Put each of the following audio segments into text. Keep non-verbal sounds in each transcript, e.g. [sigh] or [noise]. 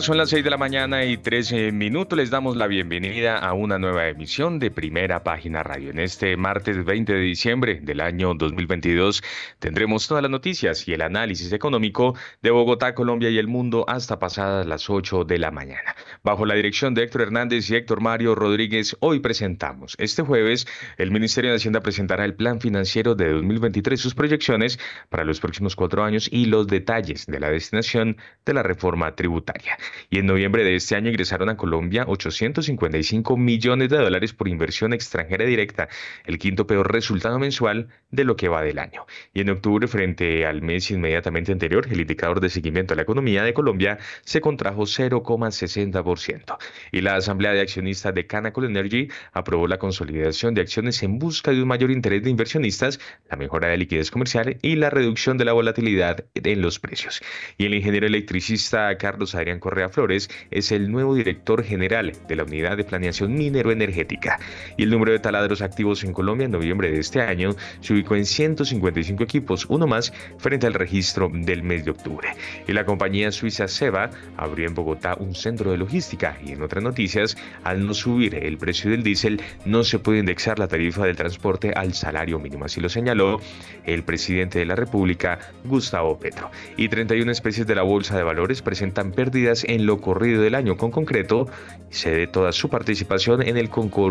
Son las 6 de la mañana y 13 minutos. Les damos la bienvenida a una nueva emisión de Primera Página Radio. En este martes 20 de diciembre del año 2022 tendremos todas las noticias y el análisis económico de Bogotá, Colombia y el mundo hasta pasadas las 8 de la mañana. Bajo la dirección de Héctor Hernández y Héctor Mario Rodríguez, hoy presentamos. Este jueves, el Ministerio de Hacienda presentará el Plan Financiero de 2023, sus proyecciones para los próximos cuatro años y los detalles de la destinación de la reforma tributaria y en noviembre de este año ingresaron a Colombia 855 millones de dólares por inversión extranjera directa, el quinto peor resultado mensual de lo que va del año. Y en octubre, frente al mes inmediatamente anterior, el indicador de seguimiento a la economía de Colombia se contrajo 0,60%. Y la Asamblea de Accionistas de Canacol Energy aprobó la consolidación de acciones en busca de un mayor interés de inversionistas, la mejora de liquidez comercial y la reducción de la volatilidad en los precios. Y el ingeniero electricista Carlos Adrián Correa Flores es el nuevo director general de la Unidad de Planeación Minero-Energética. Y el número de taladros activos en Colombia en noviembre de este año se ubicó en 155 equipos, uno más frente al registro del mes de octubre. Y la compañía suiza Seba abrió en Bogotá un centro de logística. Y en otras noticias, al no subir el precio del diésel, no se puede indexar la tarifa del transporte al salario mínimo. Así lo señaló el presidente de la República, Gustavo Petro. Y 31 especies de la Bolsa de Valores presentan pérdidas en lo corrido del año. Con concreto, cede toda su participación en el,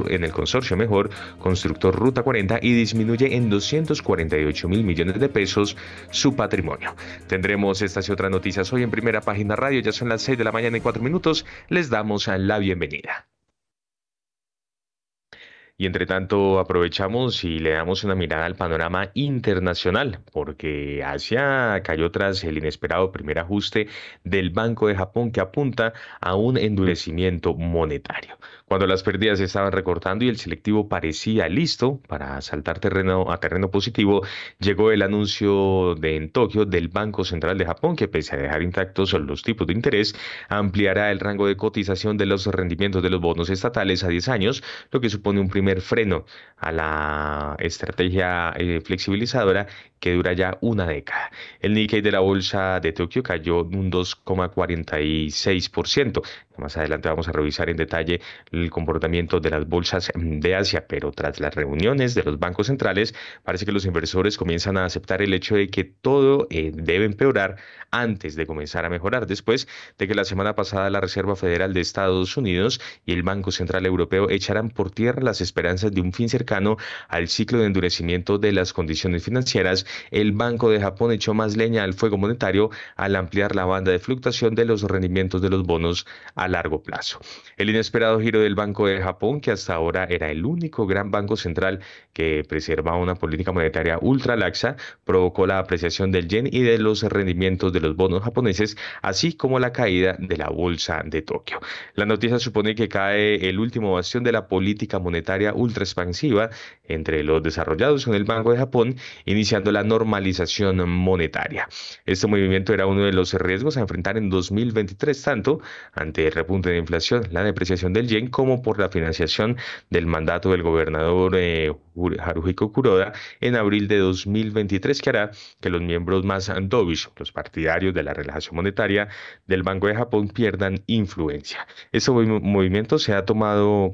en el consorcio mejor constructor Ruta 40 y disminuye en 248 mil millones de pesos su patrimonio. Tendremos estas y otras noticias hoy en primera página radio. Ya son las 6 de la mañana y 4 minutos. Les damos la bienvenida. Y entre tanto aprovechamos y le damos una mirada al panorama internacional, porque Asia cayó tras el inesperado primer ajuste del Banco de Japón que apunta a un endurecimiento monetario. Cuando las pérdidas se estaban recortando y el selectivo parecía listo para saltar terreno a terreno positivo, llegó el anuncio de en Tokio del Banco Central de Japón que pese a dejar intactos los tipos de interés, ampliará el rango de cotización de los rendimientos de los bonos estatales a 10 años, lo que supone un primer freno a la estrategia eh, flexibilizadora que dura ya una década. El Nikkei de la bolsa de Tokio cayó un 2,46%. Más adelante vamos a revisar en detalle el comportamiento de las bolsas de Asia, pero tras las reuniones de los bancos centrales, parece que los inversores comienzan a aceptar el hecho de que todo eh, debe empeorar antes de comenzar a mejorar, después de que la semana pasada la Reserva Federal de Estados Unidos y el Banco Central Europeo echaran por tierra las esperanzas de un fin cercano al ciclo de endurecimiento de las condiciones financieras, el Banco de Japón echó más leña al fuego monetario al ampliar la banda de fluctuación de los rendimientos de los bonos a largo plazo. El inesperado giro del Banco de Japón, que hasta ahora era el único gran banco central que preservaba una política monetaria ultra laxa, provocó la apreciación del yen y de los rendimientos de los bonos japoneses, así como la caída de la bolsa de Tokio. La noticia supone que cae el último bastión de la política monetaria ultra expansiva entre los desarrollados en el Banco de Japón, iniciando la normalización monetaria. Este movimiento era uno de los riesgos a enfrentar en 2023, tanto ante el repunte de inflación, la depreciación del yen, como por la financiación del mandato del gobernador eh, Haruhiko Kuroda en abril de 2023, que hará que los miembros más dovish, los partidarios de la relajación monetaria del Banco de Japón, pierdan influencia. Este movimiento se ha tomado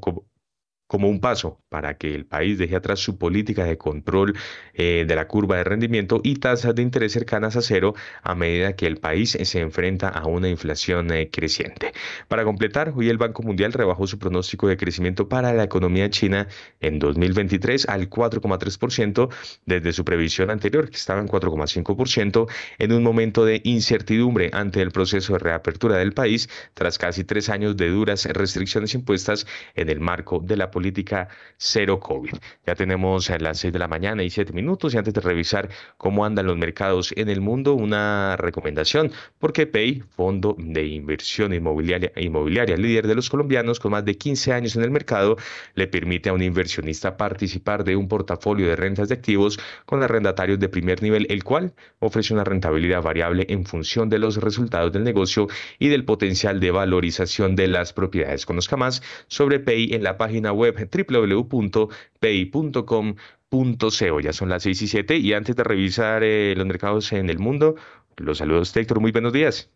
como un paso para que el país deje atrás su política de control eh, de la curva de rendimiento y tasas de interés cercanas a cero a medida que el país se enfrenta a una inflación eh, creciente. Para completar, hoy el Banco Mundial rebajó su pronóstico de crecimiento para la economía china en 2023 al 4,3% desde su previsión anterior, que estaba en 4,5%, en un momento de incertidumbre ante el proceso de reapertura del país tras casi tres años de duras restricciones impuestas en el marco de la política política cero COVID. Ya tenemos a las 6 de la mañana y 7 minutos y antes de revisar cómo andan los mercados en el mundo, una recomendación, porque PEI, Fondo de Inversión Inmobiliaria, inmobiliaria líder de los colombianos con más de 15 años en el mercado, le permite a un inversionista participar de un portafolio de rentas de activos con arrendatarios de primer nivel, el cual ofrece una rentabilidad variable en función de los resultados del negocio y del potencial de valorización de las propiedades. Conozca más sobre PEI en la página web www.pei.com.co. Ya son las 6 y 7 y antes de revisar eh, los mercados en el mundo, los saludos Héctor, muy buenos días.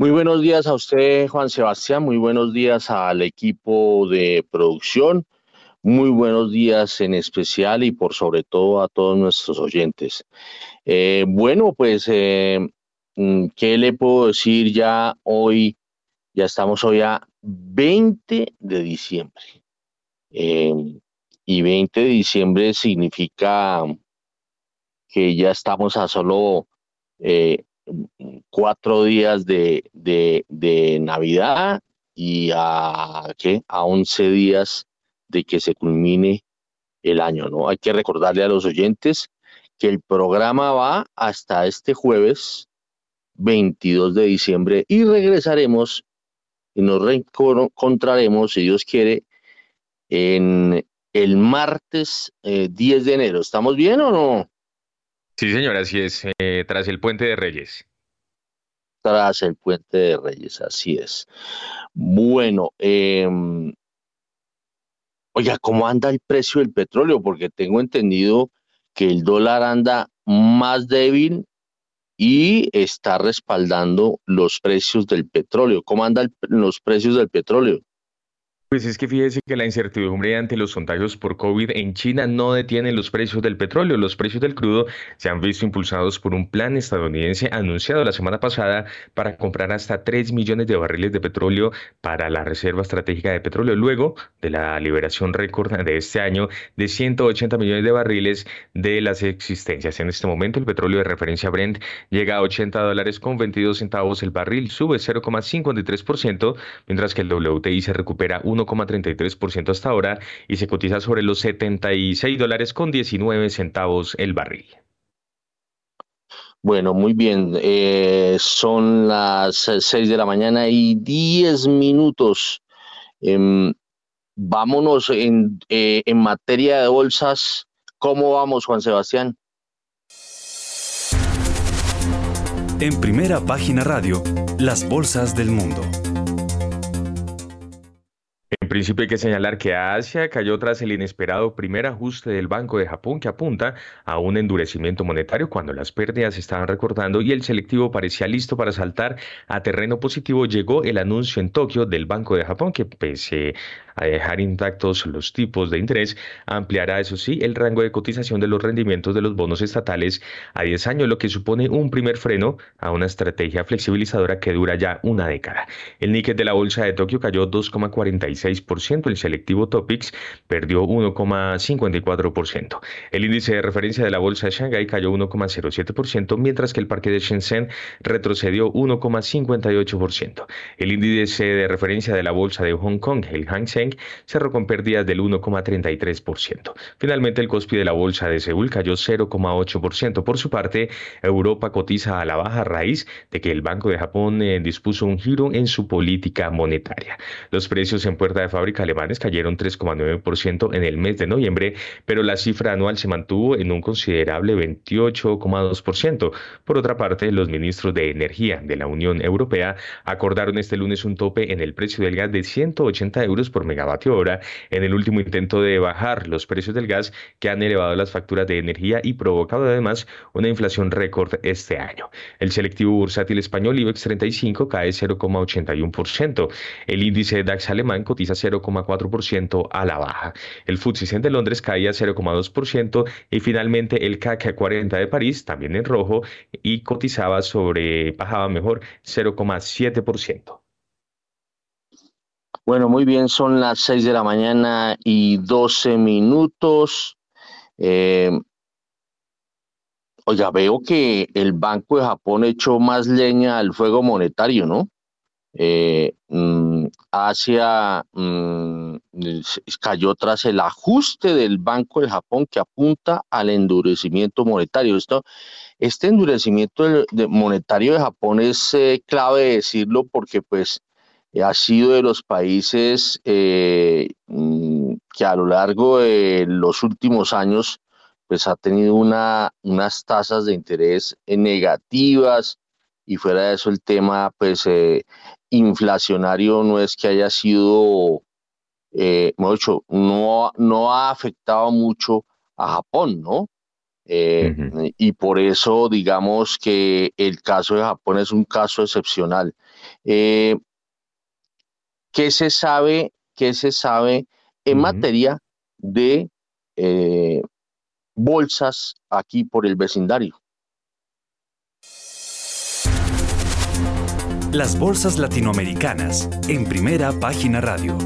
Muy buenos días a usted, Juan Sebastián, muy buenos días al equipo de producción, muy buenos días en especial y por sobre todo a todos nuestros oyentes. Eh, bueno, pues, eh, mm, ¿qué le puedo decir ya hoy? Ya estamos hoy a 20 de diciembre. Em, y 20 de diciembre significa que ya estamos a solo eh, cuatro días de, de, Navidad y a, ¿qué? a 11 días de que se culmine el año, ¿no? Hay que recordarle a los oyentes que el programa va hasta este jueves 22 de diciembre y regresaremos y nos reencontraremos, si Dios quiere, en el martes 10 eh, de enero. ¿Estamos bien o no? Sí, señor, así es, eh, tras el puente de Reyes. Tras el puente de Reyes, así es. Bueno, eh, oiga, ¿cómo anda el precio del petróleo? Porque tengo entendido que el dólar anda más débil y está respaldando los precios del petróleo. ¿Cómo andan los precios del petróleo? Pues es que fíjese que la incertidumbre ante los contagios por COVID en China no detiene los precios del petróleo. Los precios del crudo se han visto impulsados por un plan estadounidense anunciado la semana pasada para comprar hasta 3 millones de barriles de petróleo para la Reserva Estratégica de Petróleo, luego de la liberación récord de este año de 180 millones de barriles de las existencias. En este momento el petróleo de referencia Brent llega a 80 dólares con 22 centavos el barril, sube 0,53%, mientras que el WTI se recupera 1 1,33% hasta ahora y se cotiza sobre los 76 dólares con 19 centavos el barril. Bueno, muy bien. Eh, son las 6 de la mañana y 10 minutos. Em, vámonos en, eh, en materia de bolsas. ¿Cómo vamos, Juan Sebastián? En primera página radio, las bolsas del mundo. En principio hay que señalar que Asia cayó tras el inesperado primer ajuste del Banco de Japón que apunta a un endurecimiento monetario cuando las pérdidas estaban recortando y el selectivo parecía listo para saltar a terreno positivo. Llegó el anuncio en Tokio del Banco de Japón que pese a dejar intactos los tipos de interés, ampliará, eso sí, el rango de cotización de los rendimientos de los bonos estatales a 10 años, lo que supone un primer freno a una estrategia flexibilizadora que dura ya una década. El níquel de la bolsa de Tokio cayó 2,46%, el selectivo Topix perdió 1,54%. El índice de referencia de la bolsa de Shanghái cayó 1,07%, mientras que el parque de Shenzhen retrocedió 1,58%. El índice de referencia de la bolsa de Hong Kong, el Hang Seng, cerró con pérdidas del 1,33%. Finalmente, el COSPI de la bolsa de Seúl cayó 0,8%. Por su parte, Europa cotiza a la baja raíz de que el Banco de Japón eh, dispuso un giro en su política monetaria. Los precios en puerta de fábrica alemanes cayeron 3,9% en el mes de noviembre, pero la cifra anual se mantuvo en un considerable 28,2%. Por otra parte, los ministros de Energía de la Unión Europea acordaron este lunes un tope en el precio del gas de 180 euros por megavatio en el último intento de bajar los precios del gas que han elevado las facturas de energía y provocado además una inflación récord este año. El selectivo bursátil español IBEX 35 cae 0,81%. El índice DAX alemán cotiza 0,4% a la baja. El FTSE 100 de Londres caía 0,2% y finalmente el CAC 40 de París también en rojo y cotizaba sobre bajaba mejor 0,7%. Bueno, muy bien, son las 6 de la mañana y 12 minutos. Eh, oiga, veo que el Banco de Japón echó más leña al fuego monetario, ¿no? Eh, mm, Asia mm, cayó tras el ajuste del Banco del Japón que apunta al endurecimiento monetario. Esto, este endurecimiento monetario de Japón es eh, clave decirlo porque pues ha sido de los países eh, mm, que a lo largo de los últimos años pues ha tenido una, unas tasas de interés negativas y fuera de eso el tema pues eh, inflacionario no es que haya sido, eh, no, no ha afectado mucho a Japón, ¿no? Eh, y por eso digamos que el caso de Japón es un caso excepcional. Eh, ¿Qué se sabe, qué se sabe en materia de eh, bolsas aquí por el vecindario? Las bolsas latinoamericanas en primera página radio.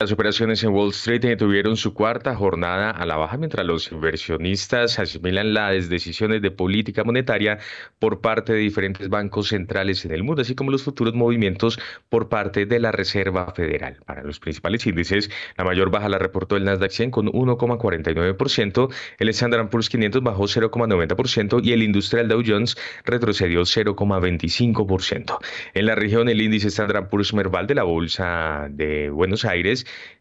Las operaciones en Wall Street tuvieron su cuarta jornada a la baja mientras los inversionistas asimilan las decisiones de política monetaria por parte de diferentes bancos centrales en el mundo, así como los futuros movimientos por parte de la Reserva Federal. Para los principales índices, la mayor baja la reportó el Nasdaq 100 con 1,49%, el Standard Poor's 500 bajó 0,90% y el Industrial Dow Jones retrocedió 0,25%. En la región, el índice Standard Poor's Merval de la Bolsa de Buenos Aires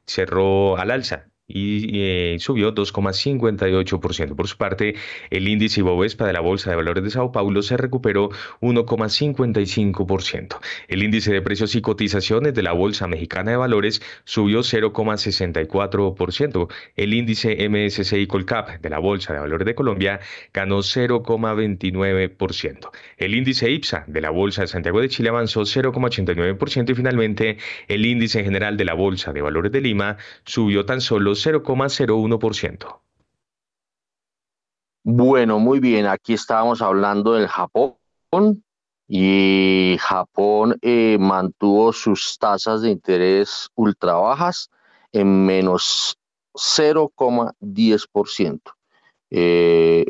cerró al alza y eh, subió 2,58%. Por su parte, el índice Ibovespa de la Bolsa de Valores de Sao Paulo se recuperó 1,55%. El índice de precios y cotizaciones de la Bolsa Mexicana de Valores subió 0,64%. El índice MSCI Colcap de la Bolsa de Valores de Colombia ganó 0,29%. El índice IPSA de la Bolsa de Santiago de Chile avanzó 0,89% y finalmente el índice general de la Bolsa de Valores de Lima subió tan solo 0,01%. Bueno, muy bien, aquí estábamos hablando del Japón y Japón eh, mantuvo sus tasas de interés ultra bajas en menos 0,10%. Eh,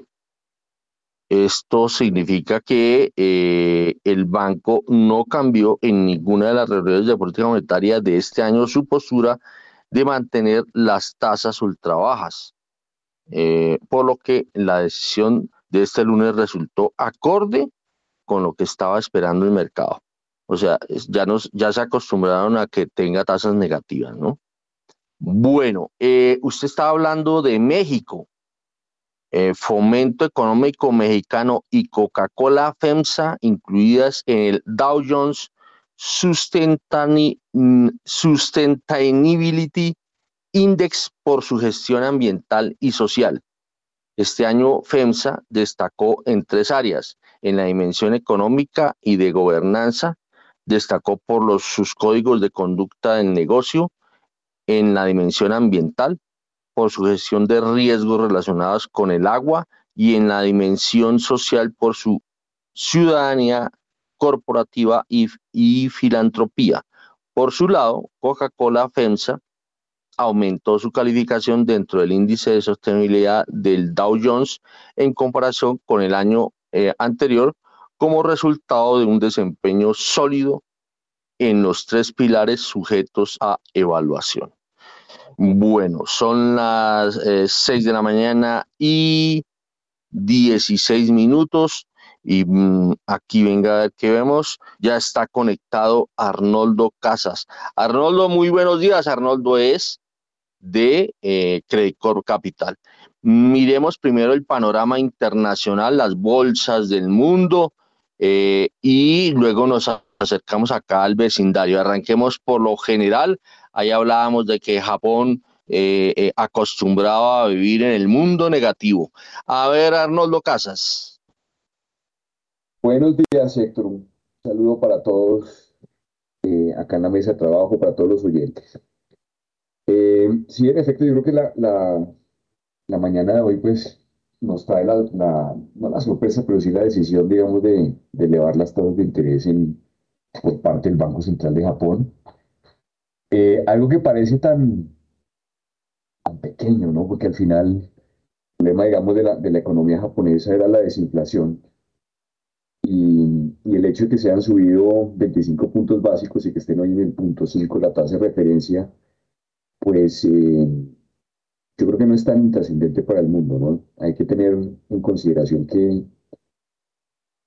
esto significa que eh, el banco no cambió en ninguna de las reuniones de política monetaria de este año su postura de mantener las tasas ultra bajas, eh, por lo que la decisión de este lunes resultó acorde con lo que estaba esperando el mercado. O sea, ya, nos, ya se acostumbraron a que tenga tasas negativas, ¿no? Bueno, eh, usted estaba hablando de México. Eh, Fomento Económico Mexicano y Coca-Cola FEMSA incluidas en el Dow Jones Sustainability Index por su gestión ambiental y social. Este año FEMSA destacó en tres áreas, en la dimensión económica y de gobernanza, destacó por sus códigos de conducta del negocio, en la dimensión ambiental, por su gestión de riesgos relacionados con el agua. Y en la dimensión social por su ciudadanía corporativa y, filantropía. Por su lado, Coca-Cola FEMSA aumentó su calificación dentro del índice de sostenibilidad del Dow Jones en comparación con el año eh, anterior como resultado de un desempeño sólido en los tres pilares sujetos a evaluación. Bueno, son las 6 eh, de la mañana y 16 minutos. Y mm, aquí venga a ver qué vemos. Ya está conectado Arnoldo Casas. Arnoldo, muy buenos días. Arnoldo es de eh, Credit Corp Capital. Miremos primero el panorama internacional, las bolsas del mundo eh, y luego nos acercamos acá al vecindario. Arranquemos por lo general. Ahí hablábamos de que Japón eh, acostumbraba a vivir en el mundo negativo. A ver, Arnoldo Casas. Buenos días, Héctor. Un saludo para todos eh, acá en la mesa de trabajo, para todos los oyentes. Eh, sí, en efecto, yo creo que la, la, mañana de hoy, pues, nos trae la, no la sorpresa, pero sí la decisión, digamos, de, elevar las tasas de interés por parte del Banco Central de Japón. Eh, algo que parece tan, tan pequeño, ¿no? Porque al final el problema, digamos, de la, de la economía japonesa era la desinflación Y, el hecho de que se han subido 25 puntos básicos y que estén hoy en el punto 5 la tasa de referencia, pues eh, yo creo que no es tan trascendente para el mundo, ¿no? Hay que tener en consideración que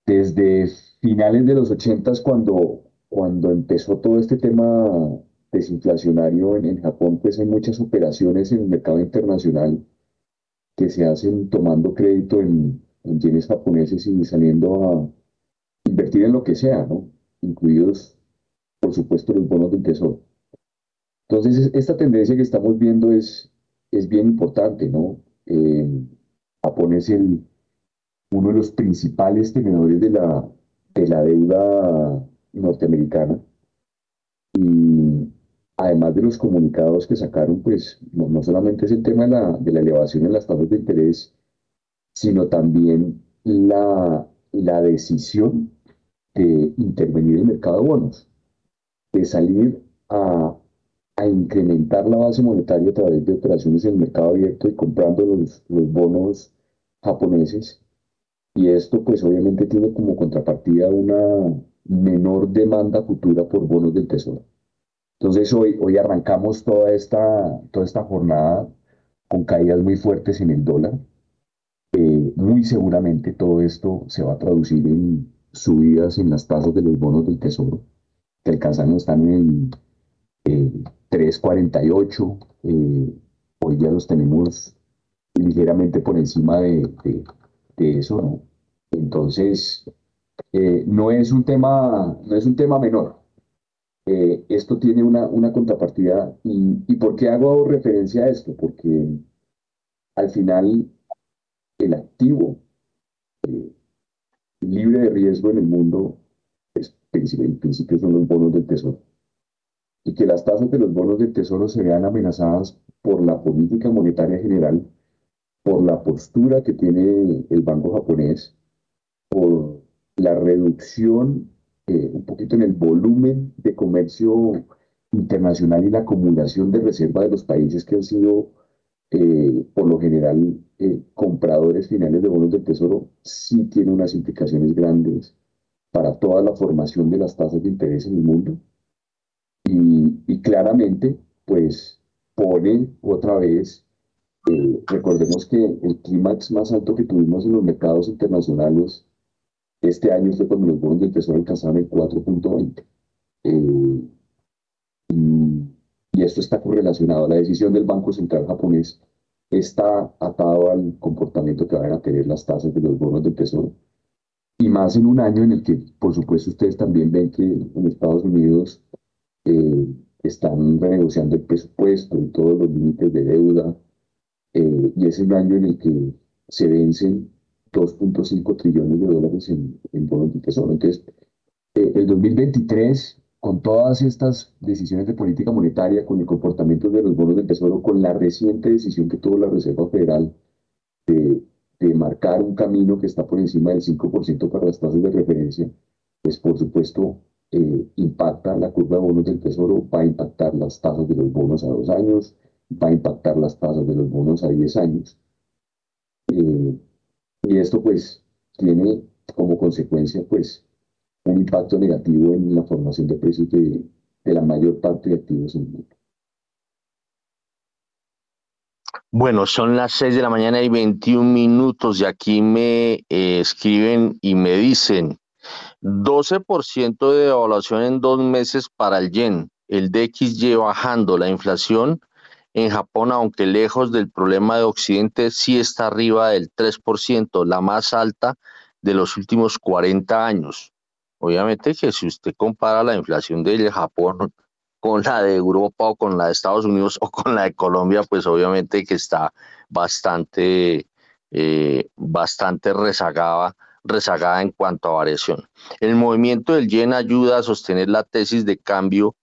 desde finales de los 80 cuando, cuando empezó todo este tema desinflacionario en, en Japón, pues hay muchas operaciones en el mercado internacional que se hacen tomando crédito en, en yenes japoneses y saliendo a invertir en lo que sea, ¿no? Incluidos, por supuesto, los bonos del tesoro. Entonces, esta tendencia que estamos viendo es, es bien importante, ¿no? Eh, Japón es el, uno de los principales tenedores de la, de la deuda norteamericana. Y además de los comunicados que sacaron, pues no, solamente es el tema de la, de la, elevación en las tasas de interés, sino también la, la decisión de intervenir en el mercado de bonos, de salir a, a, incrementar la base monetaria a través de operaciones en el mercado abierto y comprando los, los bonos japoneses. Y esto pues obviamente tiene como contrapartida una menor demanda futura por bonos del tesoro. Entonces hoy, hoy arrancamos toda esta, toda esta jornada con caídas muy fuertes en el dólar. Eh, muy seguramente todo esto se va a traducir en subidas en las tasas de los bonos del tesoro, que alcanzaron están en el 3.48, eh, hoy ya los tenemos ligeramente por encima de, eso, ¿no? Entonces, eh, no, es un tema, no es un tema menor. Eh, esto tiene una, una contrapartida. Y, ¿Y por qué hago referencia a esto? Porque al final el activo eh, libre de riesgo en el mundo, es, en principio son los bonos del tesoro. Y que las tasas de los bonos del tesoro se vean amenazadas por la política monetaria general, por la postura que tiene el Banco japonés, por la reducción eh, un poquito en el volumen de comercio internacional y la acumulación de reserva de los países que han sido, eh, por lo general, eh, compradores finales de bonos del tesoro, sí tiene unas implicaciones grandes para toda la formación de las tasas de interés en el mundo. Y, y claramente, pues, pone otra vez, recordemos que el clímax más alto que tuvimos en los mercados internacionales este año fue cuando los bonos del Tesoro alcanzaron el 4.20. Eh, y, esto está correlacionado. La decisión del Banco Central japonés está atado al comportamiento que van a tener las tasas de los bonos del Tesoro. Y más en un año en el que, por supuesto, ustedes también ven que en Estados Unidos eh, están renegociando el presupuesto y todos los límites de deuda. Eh, y es un año en el que se vencen 2.5 trillones de dólares en, en bonos de tesoro. Entonces, eh, el 2023, con todas estas decisiones de política monetaria, con el comportamiento de los bonos del tesoro, con la reciente decisión que tuvo la Reserva Federal de, marcar un camino que está por encima del 5% para las tasas de referencia, pues por supuesto eh, impacta la curva de bonos del tesoro, va a impactar las tasas de los bonos a dos años, va a impactar las tasas de los bonos a 10 años. Eh, y esto pues tiene como consecuencia pues un impacto negativo en la formación de precios de, la mayor parte de activos en el mundo. Bueno, son las 6 de la mañana y 21 minutos y aquí me eh, escriben y me dicen 12% de devaluación en dos meses para el yen, el DXY bajando, la inflación en Japón, aunque lejos del problema de Occidente, sí está arriba del 3%, la más alta de los últimos 40 años. Obviamente que si usted compara la inflación de Japón con la de Europa o con la de Estados Unidos o con la de Colombia, pues obviamente que está bastante, eh, bastante rezagada, rezagada en cuanto a variación. El movimiento del yen ayuda a sostener la tesis de cambio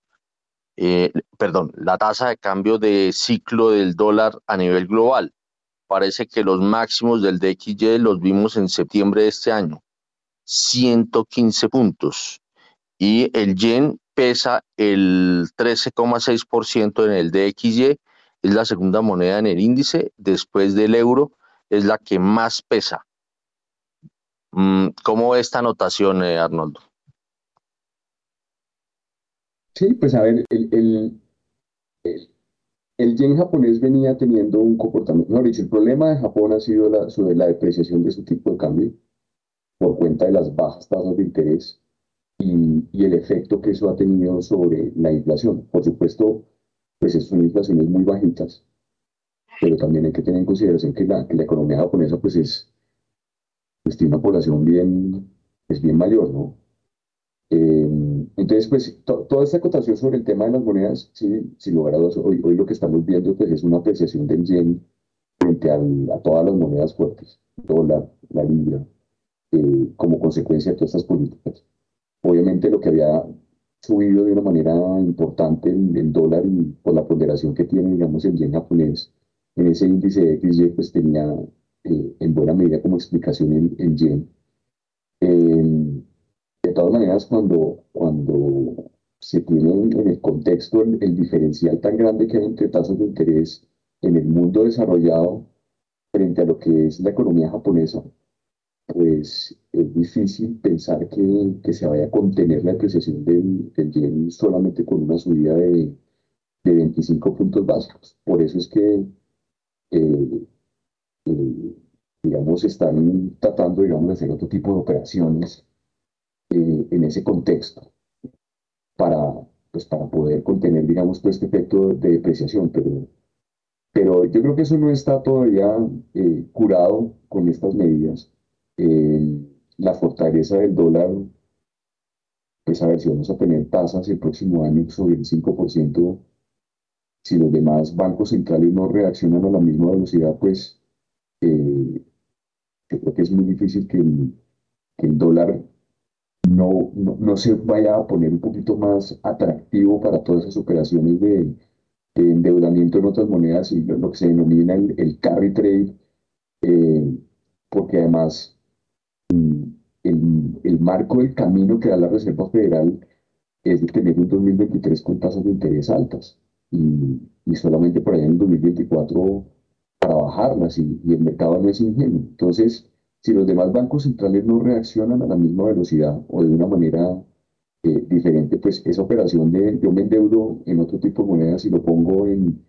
eh, perdón, la tasa de cambio de ciclo del dólar a nivel global. Parece que los máximos del DXY los vimos en septiembre de este año, 115 puntos. Y el yen pesa el 13,6% en el DXY, es la segunda moneda en el índice, después del euro, es la que más pesa. Mm, ¿Cómo ve esta anotación, eh, Arnoldo? Sí, pues a ver, el, el, el, yen japonés venía teniendo un comportamiento, no dicho, el problema de Japón ha sido la, la depreciación de su tipo de cambio por cuenta de las bajas tasas de interés y, y, el efecto que eso ha tenido sobre la inflación. Por supuesto, pues son inflaciones muy bajitas, pero también hay que tener en consideración que la, que la economía japonesa pues es, pues tiene una población bien, es bien mayor, ¿no? Eh, entonces, pues toda esta acotación sobre el tema de las monedas, sí, sin lugar a dudas, hoy, hoy lo que estamos viendo pues, es una apreciación del yen frente a todas las monedas fuertes, dólar, la libra, eh, como consecuencia de todas estas políticas. Obviamente lo que había subido de una manera importante el, dólar y por la ponderación que tiene, digamos, el yen japonés, en ese índice XY, pues tenía eh, en buena medida como explicación el, el yen. Eh, de todas maneras, cuando, cuando se tiene en el contexto el, diferencial tan grande que hay entre tasas de interés en el mundo desarrollado frente a lo que es la economía japonesa, pues es difícil pensar que, que se vaya a contener la apreciación del, del yen solamente con una subida de, de 25 puntos básicos. Por eso es que, eh, eh, digamos, están tratando, digamos, de hacer otro tipo de operaciones eh, en ese contexto para, pues, para poder contener, digamos, todo este efecto de depreciación. Pero, pero yo creo que eso no está todavía eh, curado con estas medidas. Eh, la fortaleza del dólar, pues a ver si vamos a tener tasas el próximo año sobre el 5%, si los demás bancos centrales no reaccionan a la misma velocidad, pues yo creo que es muy difícil que que el dólar no, no, se vaya a poner un poquito más atractivo para todas esas operaciones de, endeudamiento en otras monedas y lo, que se denomina el, carry trade, eh, porque además el, el, marco del camino que da la Reserva Federal es de tener un 2023 con tasas de interés altas y, y solamente por allá en 2024 para bajarlas y, y el mercado no es ingenuo. Entonces, si los demás bancos centrales no reaccionan a la misma velocidad o de una manera eh, diferente, pues esa operación de yo me endeudo en otro tipo de monedas y lo pongo en,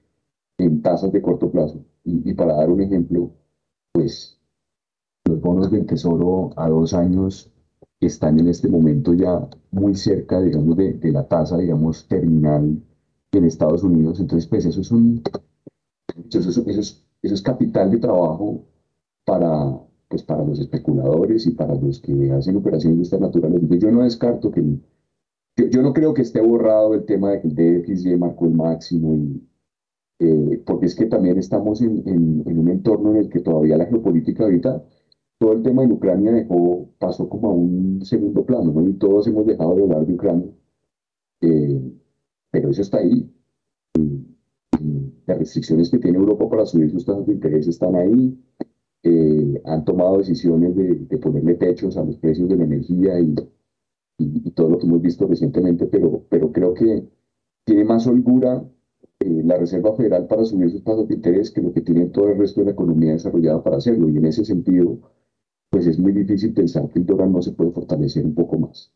en tasas de corto plazo. Y, para dar un ejemplo, pues los bonos del tesoro a dos años están en este momento ya muy cerca, digamos, de, de la tasa, digamos, terminal en Estados Unidos. Entonces, pues eso es un, eso, eso, es, eso es capital de trabajo para, pues para los especuladores y para los que hacen operaciones de estas naturales. yo no descarto que, yo, no creo que esté borrado el tema de que el déficit marcó el máximo, y, eh, porque es que también estamos en, en, un entorno en el que todavía la geopolítica ahorita, todo el tema en Ucrania dejó, pasó como a un segundo plano, ¿no? Y todos hemos dejado de hablar de Ucrania, eh, pero eso está ahí. las restricciones que tiene Europa para subir sus tasas de interés están ahí eh, han tomado decisiones de, ponerle techos a los precios de la energía y, y, todo lo que hemos visto recientemente, pero, pero creo que tiene más holgura eh, la Reserva Federal para subir sus tasas de interés que lo que tiene todo el resto de la economía desarrollada para hacerlo. Y en ese sentido, pues es muy difícil pensar que el dólar no se puede fortalecer un poco más.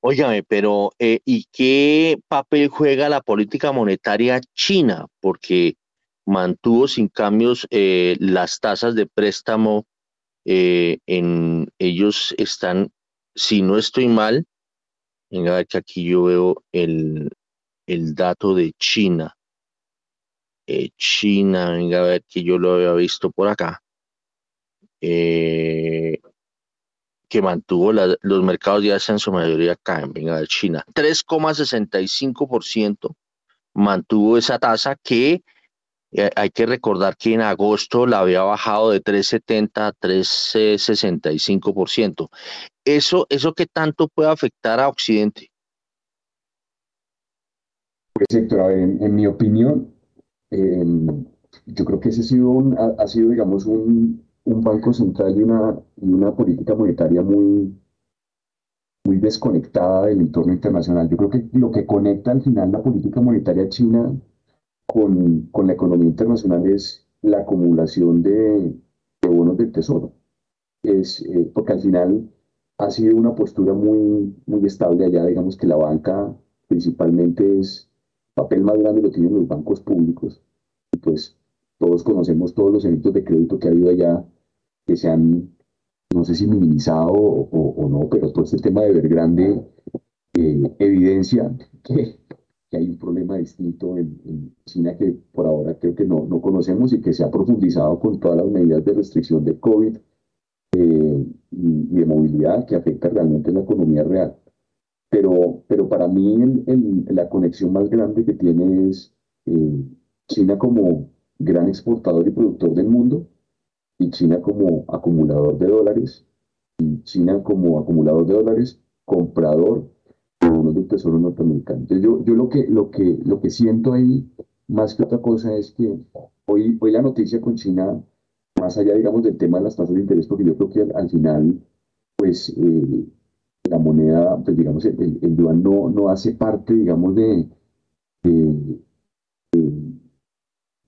Óigame, pero eh, ¿y qué papel juega la política monetaria china? Porque mantuvo sin cambios eh, las tasas de préstamo. Eh, en ellos están, si no estoy mal, venga a ver que aquí yo veo el, el dato de China. China, venga a ver que yo lo había visto por acá. Que mantuvo los mercados ya en su mayoría caen, venga a ver, China. 3,65% mantuvo esa tasa que eh, hay que recordar que en agosto la había bajado de 3,70 a 3,65%. ¿Eso, ¿Eso qué tanto puede afectar a Occidente? Pues en, mi opinión, em, yo creo que ese ha sido, ha, sido digamos, un, banco central y una, y una política monetaria muy, muy desconectada del entorno internacional. Yo creo que lo que conecta al final la política monetaria china con, la economía internacional es la acumulación de, bonos del tesoro. es, eh, porque al final ha sido una postura muy, muy estable allá, digamos que la banca principalmente es, papel más grande lo tienen los bancos públicos, y pues todos conocemos todos los eventos de crédito que ha habido allá, que se han, no sé si minimizado o, no, pero todo este tema de Evergrande eh, evidencia que, que, hay un problema distinto en, China que por ahora creo que no, no conocemos y que se ha profundizado con todas las medidas de restricción de COVID eh, y, de movilidad que afecta realmente la economía real. Pero, pero para mí la conexión más grande que tiene es eh, China como gran exportador y productor del mundo y China como acumulador de dólares y China como acumulador de dólares, comprador de bonos del Tesoro norteamericano. Entonces yo, yo lo, que, lo, que, lo que siento ahí, más que otra cosa, es que hoy, hoy la noticia con China más allá, digamos, del tema de las tasas de interés, porque yo creo que al, final, pues, eh, la moneda, pues, digamos, el, yuan no, no hace parte, digamos, de, de,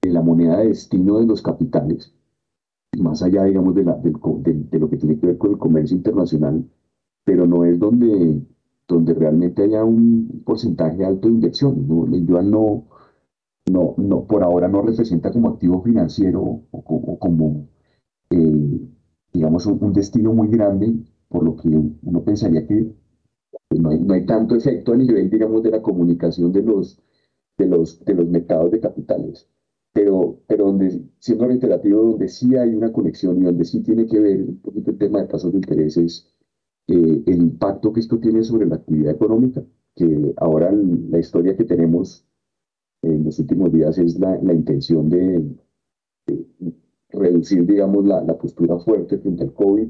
la moneda de destino de los capitales, más allá, digamos, de, la, de, lo que tiene que ver con el comercio internacional, pero no es donde, donde realmente haya un porcentaje alto de inversión. ¿no? El yuan no, no, no, por ahora no representa como activo financiero o, como, eh, digamos, un, destino muy grande, por lo que uno pensaría que no hay, no hay, tanto efecto a nivel, digamos, de la comunicación de los, de los, de los mercados de capitales. Pero, pero donde, siendo reiterativo, donde sí hay una conexión y donde sí tiene que ver un poquito el tema de tasas de intereses, eh, el impacto que esto tiene sobre la actividad económica, que ahora la historia que tenemos en los últimos días es la, la intención de, reducir, digamos, la, la, postura fuerte frente al COVID,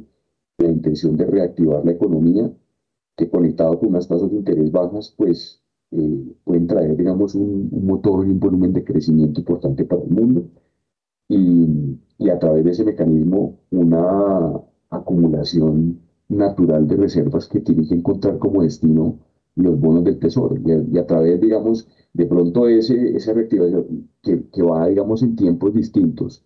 la intención de reactivar la economía, que conectado con unas tasas de interés bajas, pues eh, pueden traer, digamos, un, un, motor y un volumen de crecimiento importante para el mundo. Y, y a través de ese mecanismo, una acumulación natural de reservas que tiene que encontrar como destino los bonos del tesoro. Y a, través, digamos, de pronto ese, esa reactivación que, que va, digamos, en tiempos distintos,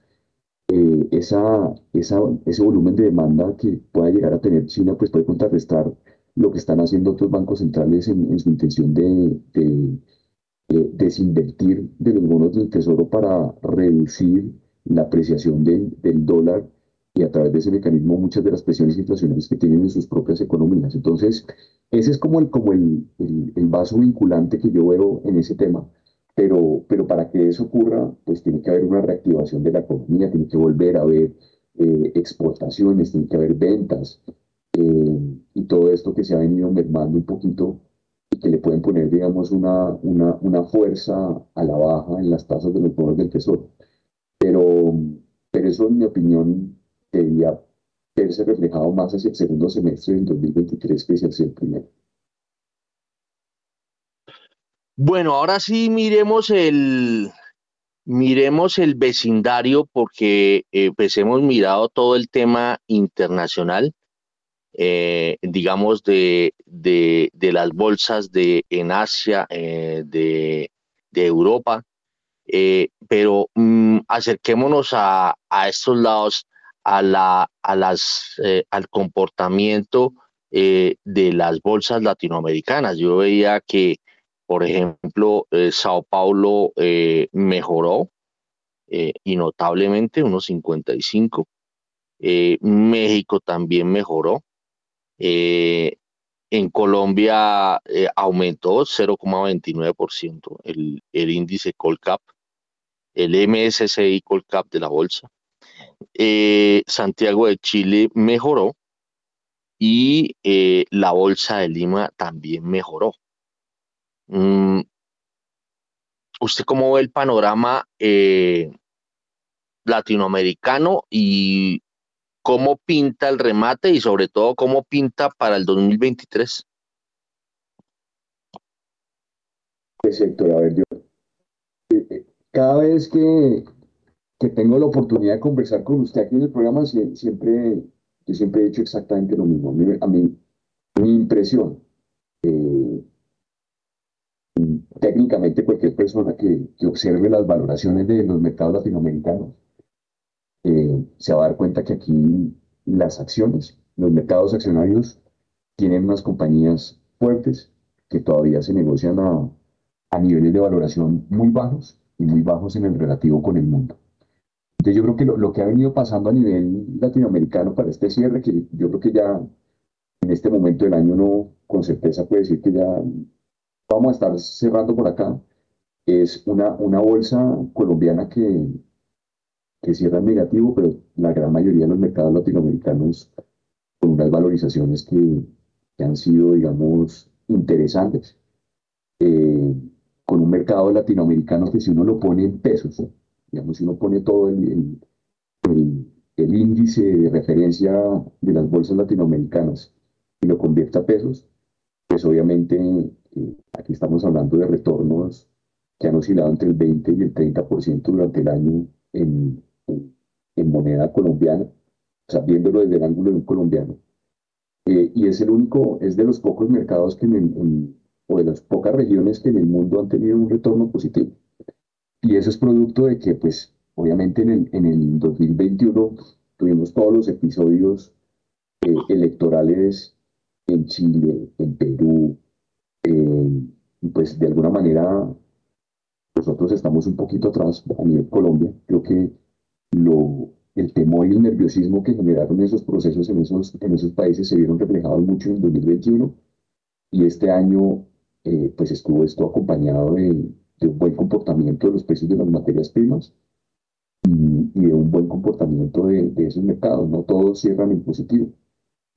eh, esa, esa, ese volumen de demanda que pueda llegar a tener China, pues puede contrarrestar lo que están haciendo otros bancos centrales en, su intención de, de, desinvertir de los bonos del tesoro para reducir la apreciación del, dólar y a través de ese mecanismo muchas de las presiones inflacionarias que tienen en sus propias economías. Entonces, ese es como el, como el, vaso vinculante que yo veo en ese tema. Pero, pero para que eso ocurra, pues tiene que haber una reactivación de la economía, tiene que volver a haber eh, exportaciones, tiene que haber ventas eh, y todo esto que se ha venido mermando un poquito y que le pueden poner, digamos, una, una, una fuerza a la baja en las tasas de los bonos del tesoro. Pero, pero eso, en mi opinión, debería verse reflejado más hacia el segundo semestre del 2023 que hacia el primero. Bueno, ahora sí miremos el, miremos el vecindario porque eh, pues hemos mirado todo el tema internacional, eh, digamos, de, de, las bolsas de, en Asia, eh, de, de, Europa, pero mm, acerquémonos a, a, estos lados a la, a las, eh, al comportamiento eh, de las bolsas latinoamericanas. Yo veía que, por ejemplo, eh, Sao Paulo mejoró y notablemente, unos 55. México también mejoró. En Colombia aumentó 0,29% el, el índice Colcap, el MSCI Colcap de la bolsa. Eh, Santiago de Chile mejoró y eh, la Bolsa de Lima también mejoró. Mm, ¿Usted cómo ve el panorama eh, latinoamericano y cómo pinta el remate y sobre todo cómo pinta para el 2023? Pues a ver, yo cada vez que, que tengo la oportunidad de conversar con usted aquí en el programa, siempre, yo siempre he dicho exactamente lo mismo. A mí, mi impresión, eh, técnicamente cualquier persona que, que, observe las valoraciones de los mercados latinoamericanos, eh, se va a dar cuenta que aquí las acciones, los mercados accionarios tienen unas compañías fuertes que todavía se negocian a, niveles de valoración muy bajos y muy bajos en el relativo con el mundo. Entonces yo creo que lo, que ha venido pasando a nivel latinoamericano para este cierre, que yo creo que ya en este momento del año no con certeza puede decir que ya vamos a estar cerrando por acá, es una bolsa colombiana que, que cierra en negativo, pero la gran mayoría de los mercados latinoamericanos con unas valorizaciones que, que han sido, digamos, interesantes. Eh, con un mercado latinoamericano que si uno lo pone en pesos, digamos, si uno pone todo el, el, el, índice de referencia de las bolsas latinoamericanas y lo convierte a pesos, pues obviamente eh, aquí estamos hablando de retornos que han oscilado entre el 20 y el 30% durante el año en, en, moneda colombiana, o sea, viéndolo desde el ángulo de un colombiano. Eh, y es el único, es de los pocos mercados que en, o de las pocas regiones que en el mundo han tenido un retorno positivo. Y eso es producto de que, pues, obviamente en el, en el 2021 tuvimos todos los episodios eh, electorales en Chile, en Perú, eh, pues de alguna manera nosotros estamos un poquito atrás a nivel Colombia. Creo que lo, el temor y el nerviosismo que generaron esos procesos en esos, en esos países se vieron reflejados mucho en 2021 y este año eh, pues estuvo esto acompañado de, un buen comportamiento de los precios de las materias primas y, de un buen comportamiento de, de, esos mercados. No todos cierran en positivo.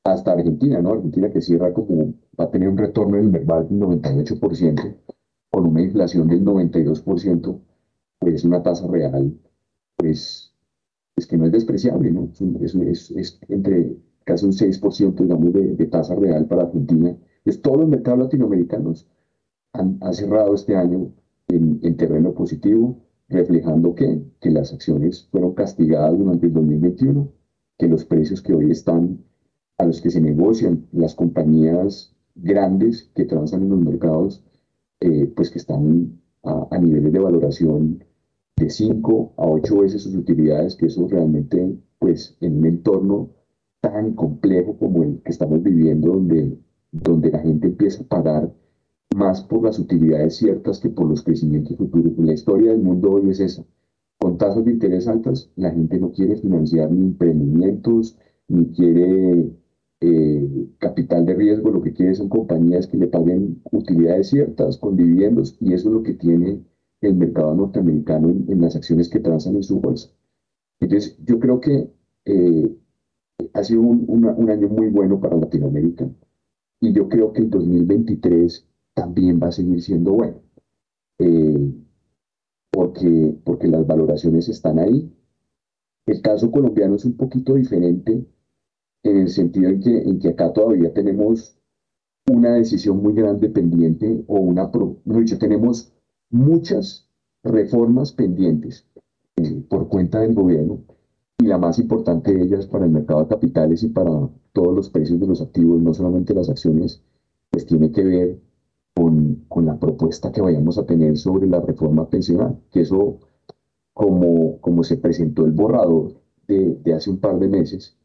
Hasta Argentina, ¿no? Argentina que cierra como va a tener un retorno en el mercado del 98% con una inflación del 92%, pues una tasa real, pues, es que no es despreciable, ¿no? Es, es, es entre casi un 6%, digamos, de, de, tasa real para Argentina. Entonces, todos los mercados latinoamericanos han, cerrado este año en, en, terreno positivo, reflejando que, que las acciones fueron castigadas durante el 2021, que los precios que hoy están a los que se negocian las compañías grandes que transan en los mercados eh, pues que están a, niveles de valoración de 5 a 8 veces sus utilidades, que eso realmente, pues en un entorno tan complejo como el que estamos viviendo, donde, donde la gente empieza a pagar más por las utilidades ciertas que por los crecimientos futuros. La historia del mundo hoy es esa. Con tasas de interés altas, la gente no quiere financiar ni emprendimientos, ni quiere eh, capital de riesgo, lo que quiere son compañías que le paguen utilidades ciertas con dividendos y eso es lo que tiene el mercado norteamericano en, las acciones que transan en su bolsa. Entonces, yo creo que eh, ha sido un, año muy bueno para Latinoamérica y yo creo que el 2023 también va a seguir siendo bueno, eh, porque, porque las valoraciones están ahí. El caso colombiano es un poquito diferente en el sentido en que, en que acá todavía tenemos una decisión muy grande pendiente o una, no dicho, tenemos muchas reformas pendientes eh, por cuenta del gobierno y la más importante de ellas para el mercado de capitales y para todos los precios de los activos, no solamente las acciones, pues tiene que ver con, con la propuesta que vayamos a tener sobre la reforma pensional, que eso, como, como se presentó el borrador de, de hace un par de meses,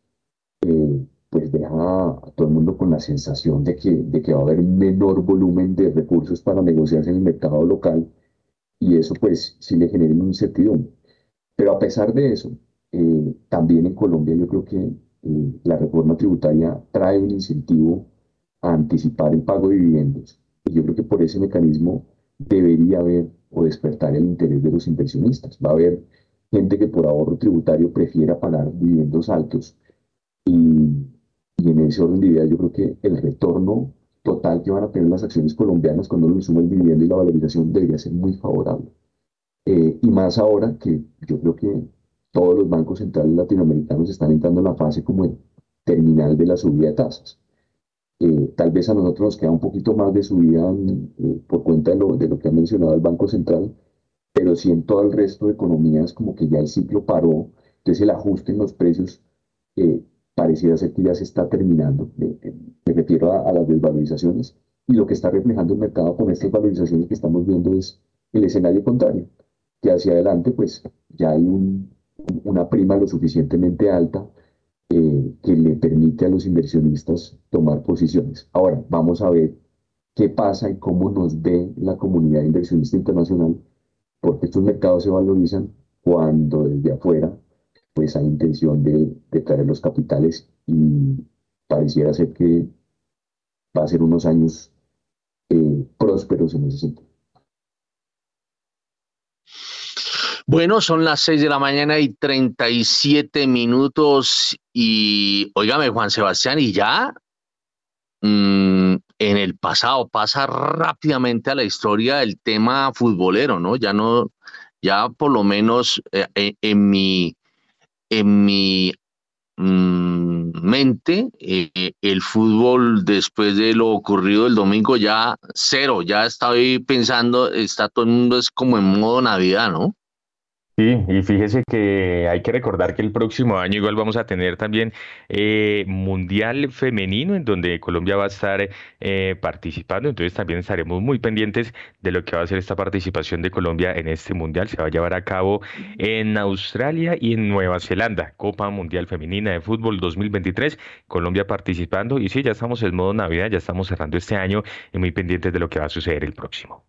eh, pues deja a todo el mundo con la sensación de que, de que va a haber un menor volumen de recursos para negociarse en el mercado local y eso pues sí le genera una incertidumbre. Pero a pesar de eso, eh, también en Colombia yo creo que eh, la reforma tributaria trae un incentivo a anticipar el pago de dividendos y yo creo que por ese mecanismo debería haber o despertar el interés de los inversionistas. Va a haber gente que por ahorro tributario prefiera pagar dividendos altos y, en ese orden de ideas yo creo que el retorno total que van a tener las acciones colombianas cuando uno suma el dividendo y la valorización debería ser muy favorable. Eh, y más ahora que yo creo que todos los bancos centrales latinoamericanos están entrando en la fase como el terminal de la subida de tasas. Eh, tal vez a nosotros nos queda un poquito más de subida eh, por cuenta de lo, de lo que ha mencionado el Banco Central, pero sí en todo el resto de economías como que ya el ciclo paró, entonces el ajuste en los precios pareciera ser que ya se está terminando. Me, refiero a, las desvalorizaciones y lo que está reflejando el mercado con estas valorizaciones que estamos viendo es el escenario contrario, que hacia adelante pues ya hay una prima lo suficientemente alta eh, que le permite a los inversionistas tomar posiciones. Ahora, vamos a ver qué pasa y cómo nos ve la comunidad inversionista internacional, porque estos mercados se valorizan cuando desde afuera pues hay intención de, traer los capitales y pareciera ser que va a ser unos años eh, prósperos en ese sentido. Bueno, son las 6 de la mañana y 37 minutos y oígame Juan Sebastián, y ya mm, en el pasado pasa rápidamente a la historia el tema futbolero, ¿no? Ya no, ya por lo menos eh, eh, en mi, en mi mm, mente, eh, el fútbol después de lo ocurrido el domingo ya cero, ya estoy pensando, está todo el mundo es como en modo Navidad, ¿no? Sí, y fíjese que hay que recordar que el próximo año igual vamos a tener también eh, Mundial Femenino, en donde Colombia va a estar eh, participando, entonces también estaremos muy pendientes de lo que va a ser esta participación de Colombia en este Mundial. Se va a llevar a cabo en Australia y en Nueva Zelanda, Copa Mundial Femenina de Fútbol 2023, Colombia participando, y sí, ya estamos en modo Navidad, ya estamos cerrando este año y muy pendientes de lo que va a suceder el próximo.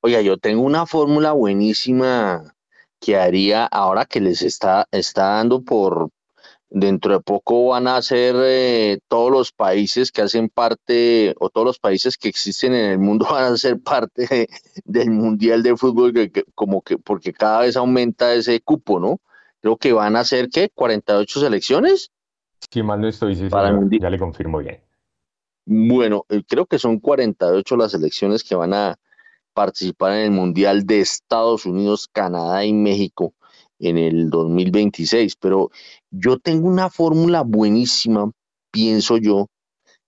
Oiga, yo tengo una fórmula buenísima que haría ahora que les está, está dando por, dentro de poco van a ser eh, todos los países que hacen parte, o todos los países que existen en el mundo [laughs] van a ser parte del Mundial de Fútbol, que, como que, porque cada vez aumenta ese cupo, ¿no? Creo que van a ser, ¿qué? ¿48 selecciones? Sí, mal no estoy, sí, ya le confirmo bien. Bueno, eh, creo que son 48 las selecciones que van a, participar en el Mundial de Estados Unidos, Canadá y México en el 2026. Pero yo tengo una fórmula buenísima, pienso yo,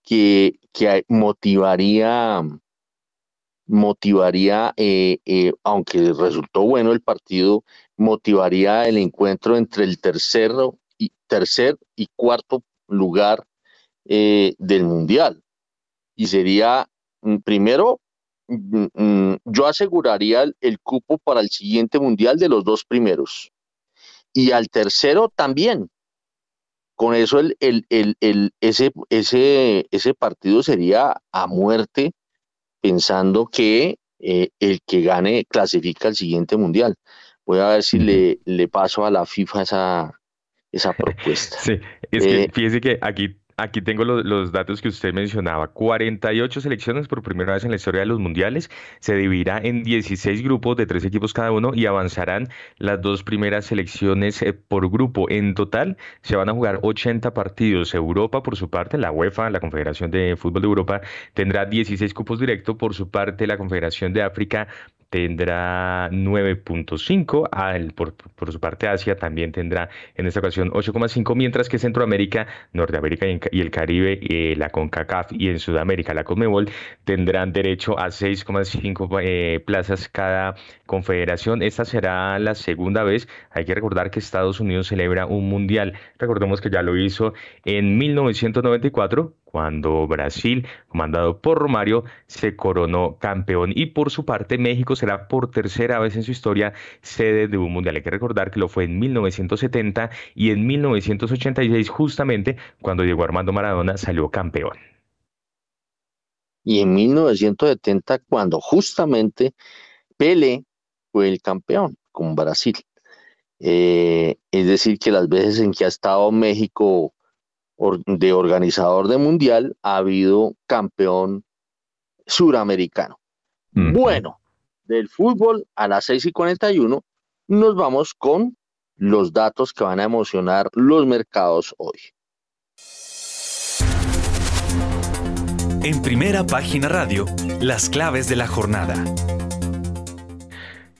que, que motivaría, motivaría eh, eh, aunque resultó bueno el partido, motivaría el encuentro entre el tercero y, tercer y cuarto lugar eh, del Mundial. Y sería, mm, primero, yo aseguraría el, cupo para el siguiente mundial de los dos primeros. Y al tercero también. Con eso el, el, el, ese, ese, ese partido sería a muerte, pensando que eh, el que gane clasifica al siguiente mundial. Voy a ver si le, le paso a la FIFA esa, esa [laughs] propuesta. Sí, es que eh, fíjese que aquí Aquí tengo los, datos que usted mencionaba. 48 selecciones por primera vez en la historia de los mundiales. Se dividirá en 16 grupos de tres equipos cada uno y avanzarán las dos primeras selecciones eh, por grupo. En total se van a jugar 80 partidos. Europa, por su parte, la UEFA, la Confederación de Fútbol de Europa, tendrá 16 cupos directos. Por su parte, la Confederación de África tendrá 9.5, ah, por, por, su parte Asia también tendrá en esta ocasión 8.5, mientras que Centroamérica, Norteamérica y el Caribe, eh, la CONCACAF y en Sudamérica la CONMEBOL tendrán derecho a 6.5 eh, plazas cada confederación. Esta será la segunda vez. Hay que recordar que Estados Unidos celebra un mundial. Recordemos que ya lo hizo en 1994 cuando Brasil, comandado por Romario, se coronó campeón. Y por su parte, México será por tercera vez en su historia sede de un mundial. Hay que recordar que lo fue en 1970 y en 1986, justamente cuando Diego Armando Maradona salió campeón. Y en 1970, cuando justamente Pele fue el campeón con Brasil. Eh, es decir, que las veces en que ha estado México de organizador de mundial ha habido campeón suramericano. Bueno, del fútbol a las 6 y 41 nos vamos con los datos que van a emocionar los mercados hoy. En primera página radio, las claves de la jornada.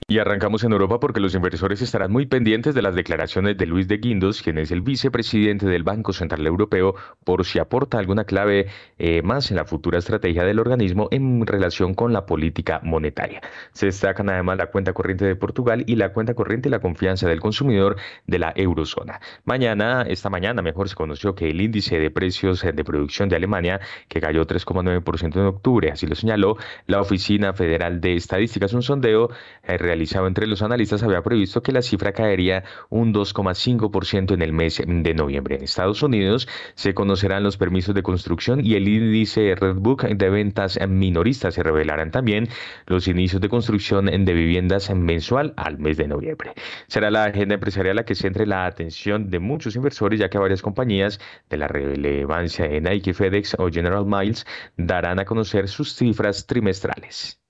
Y arrancamos en Europa porque los inversores estarán muy pendientes de las declaraciones de Luis de Guindos, quien es el vicepresidente del Banco Central Europeo, por si aporta alguna clave eh, más en la futura estrategia del organismo en relación con la política monetaria. Se destacan además la cuenta corriente de Portugal y la cuenta corriente y la confianza del consumidor de la eurozona. Mañana, esta mañana mejor se conoció que el índice de precios de producción de Alemania, que cayó 3,9% en octubre, así lo señaló la Oficina Federal de Estadísticas, un sondeo realizado entre los analistas había previsto que la cifra caería un 2,5% en el mes de noviembre. En Estados Unidos se conocerán los permisos de construcción y el índice Redbook de ventas minoristas. Se revelarán también los inicios de construcción de viviendas mensual al mes de noviembre. Será la agenda empresarial la que centre la atención de muchos inversores, ya que varias compañías de la relevancia en Nike, FedEx o General Miles darán a conocer sus cifras trimestrales.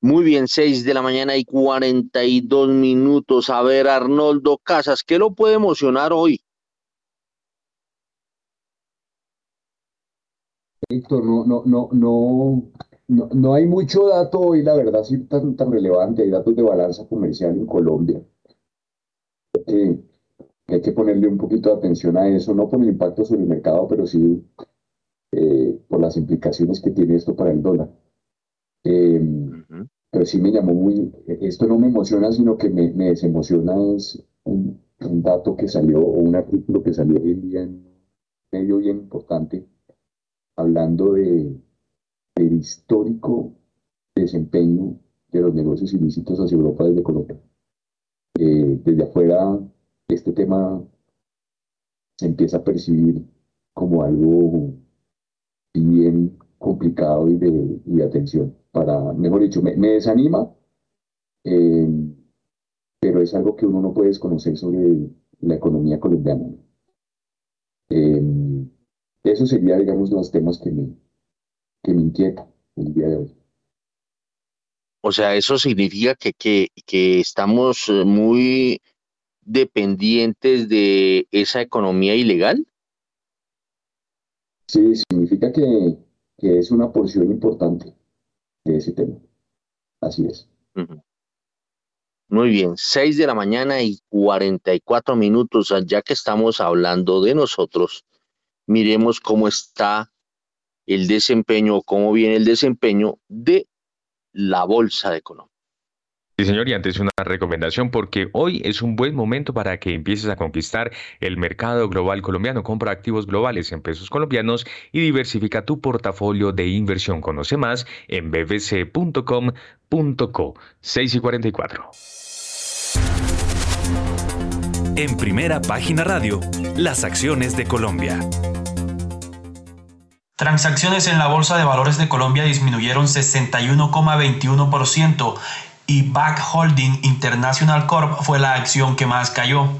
Muy bien, 6 de la mañana y 42 minutos. A ver, Arnoldo Casas, ¿qué lo puede emocionar hoy? Víctor, no, no, no, no, no, hay mucho dato hoy, la verdad, sí tan, tan relevante. Hay datos de balanza comercial en Colombia. Hay que ponerle un poquito de atención a eso, no por el impacto sobre el mercado, pero sí eh, por las implicaciones que tiene esto para el dólar. Em, pero sí me llamó muy, esto no me emociona, sino que me, me desemociona, es un, dato que salió, o un artículo que salió hoy en día en medio bien importante, hablando de, del histórico desempeño de los negocios ilícitos hacia Europa desde Colombia. Eh, desde afuera, este tema se empieza a percibir como algo bien complicado y de, atención. Para, mejor dicho, me, desanima, eh, pero es algo que uno no puede desconocer sobre la economía colombiana. Eh, eso sería, digamos, los temas que me, que me inquieta el día de hoy. O sea, eso significa que, que, que estamos eh, muy dependientes de esa economía ilegal. Sí, significa que, que es una porción importante ese tema. Así es. Muy bien, 6 de la mañana y 44 minutos, ya que estamos hablando de nosotros, miremos cómo está el desempeño, cómo viene el desempeño de la Bolsa de Colombia. Sí, señor, y antes una recomendación porque hoy es un buen momento para que empieces a conquistar el mercado global colombiano. Compra activos globales en pesos colombianos y diversifica tu portafolio de inversión. Conoce más en bbc.com.co 6 y 44. En primera página radio, las acciones de Colombia. Transacciones en la Bolsa de Valores de Colombia disminuyeron 61,21% y Back Holding International Corp fue la acción que más cayó.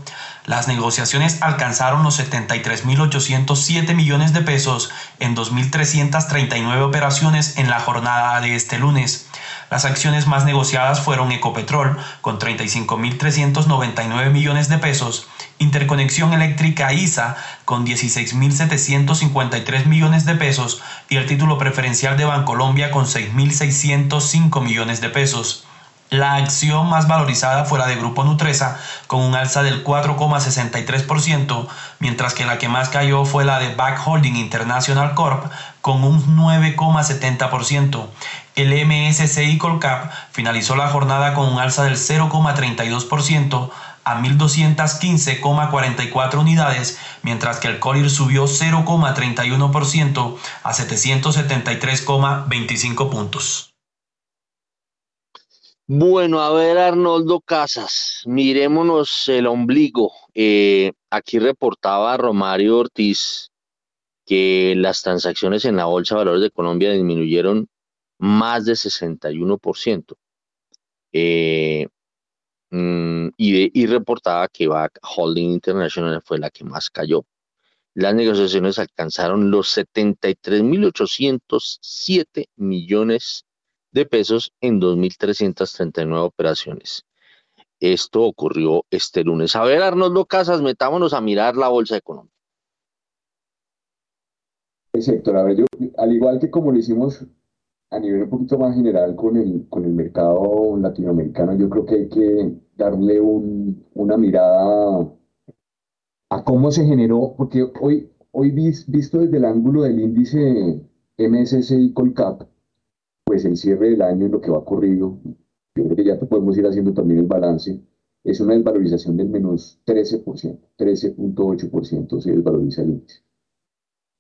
Las negociaciones alcanzaron los 73.807 millones de pesos en 2.339 operaciones en la jornada de este lunes. Las acciones más negociadas fueron Ecopetrol con 35.399 millones de pesos, Interconexión Eléctrica ISA con 16.753 millones de pesos y el título preferencial de Bancolombia con 6.605 millones de pesos. La acción más valorizada fue la de Grupo Nutresa, con un alza del 4,63%, mientras que la que más cayó fue la de Back Holding International Corp, con un 9,70%. El MSCI Colcap finalizó la jornada con un alza del 0,32%, a 1.215,44 unidades, mientras que el Colir subió 0,31% a 773,25 puntos. Bueno, a ver, Arnoldo Casas, mirémonos el ombligo. Eh, aquí reportaba Romario Ortiz que las transacciones en la Bolsa de Valores de Colombia disminuyeron más de 61%. Eh, Mm, y, reportaba que Back Holding International fue la que más cayó. Las negociaciones alcanzaron los 73.807 millones de pesos en 2.339 operaciones. Esto ocurrió este lunes. A ver, Arnoldo Casas, metámonos a mirar la bolsa económica. Héctor, a ver, yo, al igual que como lo hicimos a nivel un poquito más general con el, con el mercado latinoamericano, yo creo que hay que darle una mirada a cómo se generó, porque hoy, hoy visto desde el ángulo del índice MSCI Colcap, pues el cierre del año y lo que va ocurrido, yo creo que ya podemos ir haciendo también el balance, es una desvalorización del menos 13%, 13.8% se desvaloriza el índice.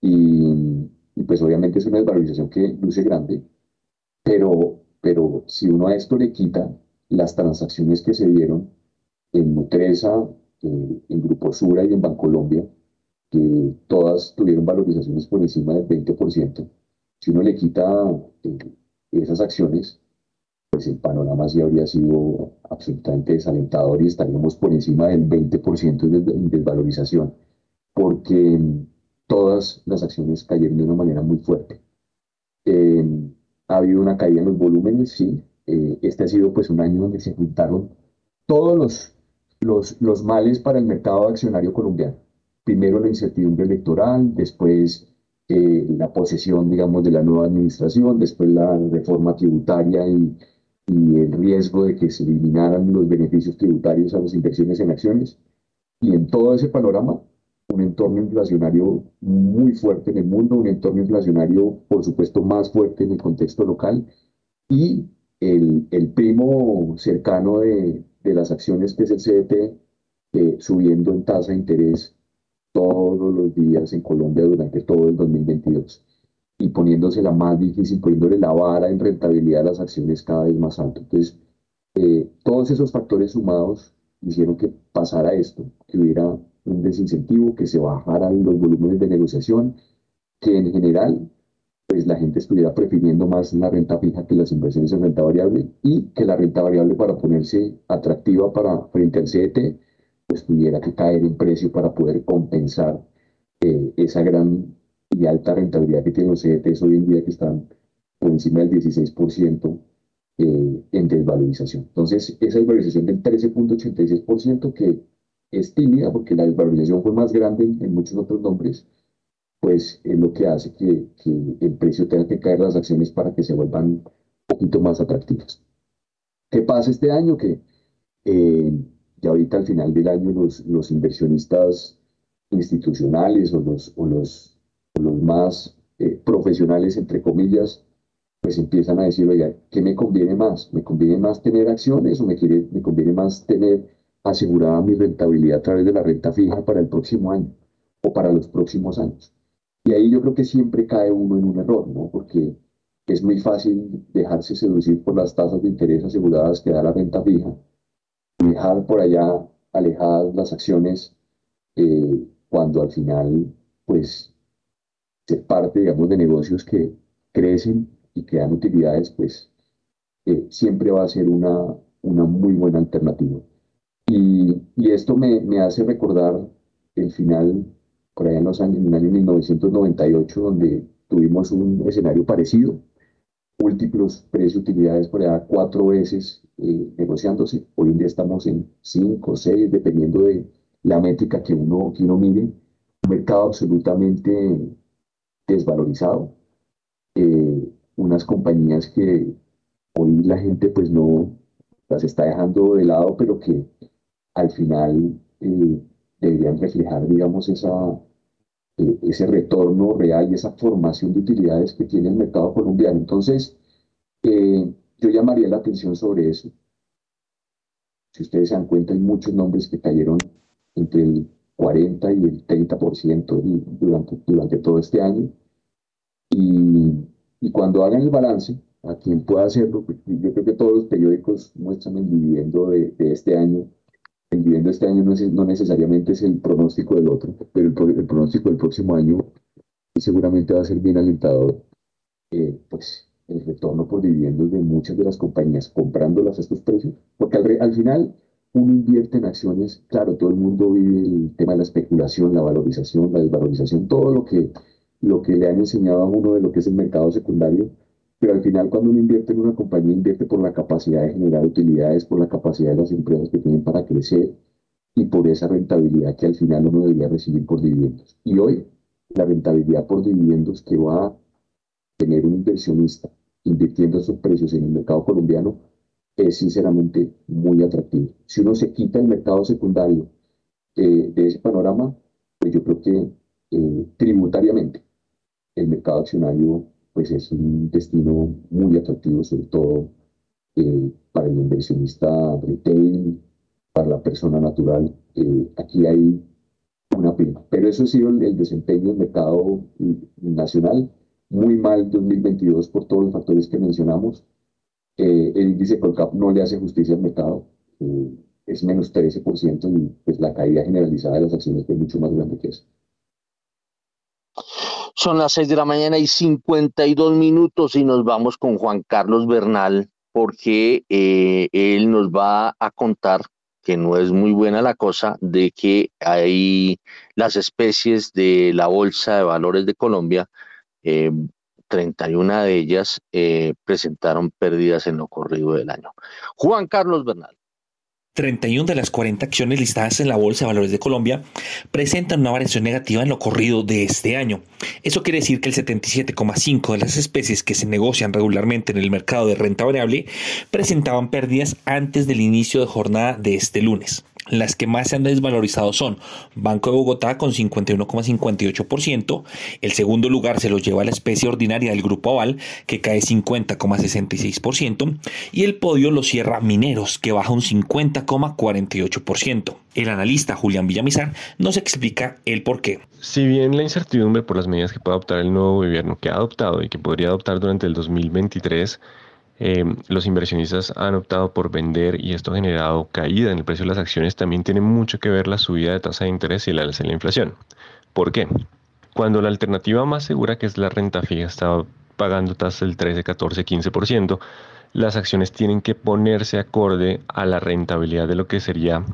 Y, y pues obviamente es una desvalorización que luce grande, pero pero si uno a esto le quita las transacciones que se dieron en Nutresa, eh, en Grupo Sura y en Bancolombia, que todas tuvieron valorizaciones por encima del 20%, si uno le quita eh, esas acciones, pues el panorama sí habría sido absolutamente desalentador y estaríamos por encima del 20% de desvalorización, porque todas las acciones cayeron de una manera muy fuerte. Eh, ha habido una caída en los volúmenes, sí. Eh, este ha sido pues un año donde se juntaron todos los, los, los males para el mercado accionario colombiano. Primero la incertidumbre electoral, después eh, la posesión, digamos, de la nueva administración, después la reforma tributaria y, el riesgo de que se eliminaran los beneficios tributarios a las inversiones en acciones. Y en todo ese panorama, un entorno inflacionario muy fuerte en el mundo, un entorno inflacionario, por supuesto, más fuerte en el contexto local y el, el primo cercano de, de, las acciones, que es el CDT, eh, subiendo en tasa de interés todos los días en Colombia durante todo el 2022 y poniéndose la más difícil, poniéndole la vara en rentabilidad a las acciones cada vez más alto. Entonces, eh, todos esos factores sumados hicieron que pasara esto, que hubiera un desincentivo, que se bajaran los volúmenes de negociación, que en general pues la gente estuviera prefiriendo más la renta fija que las inversiones en renta variable y que la renta variable para ponerse atractiva para frente al CET pues tuviera que caer en precio para poder compensar eh, esa gran y alta rentabilidad que tienen los CETs hoy en día que están por encima del 16% eh, en desvalorización. Entonces, esa desvalorización del 13.86% que es tímida porque la desvalorización fue más grande en, muchos otros nombres, pues es lo que hace que, el precio tenga que caer las acciones para que se vuelvan un poquito más atractivas. ¿Qué pasa este año? Que eh, ya ahorita al final del año los, los inversionistas institucionales o los, o los, los más eh, profesionales, entre comillas, pues empiezan a decir, oye, ¿qué me conviene más? ¿Me conviene más tener acciones o me, quiere, me conviene más tener asegurada mi rentabilidad a través de la renta fija para el próximo año o para los próximos años. Y ahí yo creo que siempre cae uno en un error, ¿no? Porque es muy fácil dejarse seducir por las tasas de interés aseguradas que da la renta fija y dejar por allá alejadas las acciones eh, cuando al final, pues, ser parte, digamos, de negocios que crecen y que dan utilidades, pues, eh, siempre va a ser una, una muy buena alternativa. Y, y esto me, me, hace recordar el final, por allá en los años, en el año 1998, donde tuvimos un escenario parecido, múltiplos precios-utilidades por allá cuatro veces eh, negociándose. Hoy en día estamos en cinco, seis, dependiendo de la métrica que uno, que uno mire. Un mercado absolutamente desvalorizado. Eh, unas compañías que hoy la gente pues no las está dejando de lado, pero que al final eh, deberían reflejar, digamos, esa, eh, ese retorno real y esa formación de utilidades que tiene el mercado colombiano. Entonces, eh, yo llamaría la atención sobre eso. Si ustedes se dan cuenta, hay muchos nombres que cayeron entre el 40 y el 30% durante, durante todo este año. Y, y cuando hagan el balance, a quien pueda hacerlo, yo creo que todos los periódicos muestran el dividendo de, de este año el dividendo este año no, es, no, necesariamente es el pronóstico del otro, pero el, pronóstico del próximo año seguramente va a ser bien alentador. Eh, pues el retorno por dividendos de muchas de las compañías comprándolas a estos precios, porque al, al, final uno invierte en acciones, claro, todo el mundo vive el tema de la especulación, la valorización, la desvalorización, todo lo que, lo que le han enseñado a uno de lo que es el mercado secundario, pero al final cuando uno invierte en una compañía, invierte por la capacidad de generar utilidades, por la capacidad de las empresas que tienen para crecer y por esa rentabilidad que al final uno debería recibir por dividendos. Y hoy la rentabilidad por dividendos que va a tener un inversionista invirtiendo esos precios en el mercado colombiano es sinceramente muy atractivo. Si uno se quita el mercado secundario eh, de ese panorama, pues yo creo que eh, tributariamente el mercado accionario pues es un destino muy atractivo, sobre todo eh, para el inversionista retail, para la persona natural. Eh, aquí hay una prima. Pero eso ha sido el, desempeño del mercado nacional. Muy mal 2022 por todos los factores que mencionamos. el índice Colcap no le hace justicia al mercado, es menos 13% y pues la caída generalizada de las acciones fue mucho más grande que eso. Son las 6 de la mañana y 52 minutos y nos vamos con Juan Carlos Bernal porque eh, él nos va a contar que no es muy buena la cosa de que hay las especies de la Bolsa de Valores de Colombia, 31 eh, de ellas eh, presentaron pérdidas en lo corrido del año. Juan Carlos Bernal. 31 de las 40 acciones listadas en la Bolsa de Valores de Colombia presentan una variación negativa en lo corrido de este año. Eso quiere decir que el 77,5 de las especies que se negocian regularmente en el mercado de renta variable presentaban pérdidas antes del inicio de jornada de este lunes. Las que más se han desvalorizado son Banco de Bogotá con 51,58%, el segundo lugar se lo lleva la especie ordinaria del Grupo Aval que cae 50,66% y el podio lo cierra Mineros que baja un 50,48%. El analista Julián Villamizar nos explica el por qué. Si bien la incertidumbre por las medidas que puede adoptar el nuevo gobierno que ha adoptado y que podría adoptar durante el 2023 eh, los inversionistas han optado por vender y esto ha generado caída en el precio de las acciones, también tiene mucho que ver la subida de tasa de interés y la alza de la inflación. ¿Por qué? Cuando la alternativa más segura, que es la renta fija, está pagando tasas del 13, 14, 15%, las acciones tienen que ponerse acorde a la rentabilidad de lo que sería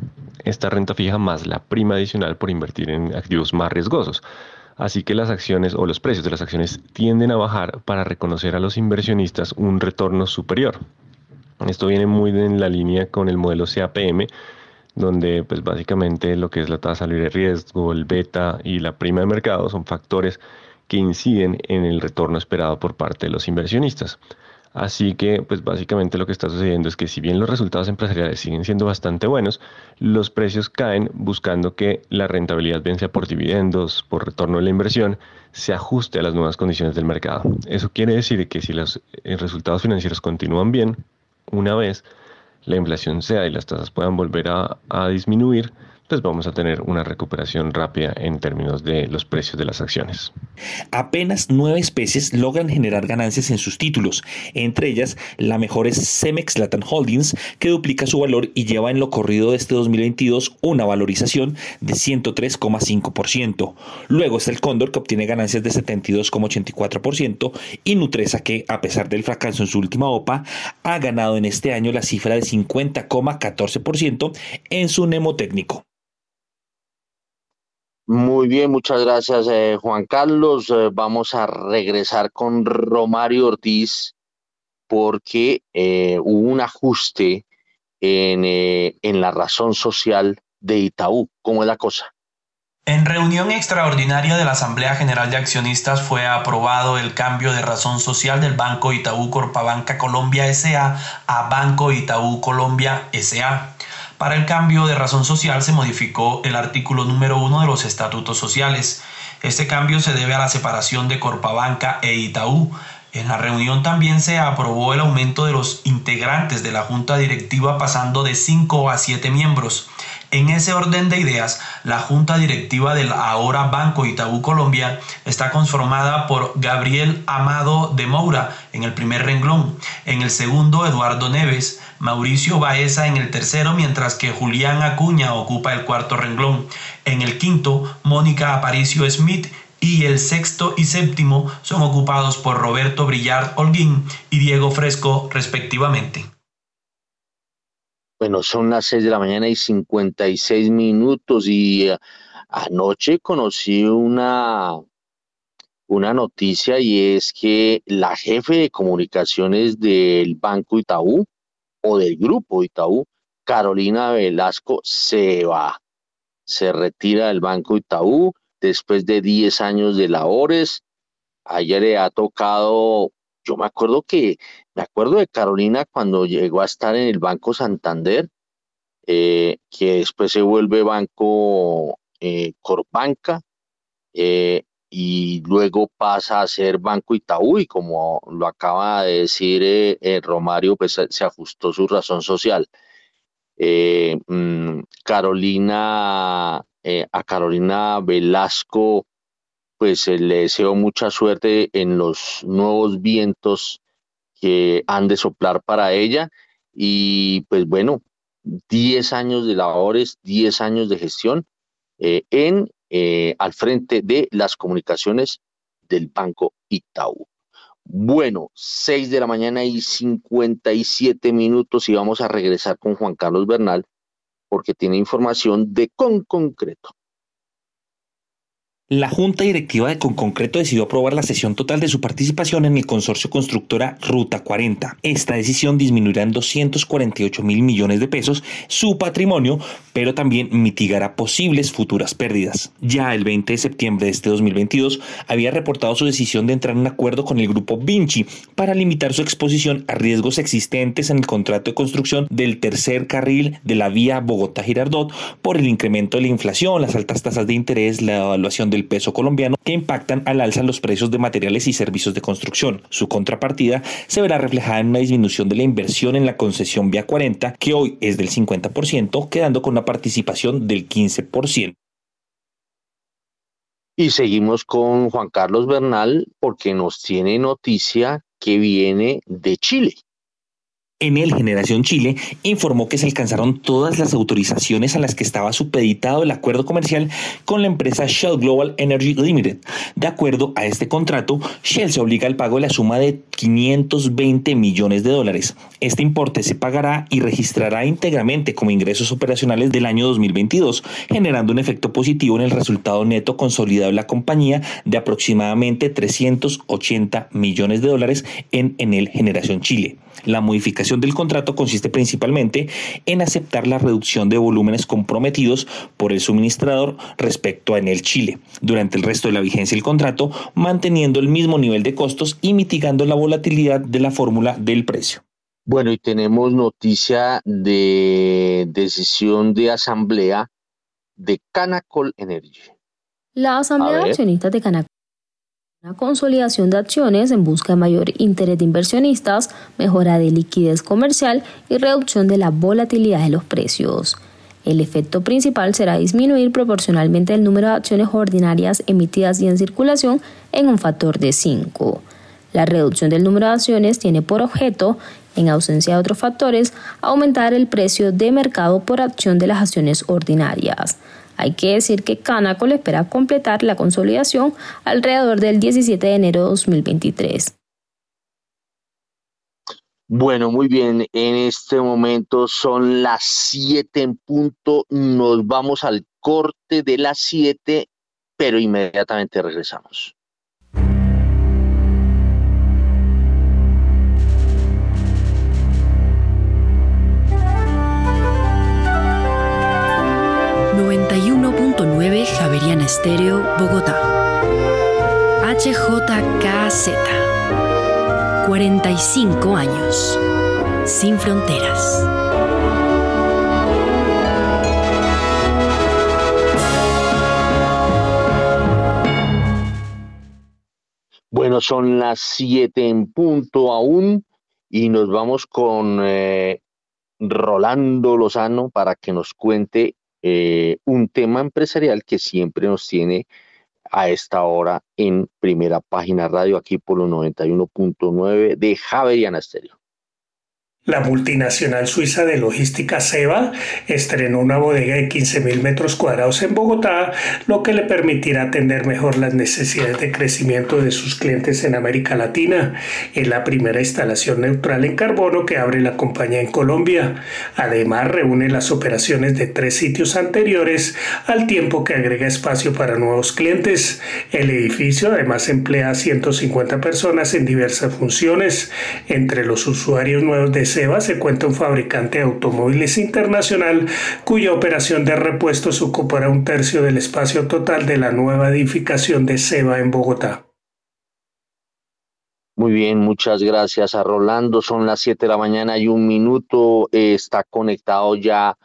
esta renta fija más la prima adicional por invertir en activos más riesgosos. Así que las acciones o los precios de las acciones tienden a bajar para reconocer a los inversionistas un retorno superior. Esto viene muy en la línea con el modelo CAPM, donde pues básicamente lo que es la tasa libre de riesgo, el beta y la prima de mercado son factores que inciden en el retorno esperado por parte de los inversionistas. Así que, pues básicamente lo que está sucediendo es que si bien los resultados empresariales siguen siendo bastante buenos, los precios caen buscando que la rentabilidad, bien sea por dividendos, por retorno de la inversión, se ajuste a las nuevas condiciones del mercado. Eso quiere decir que si los eh, resultados financieros continúan bien, una vez la inflación sea y las tasas puedan volver a, a disminuir, pues vamos a tener una recuperación rápida en términos de los precios de las acciones. Apenas nueve especies logran generar ganancias en sus títulos. Entre ellas, la mejor es Cemex Latin Holdings, que duplica su valor y lleva en lo corrido de este 2022 una valorización de 103,5%. Luego está el Cóndor, que obtiene ganancias de 72,84%, y Nutresa, que, a pesar del fracaso en su última OPA, ha ganado en este año la cifra de 50,14% en su nemotécnico. Muy bien, muchas gracias eh, Juan Carlos. Eh, vamos a regresar con Romario Ortiz porque eh, hubo un ajuste en, en la razón social de Itaú. ¿Cómo es la cosa? En reunión extraordinaria de la Asamblea General de Accionistas fue aprobado el cambio de razón social del Banco Itaú Corpabanca Colombia SA a Banco Itaú Colombia SA. Para el cambio de razón social se modificó el artículo número uno de los estatutos sociales. Este cambio se debe a la separación de Corpabanca e Itaú. En la reunión también se aprobó el aumento de los integrantes de la junta directiva pasando de 5 a 7 miembros. En ese orden de ideas, la junta directiva del ahora Banco Itaú Colombia está conformada por Gabriel Amado de Moura en el primer renglón, en el segundo Eduardo Neves, Mauricio Baeza en el tercero, mientras que Julián Acuña ocupa el cuarto renglón. En el quinto, Mónica Aparicio Smith y el sexto y séptimo son ocupados por Roberto Brillard Holguín y Diego Fresco respectivamente. Bueno, son las seis de la mañana y 56 minutos y eh, anoche conocí una, una noticia y es que la jefe de comunicaciones del Banco Itaú, o del grupo Itaú, Carolina Velasco se va, se retira del Banco Itaú después de 10 años de labores. Ayer le ha tocado, yo me acuerdo que, me acuerdo de Carolina cuando llegó a estar en el Banco Santander, eh, que después se vuelve Banco eh, Corbanca, eh, y luego pasa a ser Banco Itaú y como lo acaba de decir eh, eh, Romario, pues se ajustó su razón social. Eh, mm, Carolina, a Carolina Velasco, pues le deseo mucha suerte en los nuevos vientos que han de soplar para ella. Y pues bueno, 10 años de labores, 10 años de gestión en, eh, al frente de las comunicaciones del Banco Itaú. Bueno, 6 de la mañana y 57 minutos y vamos a regresar con Juan Carlos Bernal porque tiene información de con concreto. La Junta Directiva de Conconcreto decidió aprobar la cesión total de su participación en el consorcio constructora Ruta 40. Esta decisión disminuirá en 248 mil millones de pesos su patrimonio, pero también mitigará posibles futuras pérdidas. Ya el 20 de septiembre de este 2022 había reportado su decisión de entrar en un acuerdo con el grupo Vinci para limitar su exposición a riesgos existentes en el contrato de construcción del tercer carril de la vía Bogotá-Girardot por el incremento de la inflación, las altas tasas de interés, la evaluación del peso colombiano que impactan al alza los precios de materiales y servicios de construcción. Su contrapartida se verá reflejada en una disminución de la inversión en la concesión Vía 40, que hoy es del 50%, quedando con una participación del 15%. Y seguimos con Juan Carlos Bernal porque nos tiene noticia que viene de Chile. Enel Generación Chile informó que se alcanzaron todas las autorizaciones a las que estaba supeditado el acuerdo comercial con la empresa Shell Global Energy Limited. De acuerdo a este contrato, Shell se obliga al pago de la suma de 520 millones de dólares. Este importe se pagará y registrará íntegramente como ingresos operacionales del año 2022, generando un efecto positivo en el resultado neto consolidado de la compañía de aproximadamente 380 millones de dólares en Enel Generación Chile. La modificación del contrato consiste principalmente en aceptar la reducción de volúmenes comprometidos por el suministrador respecto a Enel Chile durante el resto de la vigencia del contrato, manteniendo el mismo nivel de costos y mitigando la volatilidad de la fórmula del precio. Bueno, y tenemos noticia de decisión de asamblea de Canacol Energy. La asamblea de accionistas de Canacol una consolidación de acciones en busca de mayor interés de inversionistas, mejora de liquidez comercial y reducción de la volatilidad de los precios. El efecto principal será disminuir proporcionalmente el número de acciones ordinarias emitidas y en circulación en un factor de 5. La reducción del número de acciones tiene por objeto, en ausencia de otros factores, aumentar el precio de mercado por acción de las acciones ordinarias. Hay que decir que Canacol espera completar la consolidación alrededor del 17 de enero de 2023. Bueno, muy bien. En este momento son las 7 en punto. Nos vamos al corte de las 7, pero inmediatamente regresamos. 91.9 Javeriana Estéreo, Bogotá. HJKZ. 45 años. Sin fronteras. Bueno, son las 7 en punto aún y nos vamos con eh, Rolando Lozano para que nos cuente eh, un tema empresarial que siempre nos tiene a esta hora en primera página radio aquí por los 91.9 de Javeriana Stereo. La multinacional suiza de logística SEBA estrenó una bodega de 15.000 metros cuadrados en Bogotá, lo que le permitirá atender mejor las necesidades de crecimiento de sus clientes en América Latina. Es la primera instalación neutral en carbono que abre la compañía en Colombia. Además, reúne las operaciones de tres sitios anteriores al tiempo que agrega espacio para nuevos clientes. El edificio además emplea a 150 personas en diversas funciones. Entre los usuarios nuevos de SEBA se cuenta un fabricante de automóviles internacional cuya operación de repuestos ocupará un tercio del espacio total de la nueva edificación de SEBA en Bogotá. Muy bien, muchas gracias a Rolando. Son las 7 de la mañana y un minuto. está conectado ya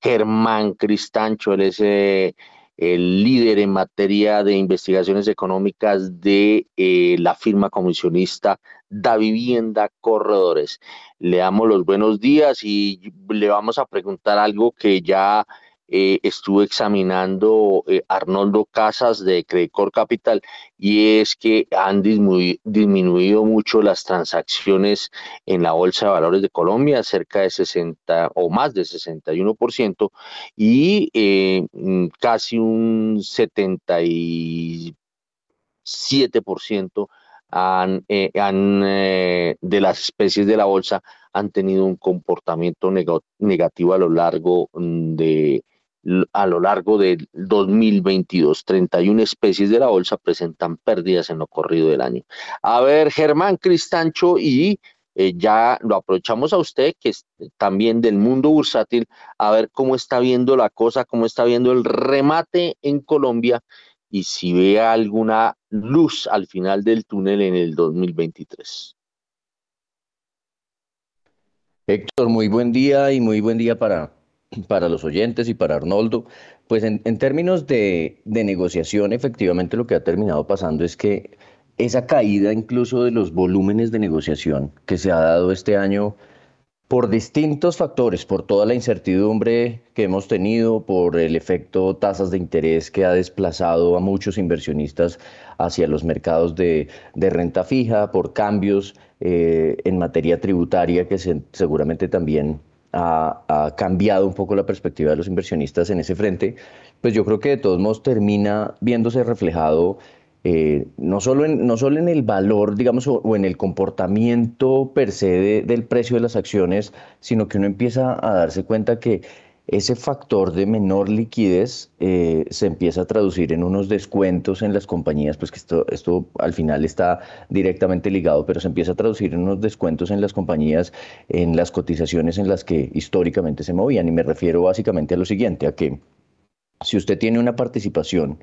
Germán Cristancho, él es eh, el líder en materia de investigaciones económicas de eh, la firma comisionista Da Vivienda Corredores. Le damos los buenos días y le vamos a preguntar algo que ya eh, estuve examinando eh, Arnoldo Casas de Credicor Capital y es que han disminuido, mucho las transacciones en la Bolsa de Valores de Colombia, cerca de 60 o más de 61% y eh, mm, casi un 77% han, han de las especies de la bolsa han tenido un comportamiento negativo a lo largo mm, de a lo largo del 2022. 31 especies de la bolsa presentan pérdidas en lo corrido del año. A ver, Germán Cristancho, y eh, ya lo aprovechamos a usted, que es también del mundo bursátil, a ver cómo está viendo la cosa, cómo está viendo el remate en Colombia y si ve alguna luz al final del túnel en el 2023. Héctor, muy buen día y muy buen día para, para los oyentes y para Arnoldo. Pues en, términos de, negociación, efectivamente lo que ha terminado pasando es que esa caída incluso de los volúmenes de negociación que se ha dado este año por distintos factores, por toda la incertidumbre que hemos tenido, por el efecto tasas de interés que ha desplazado a muchos inversionistas hacia los mercados de, renta fija, por cambios eh, en materia tributaria que seguramente también ha, cambiado un poco la perspectiva de los inversionistas en ese frente, pues yo creo que de todos modos termina viéndose reflejado eh, no, solo en, no solo en el valor, digamos, o, en el comportamiento per se del precio de las acciones, sino que uno empieza a darse cuenta que ese factor de menor liquidez eh, se empieza a traducir en unos descuentos en las compañías, pues que esto, esto al final está directamente ligado, pero se empieza a traducir en unos descuentos en las compañías, en las cotizaciones en las que históricamente se movían. Y me refiero básicamente a lo siguiente, a que si usted tiene una participación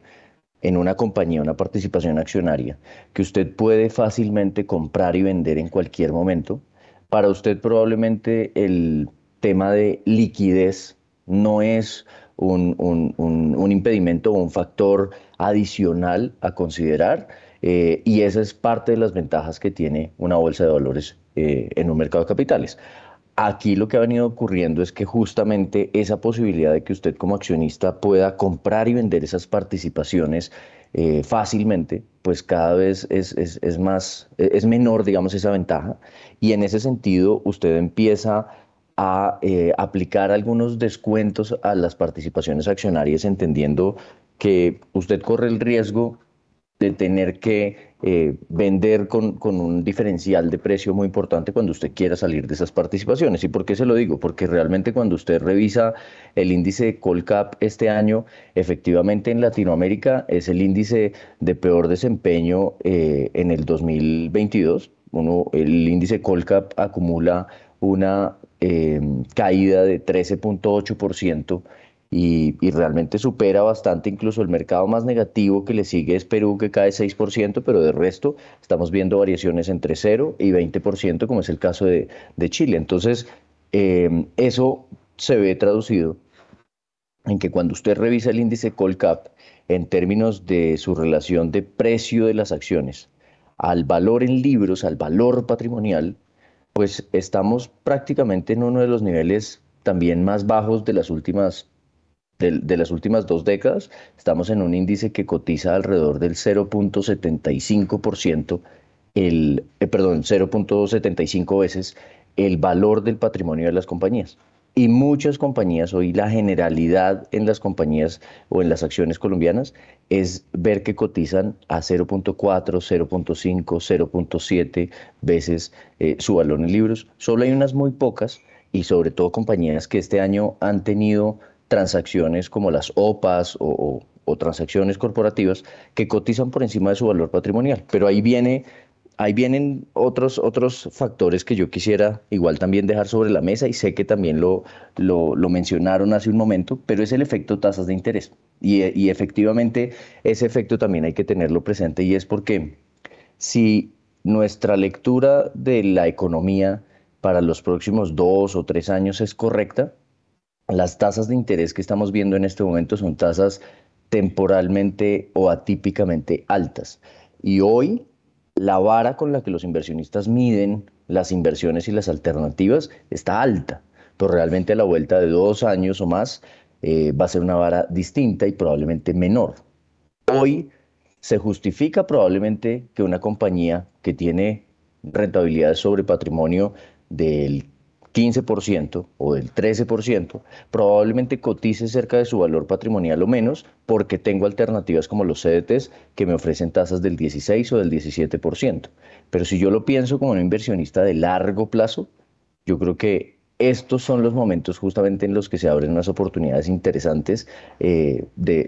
en una compañía, una participación accionaria, que usted puede fácilmente comprar y vender en cualquier momento, para usted probablemente el tema de liquidez no es un, impedimento o un factor adicional a considerar eh, y esa es parte de las ventajas que tiene una bolsa de valores eh, en un mercado de capitales. Aquí lo que ha venido ocurriendo es que justamente esa posibilidad de que usted como accionista pueda comprar y vender esas participaciones eh, fácilmente, pues cada vez es, es, más, es menor, digamos, esa ventaja. Y en ese sentido, usted empieza a eh, aplicar algunos descuentos a las participaciones accionarias, entendiendo que usted corre el riesgo de tener que eh, vender con, un diferencial de precio muy importante cuando usted quiera salir de esas participaciones. ¿Y por qué se lo digo? Porque realmente cuando usted revisa el índice Colcap este año, efectivamente en Latinoamérica es el índice de peor desempeño eh, en el 2022. Uno, el índice Colcap acumula una Em, caída de 13.8% y, y, realmente supera bastante incluso el mercado más negativo que le sigue es Perú que cae 6%, pero de resto estamos viendo variaciones entre 0 y 20% como es el caso de, Chile. Entonces, em, eso se ve traducido en que cuando usted revisa el índice Colcap en términos de su relación de precio de las acciones al valor en libros, al valor patrimonial, pues estamos prácticamente en uno de los niveles también más bajos de las últimas de, las últimas dos décadas. Estamos en un índice que cotiza alrededor del 0.75%, el, eh, perdón, 0.75 veces el valor del patrimonio de las compañías. Y muchas compañías, hoy la generalidad en las compañías o en las acciones colombianas es ver que cotizan a 0.4, 0.5, 0.7 veces eh, su valor en libros. Solo hay unas muy pocas y sobre todo compañías que este año han tenido transacciones como las OPAs o, transacciones corporativas que cotizan por encima de su valor patrimonial. Pero ahí viene ahí vienen otros, otros factores que yo quisiera igual también dejar sobre la mesa y sé que también lo, lo, mencionaron hace un momento, pero es el efecto tasas de interés. Y, y, efectivamente ese efecto también hay que tenerlo presente y es porque si nuestra lectura de la economía para los próximos dos o tres años es correcta, las tasas de interés que estamos viendo en este momento son tasas temporalmente o atípicamente altas. Y hoy la vara con la que los inversionistas miden las inversiones y las alternativas está alta, pero realmente a la vuelta de dos años o más, va a ser una vara distinta y probablemente menor. Hoy se justifica probablemente que una compañía que tiene rentabilidad sobre patrimonio del 15% o del 13%, probablemente cotice cerca de su valor patrimonial o menos porque tengo alternativas como los CDTs que me ofrecen tasas del 16 o del 17%. Pero si yo lo pienso como un inversionista de largo plazo, yo creo que estos son los momentos justamente en los que se abren unas oportunidades interesantes eh,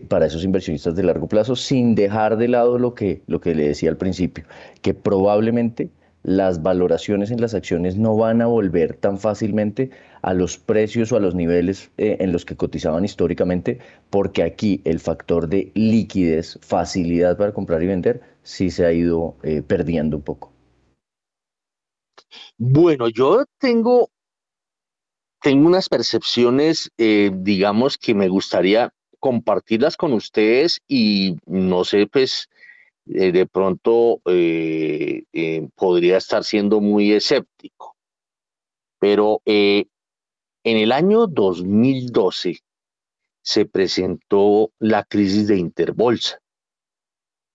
para esos inversionistas de largo plazo, sin dejar de lado lo que, lo que le decía al principio, que probablemente las valoraciones en las acciones no van a volver tan fácilmente a los precios o a los niveles eh, en los que cotizaban históricamente, porque aquí el factor de liquidez, facilidad para comprar y vender, sí se ha ido eh, perdiendo un poco. Bueno, yo tengo, tengo unas percepciones, eh, digamos, que me gustaría compartirlas con ustedes y no sé, pues, eh, de pronto eh, eh, podría estar siendo muy escéptico. Pero en el año 2012 se presentó la crisis de Interbolsa,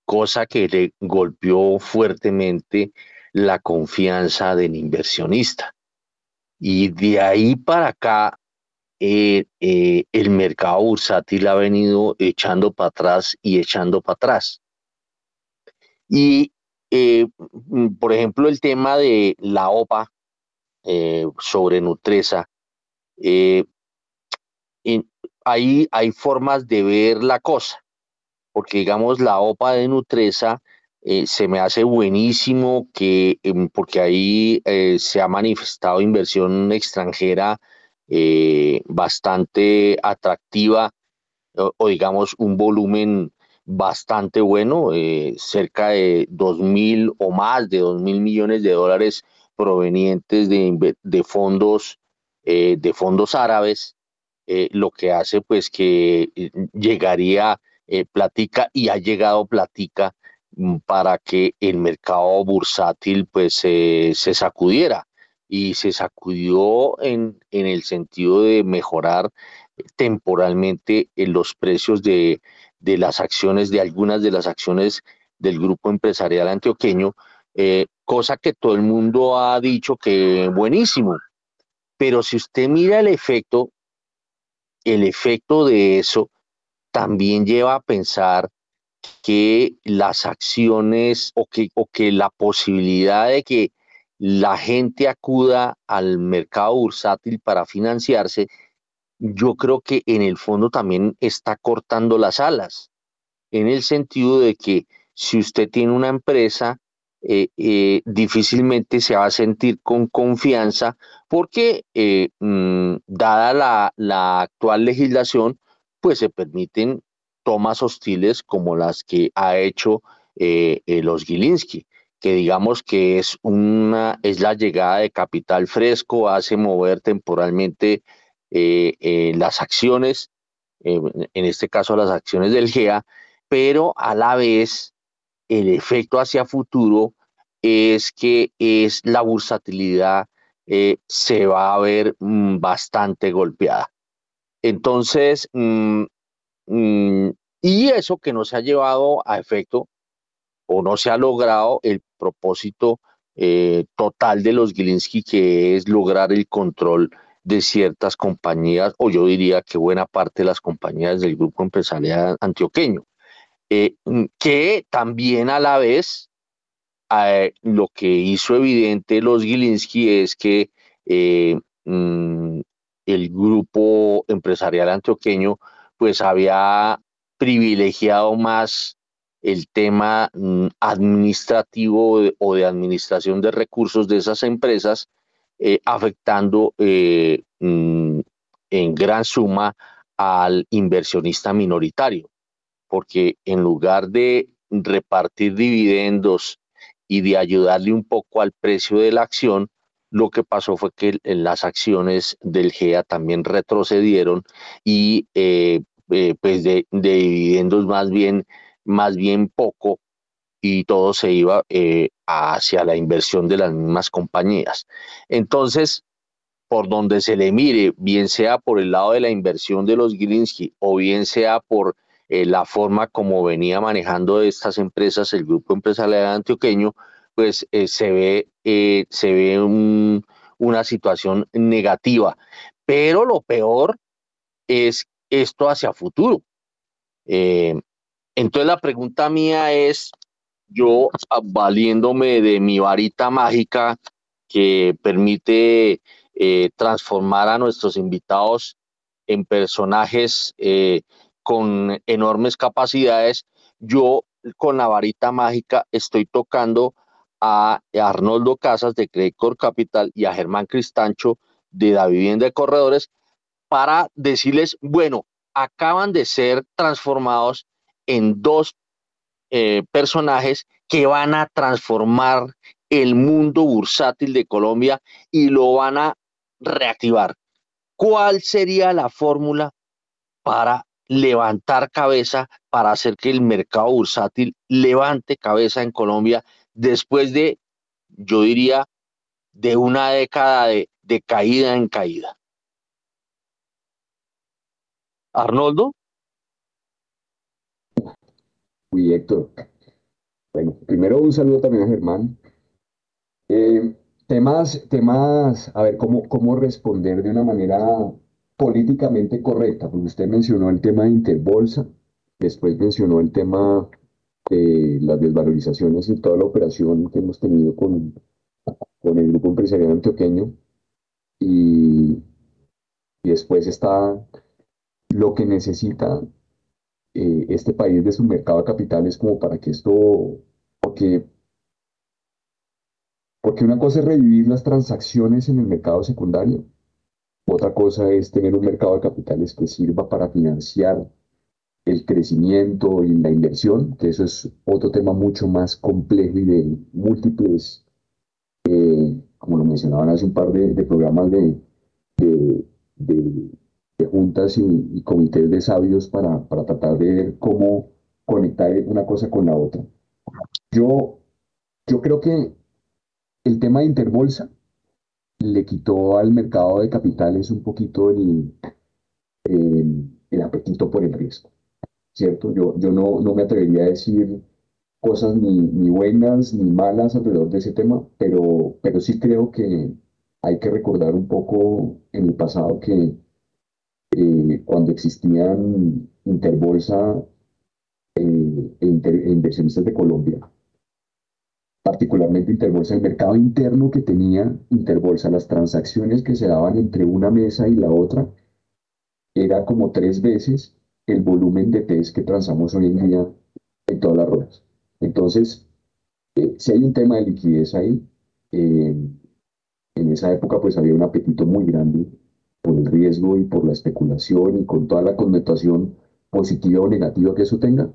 cosa que le golpeó fuertemente la confianza del inversionista. Y de ahí para acá, el mercado bursátil ha venido echando para atrás y echando para atrás. Y, eh, mm, por ejemplo, el tema de la OPA eh, sobre Nutresa, eh, ahí hay formas de ver la cosa, porque digamos la OPA de Nutresa se me hace buenísimo que, em, porque ahí se ha manifestado inversión extranjera bastante atractiva o digamos un volumen bastante bueno, eh, cerca de dos mil o más de dos mil millones de dólares provenientes de, de fondos eh, de fondos árabes, eh, lo que hace pues que llegaría platica y ha llegado platica mm, para que el mercado bursátil pues se sacudiera. Y se sacudió en, en el sentido de mejorar temporalmente los precios de, de las acciones, de algunas de las acciones del grupo empresarial antioqueño, eh, cosa que todo el mundo ha dicho que buenísimo. Pero si usted mira el efecto, el efecto de eso también lleva a pensar que las acciones o que, o que la posibilidad de que la gente acuda al mercado bursátil para financiarse yo creo que en el fondo también está cortando las alas, en el sentido de que si usted tiene una empresa, eh, eh, difícilmente se va a sentir con confianza porque, eh, mm, dada la, actual legislación, pues se permiten tomas hostiles como las que ha hecho los Gilinski que digamos que es una es la llegada de capital fresco, hace mover temporalmente eh, eh, las acciones, eh, en este caso las acciones del GEA, pero a la vez el efecto hacia futuro es que es la bursatilidad se va a ver mm, bastante golpeada. Entonces, mm, mm, y eso que no se ha llevado a efecto o no se ha logrado el propósito total de los Gilinski, que es lograr el control de ciertas compañías, o yo diría que buena parte de las compañías del grupo empresarial antioqueño, eh, mm, que también a la vez eh, lo que hizo evidente los Gilinski es que eh, mm, el grupo empresarial antioqueño pues había privilegiado más el tema mm, administrativo o de administración de recursos de esas empresas eh, afectando eh, mm, en gran suma al inversionista minoritario, porque en lugar de repartir dividendos y de ayudarle un poco al precio de la acción, lo que pasó fue que las acciones del GEA también retrocedieron y eh, pues de, de, dividendos más bien, más bien poco y todo se iba hacia la inversión de las mismas compañías. Entonces, por donde se le mire, bien sea por el lado de la inversión de los Gilinski o bien sea por eh, la forma como venía manejando estas empresas el grupo empresarial antioqueño, pues eh, se ve, eh, se ve una situación negativa. Pero lo peor es esto hacia futuro. entonces la pregunta mía es, yo valiéndome de mi varita mágica que permite transformar a nuestros invitados en personajes con enormes capacidades, yo con la varita mágica estoy tocando a Arnoldo Casas de Credit Capital y a Germán Cristancho de la de Corredores para decirles, bueno, acaban de ser transformados en dos eh, personajes que van a transformar el mundo bursátil de Colombia y lo van a reactivar. ¿Cuál sería la fórmula para levantar cabeza para hacer que el mercado bursátil levante cabeza en Colombia después de, yo diría, de una década de, caída en caída. Arnoldo. Uy, Héctor. Bueno, primero un saludo también a Germán. Eh, temas, temas, a ver, ¿cómo, cómo responder de una manera políticamente correcta, porque usted mencionó el tema de Interbolsa, después mencionó el tema de las desvalorizaciones y toda la operación que hemos tenido con, con el grupo empresarial antioqueño, y, después está lo que necesita eh, este país de su mercado de capitales como para que esto, porque, porque una cosa es revivir las transacciones en el mercado secundario, otra cosa es tener un mercado de capitales que sirva para financiar el crecimiento y la inversión, que eso es otro tema mucho más complejo y de múltiples, eh, como lo mencionaban hace un par de, programas de, de, juntas y, comités de sabios para, para tratar de ver cómo conectar una cosa con la otra. Yo, yo creo que el tema de Interbolsa le quitó al mercado de capitales un poquito el, el, apetito por el riesgo, ¿cierto? Yo, yo no, no me atrevería a decir cosas ni, ni, buenas ni malas alrededor de ese tema, pero, pero sí creo que hay que recordar un poco en el pasado que eh, cuando existían Interbolsa eh, e, e inversionistas de Colombia, particularmente Interbolsa, el mercado interno que tenía Interbolsa, las transacciones que se daban entre una mesa y la otra, era como tres veces el volumen de test que transamos hoy en día en todas las ruedas. Entonces, eh, si hay un tema de liquidez ahí, eh, en esa época pues había un apetito muy grande por el riesgo y por la especulación y con toda la connotación positiva o negativa que eso tenga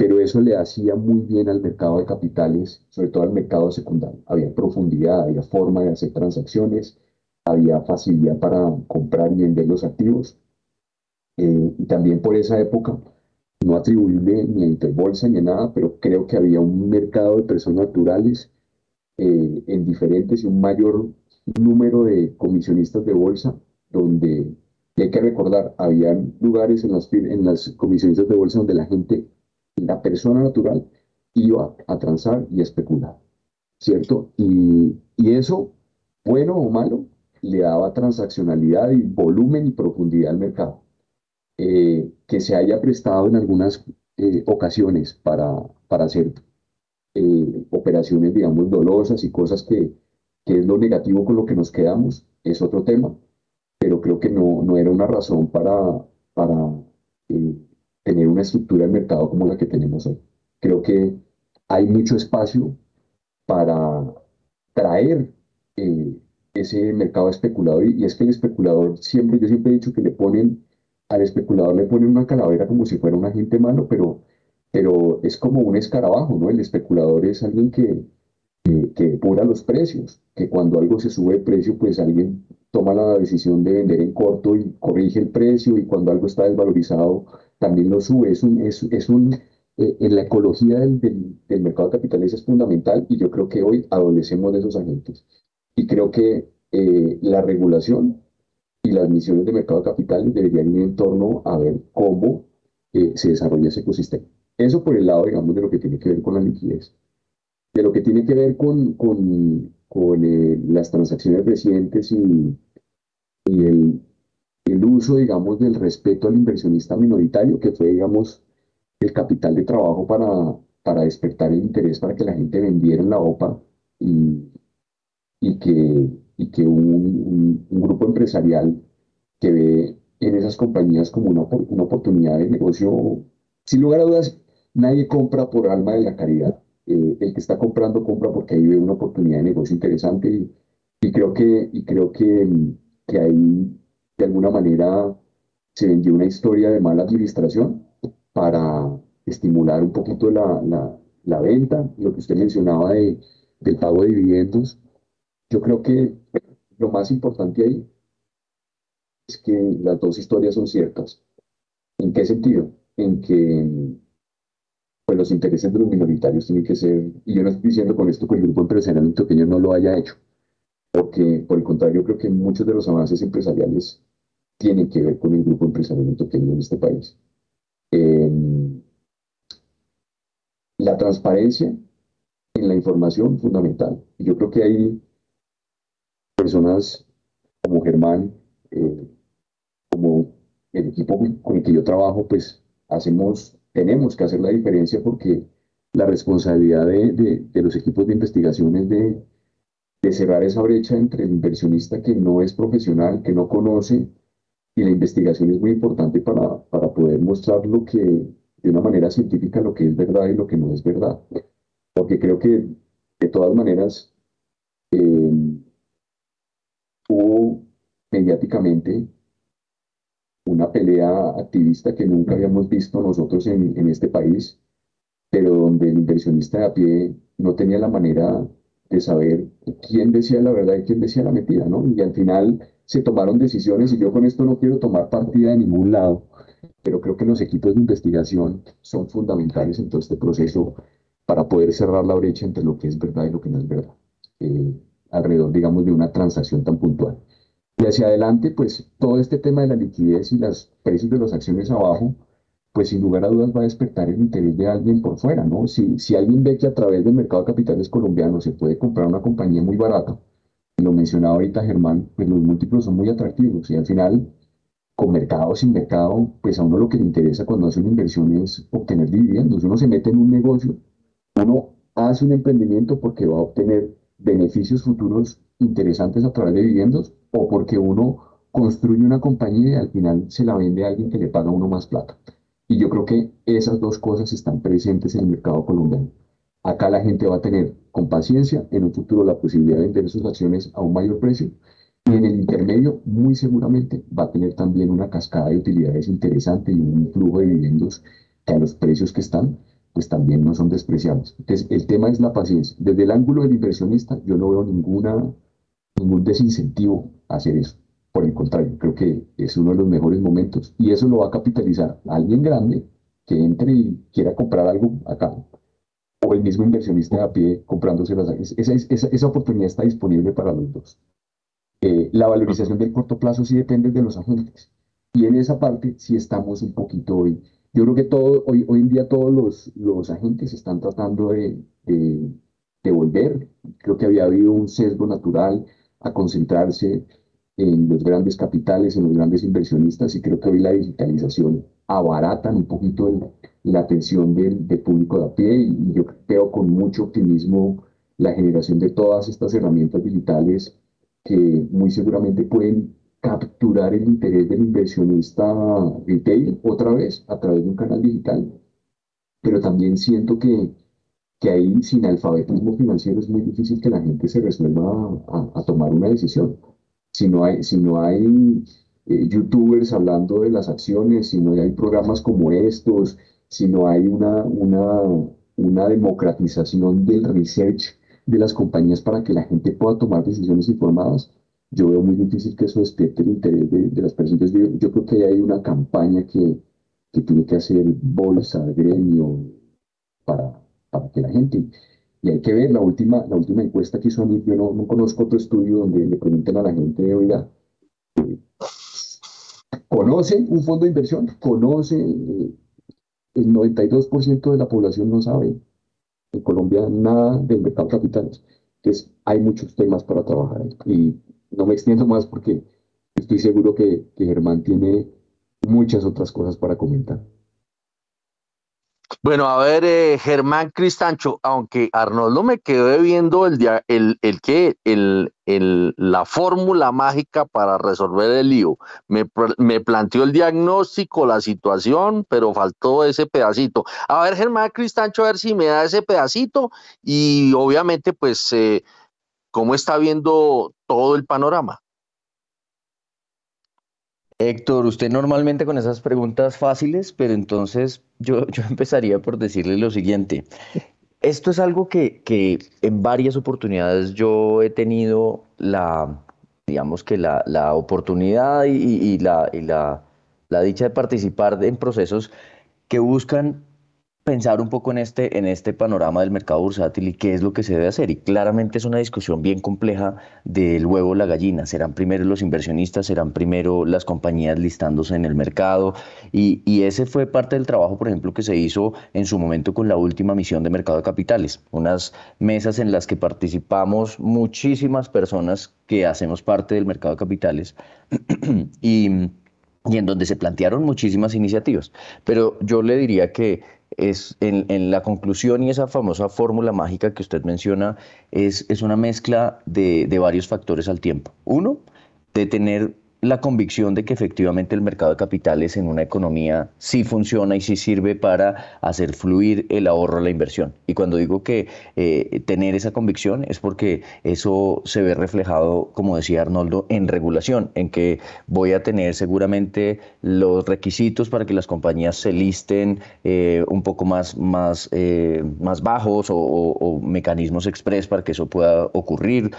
pero eso le hacía muy bien al mercado de capitales, sobre todo al mercado secundario. Había profundidad, había forma de hacer transacciones, había facilidad para comprar y vender los activos. Eh, y también por esa época, no atribuible ni a Interbolsa ni a nada, pero creo que había un mercado de personas naturales eh, en diferentes y un mayor número de comisionistas de bolsa, donde hay que recordar, había lugares en las, en las comisionistas de bolsa donde la gente la persona natural iba a transar y especular, ¿cierto? Y, eso, bueno o malo, le daba transaccionalidad y volumen y profundidad al mercado. Eh, que se haya prestado en algunas eh, ocasiones para, para hacer eh, operaciones, digamos, dolosas y cosas que, que, es lo negativo con lo que nos quedamos, es otro tema, pero creo que no, no era una razón para, para tener una estructura de mercado como la que tenemos hoy. Creo que hay mucho espacio para traer eh, ese mercado especulador y, es que el especulador siempre, yo siempre he dicho que le ponen, al especulador le ponen una calavera como si fuera un agente malo, pero, pero es como un escarabajo, ¿no? El especulador es alguien que, que, que pura los precios, que cuando algo se sube de precio, pues alguien toma la decisión de vender en corto y corrige el precio y cuando algo está desvalorizado también lo sube. Es un, es, es un, eh, en la ecología del, del, mercado de capitales es fundamental y yo creo que hoy adolecemos de esos agentes. Y creo que eh, la regulación y las misiones de mercado de capitales deberían ir en torno a ver cómo eh, se desarrolla ese ecosistema. Eso por el lado, digamos, de lo que tiene que ver con la liquidez. De lo que tiene que ver con, con, con eh, las transacciones recientes y, y el, uso, digamos, del respeto al inversionista minoritario, que fue, digamos, el capital de trabajo para, despertar el interés para que la gente vendiera en la OPA y, que, un, grupo empresarial que ve en esas compañías como una, una oportunidad de negocio, sin lugar a dudas, nadie compra por alma de la caridad. Eh, el que está comprando compra porque ahí ve una oportunidad de negocio interesante y, creo que, y creo que, que ahí de alguna manera se vendió una historia de mala administración para estimular un poquito la, la, venta, lo que usted mencionaba de, del pago de dividendos. Yo creo que lo más importante ahí es que las dos historias son ciertas. ¿En qué sentido? En que pues, los intereses de los minoritarios tienen que ser, y yo no estoy diciendo con esto que el grupo empresarial pequeño no lo haya hecho, porque por el contrario creo que muchos de los avances empresariales tiene que ver con el grupo empresarial pequeño en este país. Em, la transparencia en la información fundamental. Yo creo que hay personas como Germán, eh, como el equipo con el que yo trabajo, pues hacemos, tenemos que hacer la diferencia porque la responsabilidad de, de, de los equipos de investigación es de, de cerrar esa brecha entre el inversionista que no es profesional, que no conoce y la investigación es muy importante para, para poder mostrar lo que, de una manera científica, lo que es verdad y lo que no es verdad. Porque creo que, de todas maneras, eh, hubo mediáticamente una pelea activista que nunca habíamos visto nosotros en, en este país, pero donde el inversionista de a pie no tenía la manera de saber quién decía la verdad y quién decía la mentira, ¿no? Y al final se tomaron decisiones y yo con esto no quiero tomar partida de ningún lado, pero creo que los equipos de investigación son fundamentales en todo este proceso para poder cerrar la brecha entre lo que es verdad y lo que no es verdad, eh, alrededor, digamos, de una transacción tan puntual. Y hacia adelante, pues todo este tema de la liquidez y los precios de las acciones abajo, pues sin lugar a dudas va a despertar el interés de alguien por fuera, ¿no? Si, si alguien ve que a través del mercado de capitales colombiano se puede comprar una compañía muy barata, lo mencionaba ahorita Germán, pues los múltiplos son muy atractivos y al final, con mercado o sin mercado, pues a uno lo que le interesa cuando hace una inversión es obtener dividendos. Uno se mete en un negocio, uno hace un emprendimiento porque va a obtener beneficios futuros interesantes a través de dividendos o porque uno construye una compañía y al final se la vende a alguien que le paga uno más plata. Y yo creo que esas dos cosas están presentes en el mercado colombiano. Acá la gente va a tener con paciencia en un futuro la posibilidad de vender sus acciones a un mayor precio y en el intermedio muy seguramente va a tener también una cascada de utilidades interesante y un flujo de dividendos que a los precios que están pues también no son despreciables. Entonces el tema es la paciencia. Desde el ángulo del inversionista yo no veo ninguna, ningún desincentivo a hacer eso. Por el contrario, creo que es uno de los mejores momentos y eso lo va a capitalizar alguien grande que entre y quiera comprar algo acá o el mismo inversionista a pie comprándose las Esa, esa, esa oportunidad está disponible para los dos. Eh, la valorización del corto plazo sí depende de los agentes. Y en esa parte sí estamos un poquito hoy. Yo creo que todo, hoy, hoy en día todos los, los agentes están tratando de, de, de volver. Creo que había habido un sesgo natural a concentrarse en los grandes capitales, en los grandes inversionistas, y creo que hoy la digitalización abaratan un poquito la atención del, público de a pie, y yo veo con mucho optimismo la generación de todas estas herramientas digitales que muy seguramente pueden capturar el interés del inversionista retail otra vez a través de un canal digital. Pero también siento que, que ahí sin alfabetismo financiero es muy difícil que la gente se resuelva a tomar una decisión si no hay, si no hay eh, youtubers hablando de las acciones, si no hay programas como estos, si no hay una, una, una democratización del research de las compañías para que la gente pueda tomar decisiones informadas, yo veo muy difícil que eso despierte el interés de, las personas. Yo, yo, creo que hay una campaña que, que tiene que hacer bolsa, gremio, para, para que la gente Y hay que ver la última, la última encuesta que hizo yo no, no conozco otro estudio donde le pregunten a la gente, oiga, ¿conoce un fondo de inversión? ¿Conoce? Eh, el 92% de la población no sabe en Colombia nada del mercado de capitales. Entonces, hay muchos temas para trabajar. Y no me extiendo más porque estoy seguro que Germán tiene muchas otras cosas para comentar. Bueno, a ver, eh, Germán Cristancho, aunque Arnoldo me quedó viendo el, el, el, que, el, el, la fórmula mágica para resolver el lío. Me, me, planteó el diagnóstico, la situación, pero faltó ese pedacito. A ver, Germán Cristancho, a ver si me da ese pedacito y obviamente, pues, eh, cómo está viendo todo el panorama. Héctor, usted normalmente con esas preguntas fáciles, pero entonces yo, [laughs] yo empezaría por decirle lo siguiente. Esto es algo que, que en varias oportunidades yo he tenido la, digamos que la, la oportunidad y, la, y la, la dicha de participar en procesos que buscan pensar un poco en este, en este panorama del mercado bursátil y qué es lo que se debe hacer. Y claramente es una discusión bien compleja del huevo la gallina. Serán primero los inversionistas, serán primero las compañías listándose en el mercado. Y, y ese fue parte del trabajo, por ejemplo, que se hizo en su momento con la última misión de mercado de capitales. Unas mesas en las que participamos muchísimas personas que hacemos parte del mercado de capitales. [clears throat] y y en donde se plantearon muchísimas iniciativas. Pero yo le diría que es en, la conclusión y esa famosa fórmula mágica que usted menciona es, es una mezcla de, de varios factores al tiempo. Uno, de tener la convicción de que efectivamente el mercado de capitales en una economía sí funciona y sí sirve para hacer fluir el ahorro, la inversión. Y cuando digo que eh, tener esa convicción es porque eso se ve reflejado, como decía Arnoldo, en regulación, en que voy a tener seguramente los requisitos para que las compañías se listen eh, un poco más, más, eh, más bajos o, mecanismos express para que eso pueda ocurrir,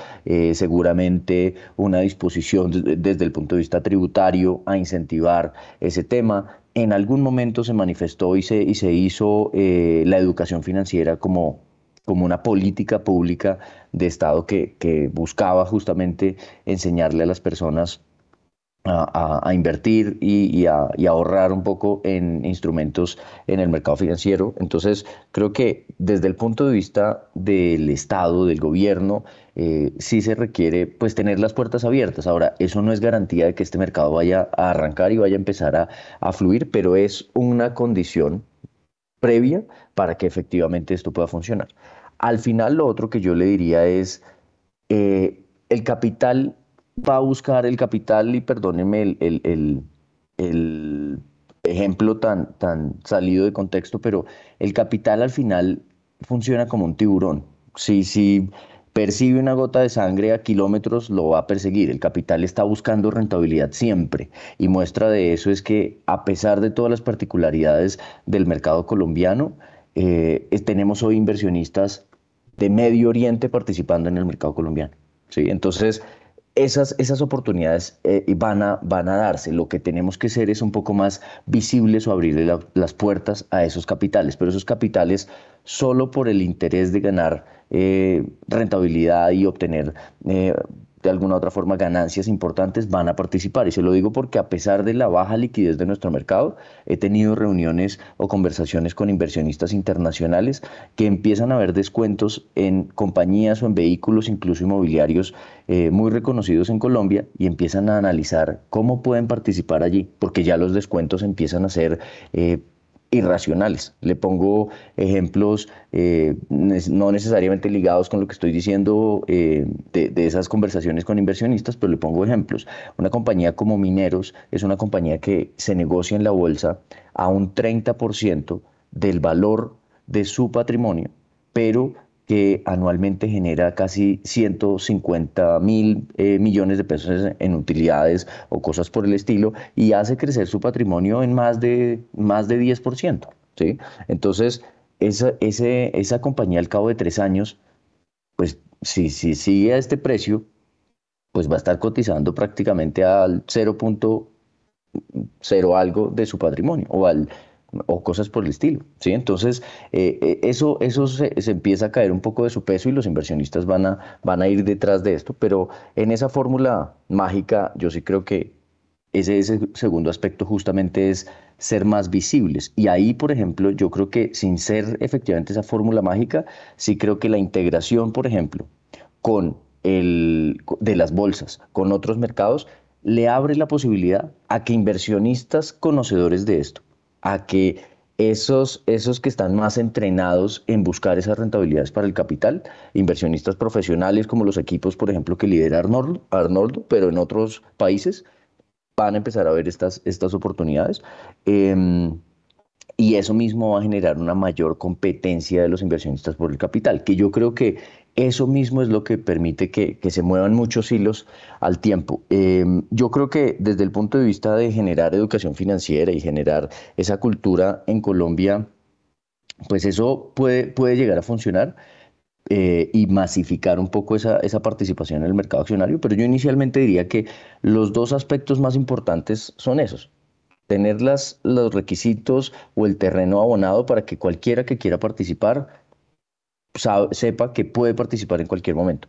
seguramente una disposición desde el punto de vista tributario a incentivar ese tema. En algún momento se manifestó y se, y se hizo eh, la educación financiera como, como una política pública de Estado que, que buscaba justamente enseñarle a las personas a, invertir y, a, ahorrar un poco en instrumentos en el mercado financiero. Entonces, creo que desde el punto de vista del Estado, del gobierno, eh, sí se requiere pues tener las puertas abiertas. Ahora, eso no es garantía de que este mercado vaya a arrancar y vaya a empezar a, a fluir, pero es una condición previa para que efectivamente esto pueda funcionar. Al final, lo otro que yo le diría es, eh, el capital va a buscar el capital, y perdónenme el, el, ejemplo tan, tan salido de contexto, pero el capital al final funciona como un tiburón. Si, si percibe una gota de sangre a kilómetros, lo va a perseguir. El capital está buscando rentabilidad siempre. Y muestra de eso es que a pesar de todas las particularidades del mercado colombiano, eh, tenemos hoy inversionistas de Medio Oriente participando en el mercado colombiano. ¿sí? Entonces, esas, esas oportunidades eh, van, a, van a darse. Lo que tenemos que hacer es un poco más visibles o abrirle las puertas a esos capitales, pero esos capitales solo por el interés de ganar eh, rentabilidad y obtener eh, de alguna otra forma ganancias importantes van a participar. Y se lo digo porque a pesar de la baja liquidez de nuestro mercado, he tenido reuniones o conversaciones con inversionistas internacionales que empiezan a ver descuentos en compañías o en vehículos, incluso inmobiliarios, eh, muy reconocidos en Colombia y empiezan a analizar cómo pueden participar allí, porque ya los descuentos empiezan a ser eh, irracionales. Le pongo ejemplos eh, no necesariamente ligados con lo que estoy diciendo eh, de, esas conversaciones con inversionistas, pero le pongo ejemplos. Una compañía como Mineros es una compañía que se negocia en la bolsa a un 30% del valor de su patrimonio, pero que anualmente genera casi 150 mil eh, millones de pesos en utilidades o cosas por el estilo y hace crecer su patrimonio en más de, más de 10%. ¿sí? Entonces, esa, esa compañía al cabo de tres años, pues si, si sigue a este precio, pues va a estar cotizando prácticamente al 0.0 algo de su patrimonio o al o cosas por el estilo, ¿sí? Entonces, eh, eh, eso, eso se, empieza a caer un poco de su peso y los inversionistas van a, van a ir detrás de esto, pero en esa fórmula mágica yo sí creo que ese, ese segundo aspecto justamente es ser más visibles. Y ahí, por ejemplo, yo creo que sin ser efectivamente esa fórmula mágica, sí creo que la integración, por ejemplo, con el, de las bolsas, con otros mercados, le abre la posibilidad a que inversionistas conocedores de esto, a que esos, esos que están más entrenados en buscar esas rentabilidades para el capital, inversionistas profesionales como los equipos, por ejemplo, que lidera Arnoldo, pero en otros países, van a empezar a ver estas, estas oportunidades. Em, y eso mismo va a generar una mayor competencia de los inversionistas por el capital, que yo creo que eso mismo es lo que permite que, se muevan muchos hilos al tiempo. Em, yo creo que desde el punto de vista de generar educación financiera y generar esa cultura en Colombia, pues eso puede, puede llegar a funcionar. Eh, y masificar un poco esa, esa participación en el mercado accionario, pero yo inicialmente diría que los dos aspectos más importantes son esos tener las, los requisitos o el terreno abonado para que cualquiera que quiera participar sepa que puede participar en cualquier momento.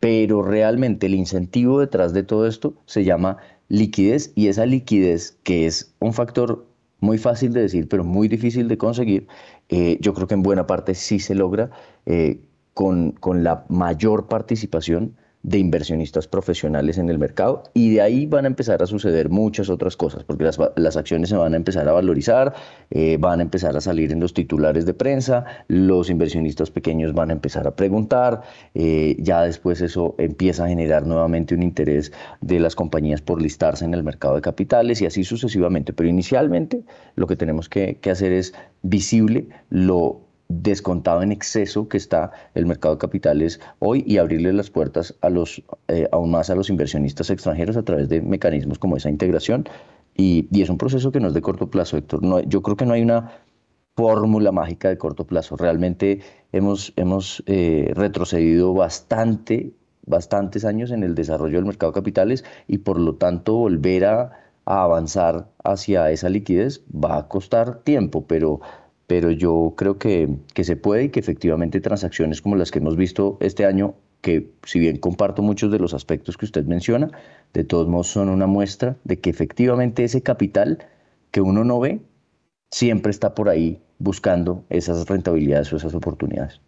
Pero realmente el incentivo detrás de todo esto se llama liquidez y esa liquidez, que es un factor muy fácil de decir, pero muy difícil de conseguir, eh, yo creo que en buena parte sí se logra eh, con, con la mayor participación de inversionistas profesionales en el mercado y de ahí van a empezar a suceder muchas otras cosas porque las, las acciones se van a empezar a valorizar, eh, van a empezar a salir en los titulares de prensa, los inversionistas pequeños van a empezar a preguntar, eh, ya después eso empieza a generar nuevamente un interés de las compañías por listarse en el mercado de capitales y así sucesivamente, pero inicialmente lo que tenemos que, que hacer es visible lo descontado en exceso que está el mercado de capitales hoy y abrirle las puertas a los, eh, aún más a los inversionistas extranjeros a través de mecanismos como esa integración. Y, y es un proceso que no es de corto plazo, Héctor. No, yo creo que no hay una fórmula mágica de corto plazo. Realmente hemos, hemos eh, retrocedido bastante, bastantes años en el desarrollo del mercado de capitales y por lo tanto volver a, a avanzar hacia esa liquidez va a costar tiempo, pero pero yo creo que, se puede y que efectivamente transacciones como las que hemos visto este año, que si bien comparto muchos de los aspectos que usted menciona, de todos modos son una muestra de que efectivamente ese capital que uno no ve siempre está por ahí buscando esas rentabilidades o esas oportunidades.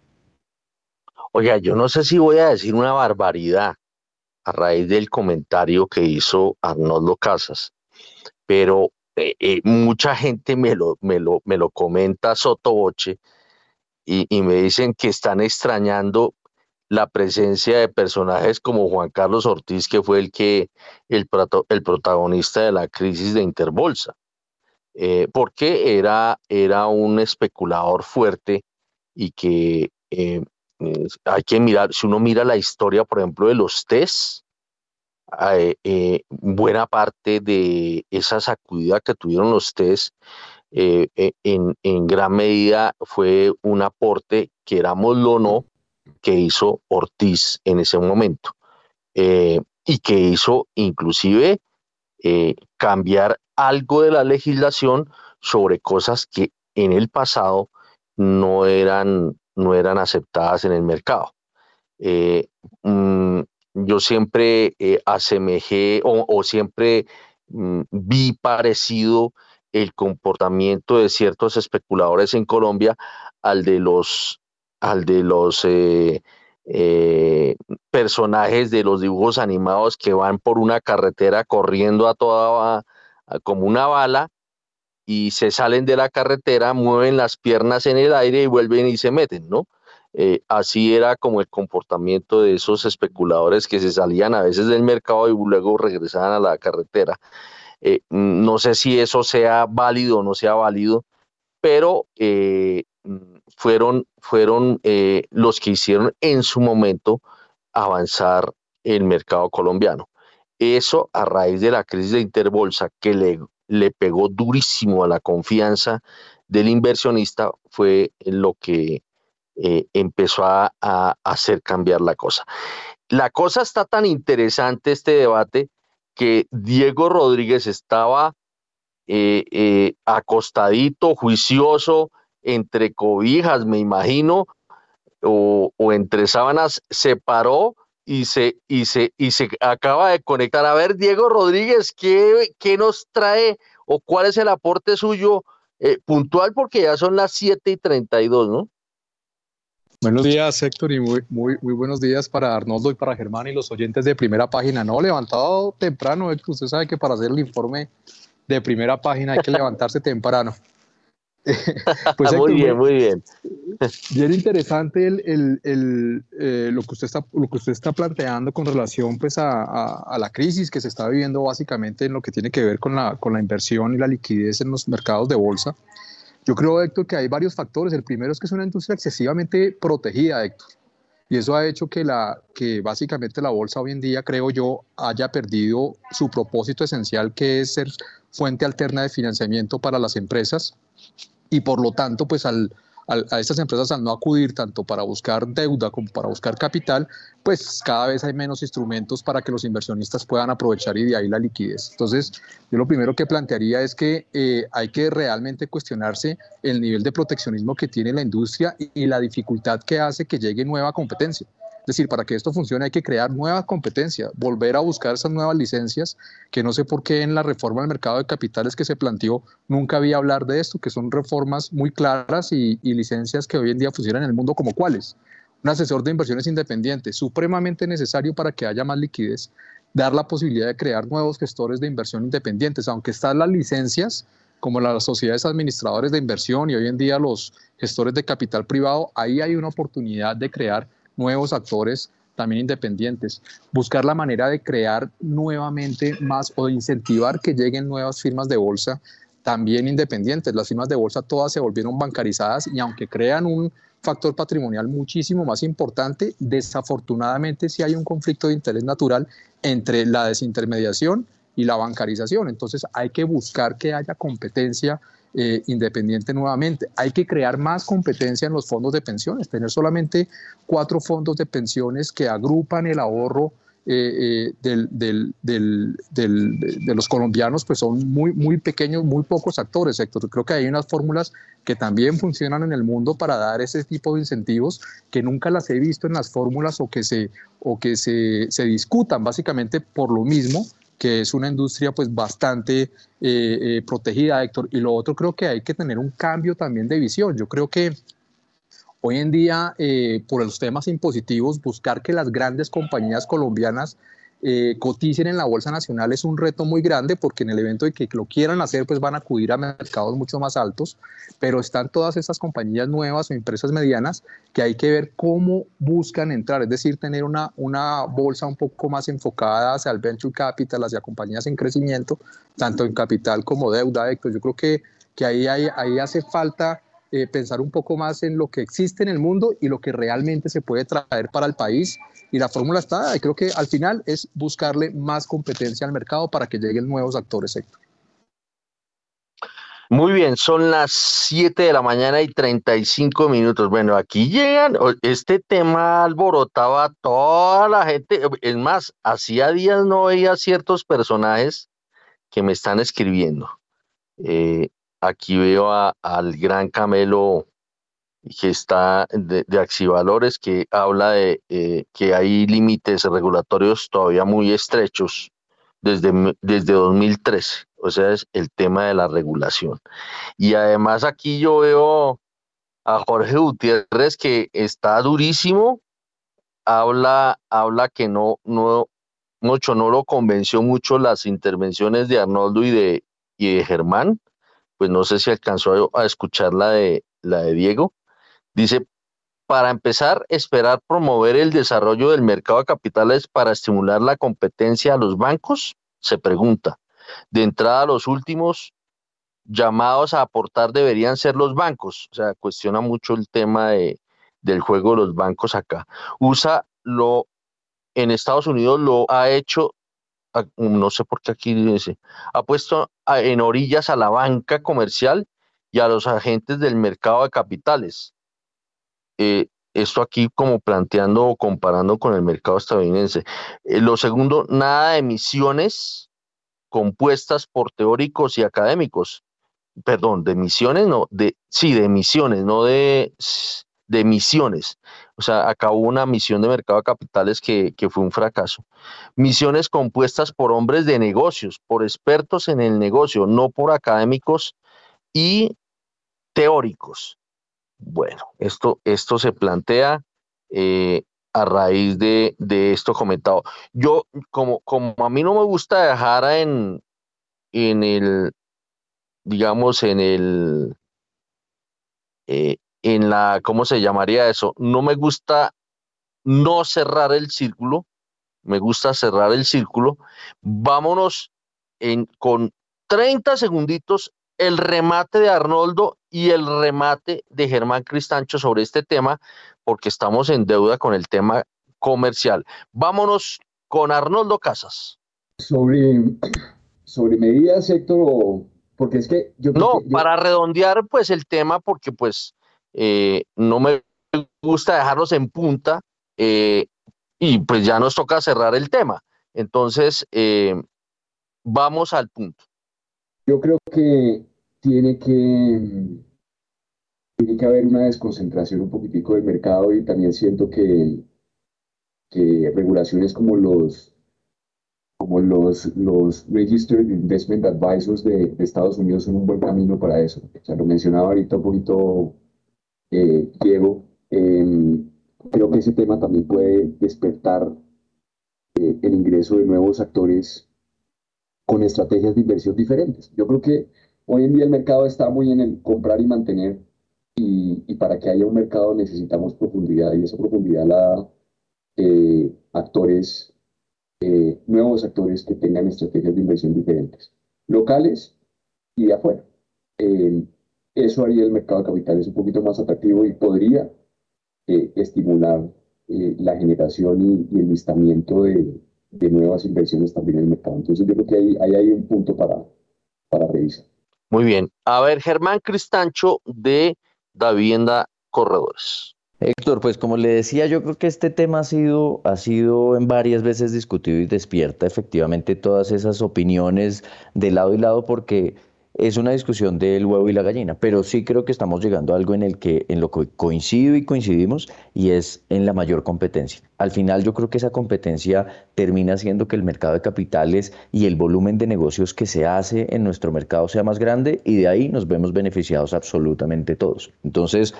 Oiga, yo no sé si voy a decir una barbaridad a raíz del comentario que hizo Arnoldo Casas, pero eh, eh, mucha gente me lo, me lo, me lo comenta sotoboche y, y me dicen que están extrañando la presencia de personajes como Juan Carlos Ortiz, que fue el que el, el protagonista de la crisis de Interbolsa, eh, porque era, era un especulador fuerte y que hay que mirar, si uno mira la historia, por ejemplo, de los test, eh, eh, buena parte de esa sacudida que tuvieron los test eh, en, gran medida fue un aporte, querámoslo o no, que hizo Ortiz en ese momento y que hizo inclusive cambiar algo de la legislación sobre cosas que en el pasado no eran, no eran aceptadas en el mercado. Mm, yo siempre eh, asemejé o, siempre mm, vi parecido el comportamiento de ciertos especuladores en Colombia al de los, al de los eh, eh, personajes de los dibujos animados que van por una carretera corriendo a toda como una bala y se salen de la carretera, mueven las piernas en el aire y vuelven y se meten, ¿no? Eh, así era como el comportamiento de esos especuladores que se salían a veces del mercado y luego regresaban a la carretera. Eh, no sé si eso sea válido o no sea válido, pero eh, fueron, fueron los que hicieron en su momento avanzar el mercado colombiano. Eso a raíz de la crisis de Interbolsa que le, le pegó durísimo a la confianza del inversionista fue lo que eh, empezó a, hacer cambiar la cosa. La cosa está tan interesante, este debate, que Diego Rodríguez estaba eh, acostadito, juicioso, entre cobijas, me imagino, o, entre sábanas, se paró y se, y, se, y se acaba de conectar. A ver, Diego Rodríguez, ¿qué, qué nos trae o cuál es el aporte suyo puntual? Porque ya son las 7 y 32, ¿no? Buenos días, Héctor, y muy, muy, muy buenos días para Arnoldo y para Germán y los oyentes de primera página. No, levantado temprano, Héctor, usted sabe que para hacer el informe de primera página hay que [laughs] levantarse temprano. [laughs] pues, muy bien, muy bien. [laughs] Bien interesante el, el, eh, lo, que usted está, lo que usted está planteando con relación pues, a, a, la crisis que se está viviendo básicamente en lo que tiene que ver con la, con la inversión y la liquidez en los mercados de bolsa. Yo creo, Héctor, que hay varios factores. El primero es que es una industria excesivamente protegida, Héctor. Y eso ha hecho que, la, que básicamente la bolsa hoy en día, creo yo, haya perdido su propósito esencial, que es ser fuente alterna de financiamiento para las empresas. Y por lo tanto, pues al, a estas empresas al no acudir tanto para buscar deuda como para buscar capital, pues cada vez hay menos instrumentos para que los inversionistas puedan aprovechar y de ahí la liquidez. Entonces, yo lo primero que plantearía es que eh, hay que realmente cuestionarse el nivel de proteccionismo que tiene la industria y la dificultad que hace que llegue nueva competencia. Es decir, para que esto funcione hay que crear nueva competencia, volver a buscar esas nuevas licencias, que no sé por qué en la reforma del mercado de capitales que se planteó nunca había hablar de esto, que son reformas muy claras y, licencias que hoy en día funcionan en el mundo como cuáles. Un asesor de inversiones independiente, supremamente necesario para que haya más liquidez, dar la posibilidad de crear nuevos gestores de inversión independientes, aunque están las licencias, como las sociedades administradores de inversión y hoy en día los gestores de capital privado, ahí hay una oportunidad de crear nuevos actores también independientes, buscar la manera de crear nuevamente más o de incentivar que lleguen nuevas firmas de bolsa también independientes. Las firmas de bolsa todas se volvieron bancarizadas y aunque crean un factor patrimonial muchísimo más importante, desafortunadamente sí hay un conflicto de interés natural entre la desintermediación y la bancarización. Entonces hay que buscar que haya competencia eh, independiente nuevamente. Hay que crear más competencia en los fondos de pensiones, tener solamente cuatro fondos de pensiones que agrupan el ahorro eh, eh, de los colombianos, pues son muy, muy pequeños, muy pocos actores, Héctor. Creo que hay unas fórmulas que también funcionan en el mundo para dar ese tipo de incentivos que nunca las he visto en las fórmulas o que se, o que se, se discutan básicamente por lo mismo que es una industria pues bastante eh, eh, protegida, Héctor. Y lo otro creo que hay que tener un cambio también de visión. Yo creo que hoy en día, eh, por los temas impositivos, buscar que las grandes compañías colombianas eh, en la Bolsa Nacional es un reto muy grande porque en el evento de que lo quieran hacer, pues van a acudir a mercados mucho más altos, pero están todas esas compañías nuevas o empresas medianas que hay que ver cómo buscan entrar, es decir, tener una, una bolsa un poco más enfocada hacia el venture capital, hacia compañías en crecimiento, tanto en capital como deuda, Héctor. Yo creo que, que ahí, ahí, ahí hace falta eh, pensar un poco más en lo que existe en el mundo y lo que realmente se puede traer para el país. Y la fórmula está, creo que al final es buscarle más competencia al mercado para que lleguen nuevos actores. Muy bien, son las 7 de la mañana y 35 minutos. Bueno, aquí llegan, este tema alborotaba a toda la gente. Es más, hacía días no veía ciertos personajes que me están escribiendo. Eh, Aquí veo al gran Camelo que está de, de Axivalores, que habla de eh, que hay límites regulatorios todavía muy estrechos desde, desde 2013. O sea, es el tema de la regulación. Y además aquí yo veo a Jorge Gutiérrez que está durísimo, habla, habla que no, no, mucho, no lo convenció mucho las intervenciones de Arnoldo y de, y de Germán pues no sé si alcanzó a, escuchar la de, la de Diego. Dice, para empezar, esperar promover el desarrollo del mercado de capitales para estimular la competencia a los bancos, se pregunta. De entrada, los últimos llamados a aportar deberían ser los bancos. O sea, cuestiona mucho el tema de, del juego de los bancos acá. USA lo en Estados Unidos lo ha hecho no sé por qué aquí dice, ha puesto en orillas a la banca comercial y a los agentes del mercado de capitales. Eh, esto aquí como planteando o comparando con el mercado estadounidense. Eh, lo segundo, nada de emisiones compuestas por teóricos y académicos. Perdón, de misiones, no, de, sí, de misiones, no de, de misiones. O sea, acabó una misión de mercado de capitales que, que fue un fracaso. Misiones compuestas por hombres de negocios, por expertos en el negocio, no por académicos y teóricos. Bueno, esto, esto se plantea eh, a raíz de, esto comentado. Yo, como, como a mí no me gusta dejar en, en el, digamos, en el, eh, en la, ¿cómo se llamaría eso? No me gusta no cerrar el círculo, me gusta cerrar el círculo. Vámonos en, con 30 segunditos el remate de Arnoldo y el remate de Germán Cristancho sobre este tema, porque estamos en deuda con el tema comercial. Vámonos con Arnoldo Casas. Sobre, sobre medidas, Héctor, porque es que yo... No, para redondear pues el tema, porque pues eh, no me gusta dejarlos en punta eh, y pues ya nos toca cerrar el tema. Entonces, eh, vamos al punto. Yo creo que tiene que, tiene que haber una desconcentración un poquitico del mercado y también siento que, que regulaciones como los como los, los Registered Investment Advisors de, Estados Unidos son un buen camino para eso. O sea, lo mencionaba ahorita un poquito eh, Diego. Em, creo que ese tema también puede despertar eh, el ingreso de nuevos actores con estrategias de inversión diferentes. Yo creo que Hoy en día el mercado está muy en el comprar y mantener y, para que haya un mercado necesitamos profundidad y esa profundidad la da eh, actores, eh, nuevos actores que tengan estrategias de inversión diferentes, locales y de afuera. Eh, eso haría el mercado de capitales un poquito más atractivo y podría estimular la generación y, el listamiento de, nuevas inversiones también en el mercado. Entonces yo creo que ahí, ahí hay un punto para, para revisar. Muy bien. A ver, Germán Cristancho de Davienda Corredores. Héctor, pues como le decía, yo creo que este tema ha sido, ha sido en varias veces discutido y despierta efectivamente todas esas opiniones de lado y lado porque es una discusión del huevo y la gallina, pero sí creo que estamos llegando a algo en el que en lo que coincido y coincidimos y es en la mayor competencia. Al final yo creo que esa competencia termina haciendo que el mercado de capitales y el volumen de negocios que se hace en nuestro mercado sea más grande y de ahí nos vemos beneficiados absolutamente todos. Entonces,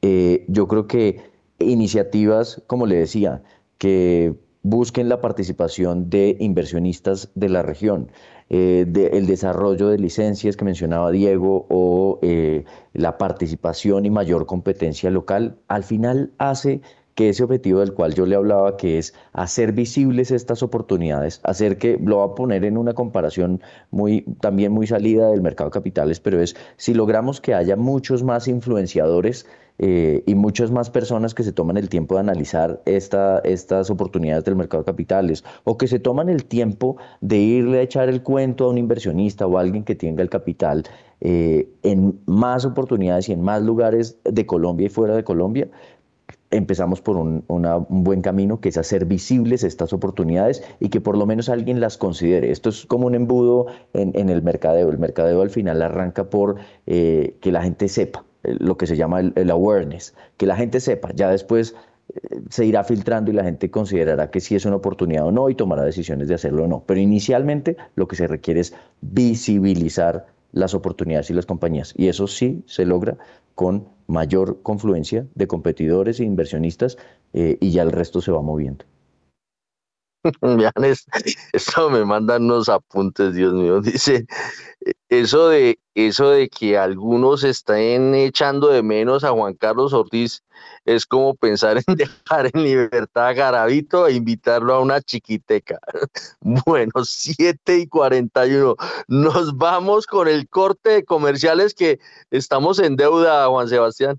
eh, yo creo que iniciativas, como le decía, que busquen la participación de inversionistas de la región, eh, el desarrollo de licencias que mencionaba Diego o eh, la participación y mayor competencia local, al final hace que ese objetivo del cual yo le hablaba, que es hacer visibles estas oportunidades, hacer que, lo va a poner en una comparación muy, también muy salida del mercado de capitales, pero es si logramos que haya muchos más influenciadores eh, y muchas más personas que se toman el tiempo de analizar esta, estas oportunidades del mercado de capitales o que se toman el tiempo de irle a echar el cuento a un inversionista o a alguien que tenga el capital eh, en más oportunidades y en más lugares de Colombia y fuera de Colombia, empezamos por un, buen camino que es hacer visibles estas oportunidades y que por lo menos alguien las considere. Esto es como un embudo en, el mercadeo. El mercadeo al final arranca por eh, que la gente sepa lo que se llama el, awareness, que la gente sepa, ya después eh, se irá filtrando y la gente considerará que si es una oportunidad o no y tomará decisiones de hacerlo o no. Pero inicialmente lo que se requiere es visibilizar las oportunidades y las compañías. Y eso sí se logra con mayor confluencia de competidores e inversionistas eh, y ya el resto se va moviendo. [laughs] Vean, esto me mandan unos apuntes, Dios mío. [laughs] Dice, eso de, eso de que algunos estén echando de menos a Juan Carlos Ortiz es como pensar en [laughs] dejar en libertad a Garavito e invitarlo a una chiquiteca. [laughs] Bueno, 7 y 41. Nos vamos con el corte de comerciales que estamos en deuda, Juan Sebastián.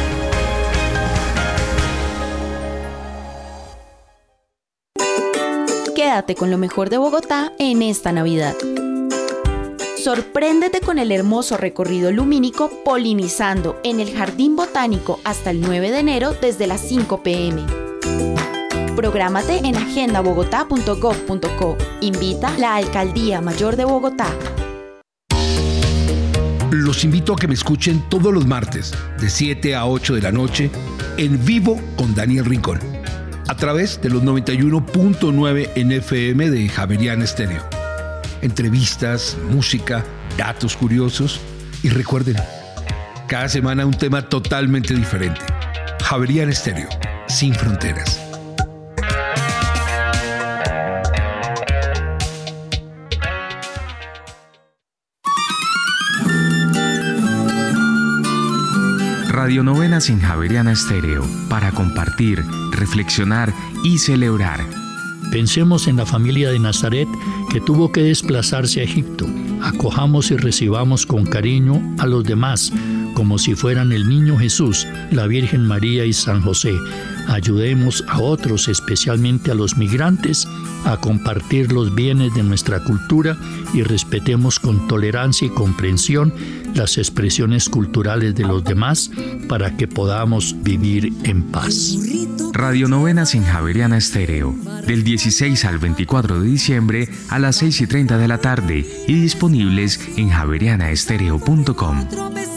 Quédate con lo mejor de Bogotá en esta Navidad. Sorpréndete con el hermoso recorrido lumínico polinizando en el Jardín Botánico hasta el 9 de enero desde las 5 pm. Prográmate en agendabogotá.gov.co. Invita la Alcaldía Mayor de Bogotá. Los invito a que me escuchen todos los martes de 7 a 8 de la noche en vivo con Daniel Rincón a través de los 91.9 NFM de Javerian Estéreo entrevistas, música, datos curiosos y recuerden, cada semana un tema totalmente diferente. Javerian Estéreo, sin fronteras. Radio Novena sin Javeriana Estéreo, para compartir, reflexionar y celebrar Pensemos en la familia de Nazaret que tuvo que desplazarse a Egipto. Acojamos y recibamos con cariño a los demás, como si fueran el niño Jesús, la Virgen María y San José. Ayudemos a otros, especialmente a los migrantes, a compartir los bienes de nuestra cultura y respetemos con tolerancia y comprensión las expresiones culturales de los demás para que podamos vivir en paz. Radio Novena sin Javeriana Estéreo, del 16 al 24 de diciembre a las 6 y 30 de la tarde y disponibles en javerianaestereo.com.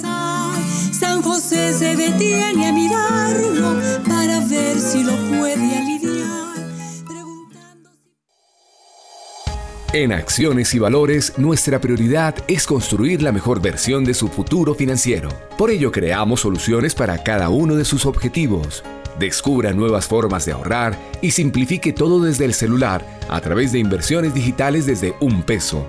Mirarlo para ver si lo puede aliviar. En Acciones y Valores, nuestra prioridad es construir la mejor versión de su futuro financiero. Por ello, creamos soluciones para cada uno de sus objetivos. Descubra nuevas formas de ahorrar y simplifique todo desde el celular a través de inversiones digitales desde un peso.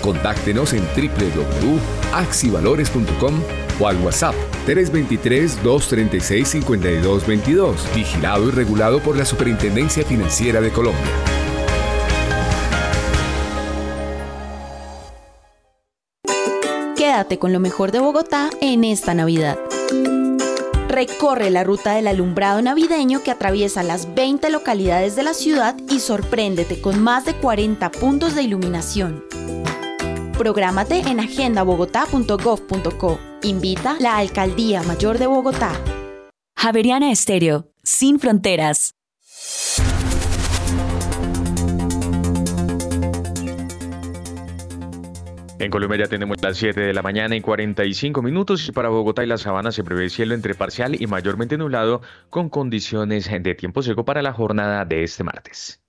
Contáctenos en www.axivalores.com o al WhatsApp 323-236-5222, vigilado y regulado por la Superintendencia Financiera de Colombia. Quédate con lo mejor de Bogotá en esta Navidad. Recorre la ruta del alumbrado navideño que atraviesa las 20 localidades de la ciudad y sorpréndete con más de 40 puntos de iluminación. Prográmate en agendabogotá.gov.co. Invita la Alcaldía Mayor de Bogotá. Javeriana Estéreo, sin fronteras. En Colombia ya tenemos las 7 de la mañana y 45 minutos y para Bogotá y la Sabana se prevé cielo entre parcial y mayormente nublado con condiciones de tiempo seco para la jornada de este martes.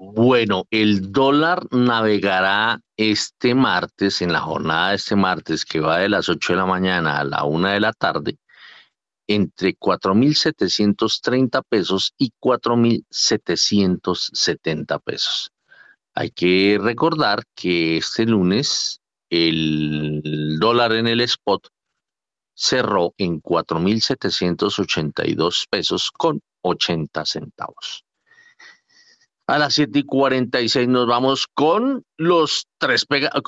Bueno, el dólar navegará este martes, en la jornada de este martes, que va de las 8 de la mañana a la 1 de la tarde, entre 4.730 pesos y 4.770 pesos. Hay que recordar que este lunes el dólar en el spot cerró en 4.782 pesos con 80 centavos. A las 7 y 46 nos vamos con los tres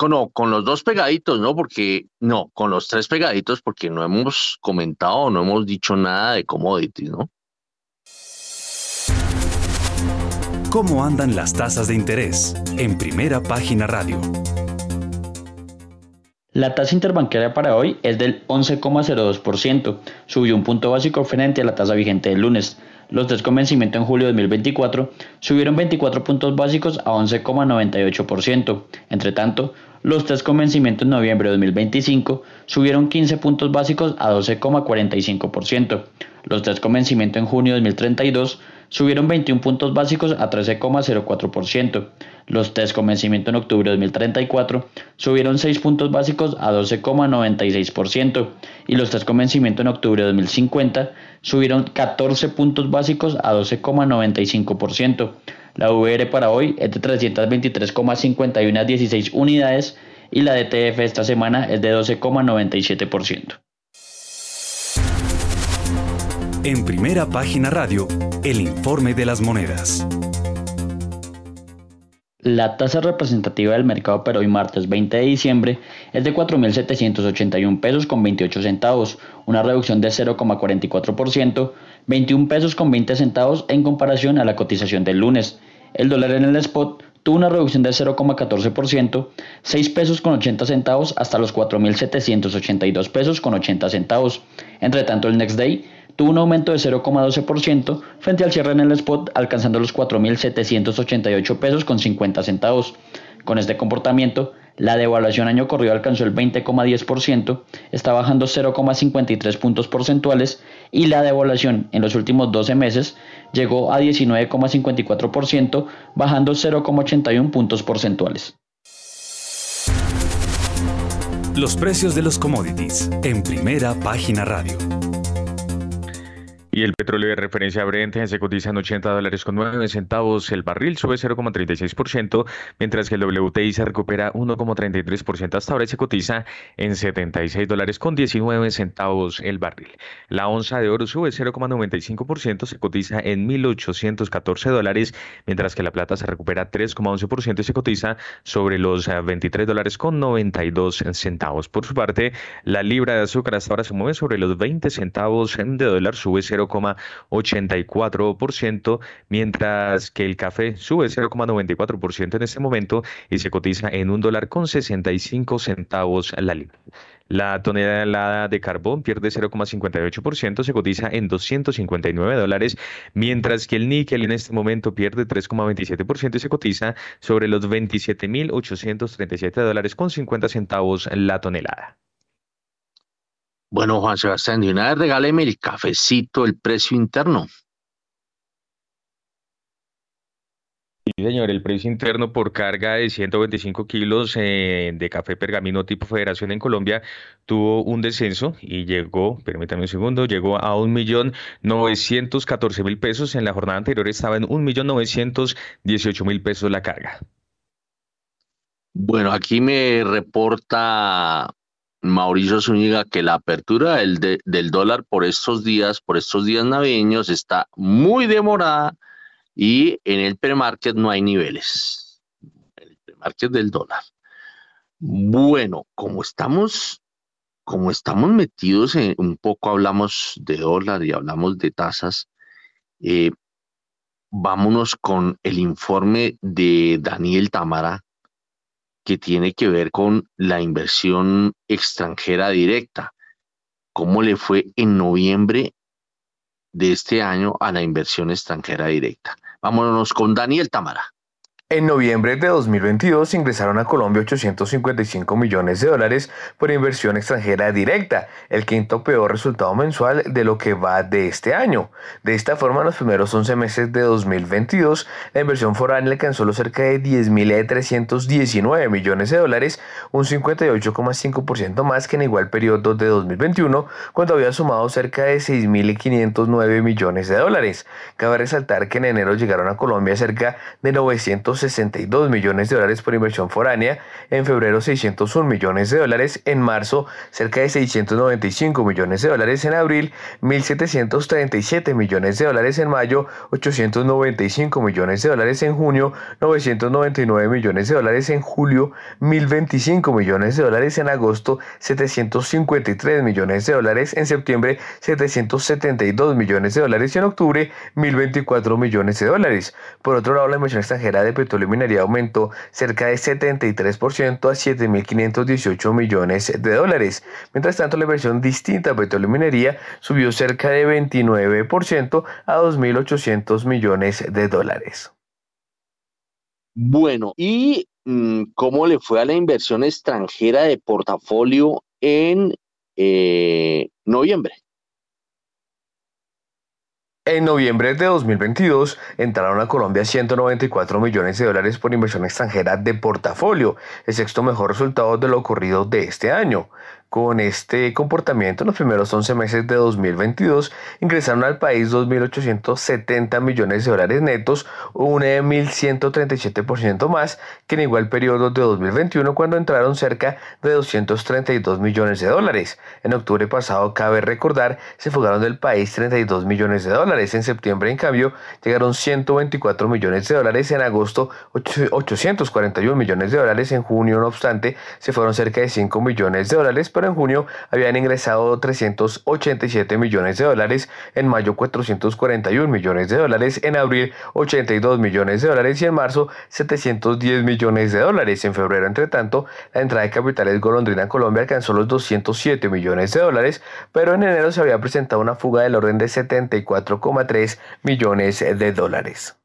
no, con los dos pegaditos, ¿no? Porque, no, con los tres pegaditos, porque no hemos comentado, no hemos dicho nada de commodities, ¿no? ¿Cómo andan las tasas de interés? En primera página radio. La tasa interbancaria para hoy es del 11,02%, subió un punto básico frente a la tasa vigente del lunes. Los test con vencimiento en julio de 2024 subieron 24 puntos básicos a 11,98%. Entre tanto, los test con vencimiento en noviembre de 2025 subieron 15 puntos básicos a 12,45%. Los test con vencimiento en junio de 2032 subieron 21 puntos básicos a 13,04%. Los test con vencimiento en octubre de 2034 subieron 6 puntos básicos a 12,96% y los test con vencimiento en octubre de 2050 subieron 14 puntos básicos a 12,95%. La VR para hoy es de 323,51 a 16 unidades y la DTF esta semana es de 12,97%. En primera página radio, el informe de las monedas. La tasa representativa del mercado para hoy martes 20 de diciembre es de 4.781 pesos con 28 centavos, una reducción de 0,44%, 21 pesos con 20 centavos en comparación a la cotización del lunes. El dólar en el spot tuvo una reducción de 0,14%, 6 pesos con 80 centavos hasta los 4.782 pesos con 80 centavos. Entre tanto, el next day tuvo un aumento de 0,12% frente al cierre en el spot alcanzando los 4.788 pesos con 50 centavos. Con este comportamiento, la devaluación año corrido alcanzó el 20,10%, está bajando 0,53 puntos porcentuales y la devaluación en los últimos 12 meses llegó a 19,54%, bajando 0,81 puntos porcentuales. Los precios de los commodities en primera página radio. Y el petróleo de referencia Brent se cotiza en 80 dólares con 9 centavos. El barril sube 0,36%, mientras que el WTI se recupera 1,33% hasta ahora y se cotiza en 76 dólares con 19 centavos el barril. La onza de oro sube 0,95%, se cotiza en 1.814 dólares, mientras que la plata se recupera 3,11% y se cotiza sobre los 23 dólares con 92 centavos. Por su parte, la libra de azúcar hasta ahora se mueve sobre los 20 centavos de dólar, sube 0 0,84%, mientras que el café sube 0,94% en este momento y se cotiza en un dólar con 65 centavos la libra. La tonelada de carbón pierde 0,58%, se cotiza en 259 dólares, mientras que el níquel en este momento pierde 3,27% y se cotiza sobre los 27.837 dólares con 50 centavos la tonelada. Bueno, Juan Sebastián, de una vez regáleme el cafecito, el precio interno. Sí, señor, el precio interno por carga de 125 kilos eh, de café pergamino tipo Federación en Colombia tuvo un descenso y llegó, permítame un segundo, llegó a 1.914.000 pesos. En la jornada anterior estaba en 1.918.000 pesos la carga. Bueno, aquí me reporta Mauricio Zúñiga que la apertura del, del, dólar por estos días, por estos días navideños, está muy demorada y en el premarket no hay niveles. El premarket del dólar. Bueno, como estamos, como estamos metidos en un poco, hablamos de dólar y hablamos de tasas, eh, vámonos con el informe de Daniel Tamara que tiene que ver con la inversión extranjera directa. ¿Cómo le fue en noviembre de este año a la inversión extranjera directa? Vámonos con Daniel Tamara. En noviembre de 2022 ingresaron a Colombia 855 millones de dólares por inversión extranjera directa, el quinto peor resultado mensual de lo que va de este año. De esta forma, en los primeros 11 meses de 2022, la inversión foránea alcanzó los cerca de 10.319 millones de dólares, un 58,5% más que en igual periodo de 2021, cuando había sumado cerca de 6.509 millones de dólares. Cabe resaltar que en enero llegaron a Colombia cerca de 900 62 millones de dólares por inversión foránea, en febrero 601 millones de dólares, en marzo cerca de 695 millones de dólares, en abril 1.737 millones de dólares, en mayo 895 millones de dólares, en junio 999 millones de dólares, en julio 1.025 millones de dólares, en agosto 753 millones de dólares, en septiembre 772 millones de dólares y en octubre 1.024 millones de dólares. Por otro lado, la inversión extranjera de petróleo y minería aumentó cerca de 73% a 7.518 millones de dólares. Mientras tanto, la inversión distinta a petróleo y minería subió cerca de 29% a 2.800 millones de dólares. Bueno, ¿y mm, cómo le fue a la inversión extranjera de portafolio en eh, noviembre? En noviembre de 2022 entraron a Colombia 194 millones de dólares por inversión extranjera de portafolio, el sexto mejor resultado de lo ocurrido de este año. Con este comportamiento, en los primeros 11 meses de 2022 ingresaron al país 2.870 millones de dólares netos, un 1.137% más que en igual periodo de 2021 cuando entraron cerca de 232 millones de dólares. En octubre pasado, cabe recordar, se fugaron del país 32 millones de dólares. En septiembre, en cambio, llegaron 124 millones de dólares. En agosto, 841 millones de dólares. En junio, no obstante, se fueron cerca de 5 millones de dólares en junio habían ingresado 387 millones de dólares, en mayo 441 millones de dólares, en abril 82 millones de dólares y en marzo 710 millones de dólares. En febrero, entre tanto, la entrada de capitales golondrina en Colombia alcanzó los 207 millones de dólares, pero en enero se había presentado una fuga del orden de 74,3 millones de dólares.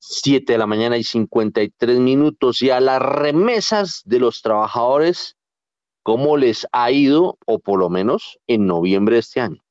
7 de la mañana y 53 minutos y a las remesas de los trabajadores cómo les ha ido, o por lo menos en noviembre de este año.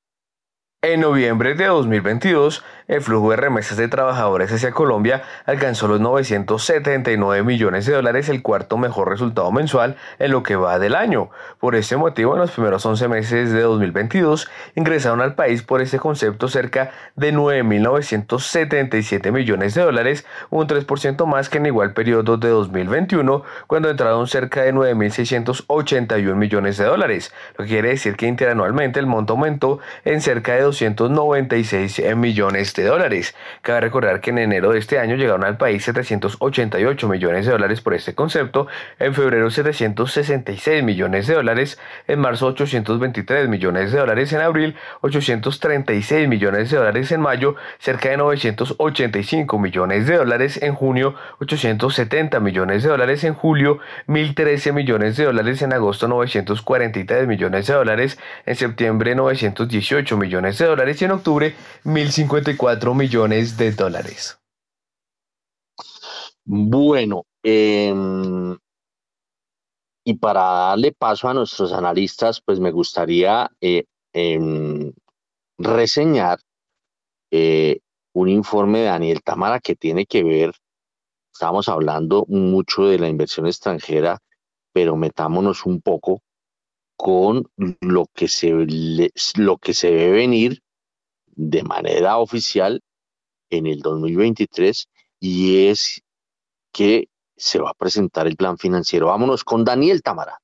En noviembre de 2022, el flujo de remesas de trabajadores hacia Colombia alcanzó los 979 millones de dólares, el cuarto mejor resultado mensual en lo que va del año. Por este motivo, en los primeros 11 meses de 2022, ingresaron al país por este concepto cerca de 9.977 millones de dólares, un 3% más que en igual periodo de 2021, cuando entraron cerca de 9.681 millones de dólares, lo que quiere decir que interanualmente el monto aumentó en cerca de 296 millones de dólares. Cabe recordar que en enero de este año llegaron al país 788 millones de dólares por este concepto, en febrero 766 millones de dólares, en marzo 823 millones de dólares, en abril 836 millones de dólares, en mayo cerca de 985 millones de dólares, en junio 870 millones de dólares, en julio 1013 millones de dólares, en agosto 943 millones de dólares, en septiembre 918 millones de dólares y en octubre 1.054 millones de dólares. Bueno, em, y para darle paso a nuestros analistas, pues me gustaría eh, em, reseñar eh, un informe de Daniel Tamara que tiene que ver, estamos hablando mucho de la inversión extranjera, pero metámonos un poco con lo que se, lo que se debe venir de manera oficial en el 2023 y es que se va a presentar el plan financiero. Vámonos con Daniel Tamara.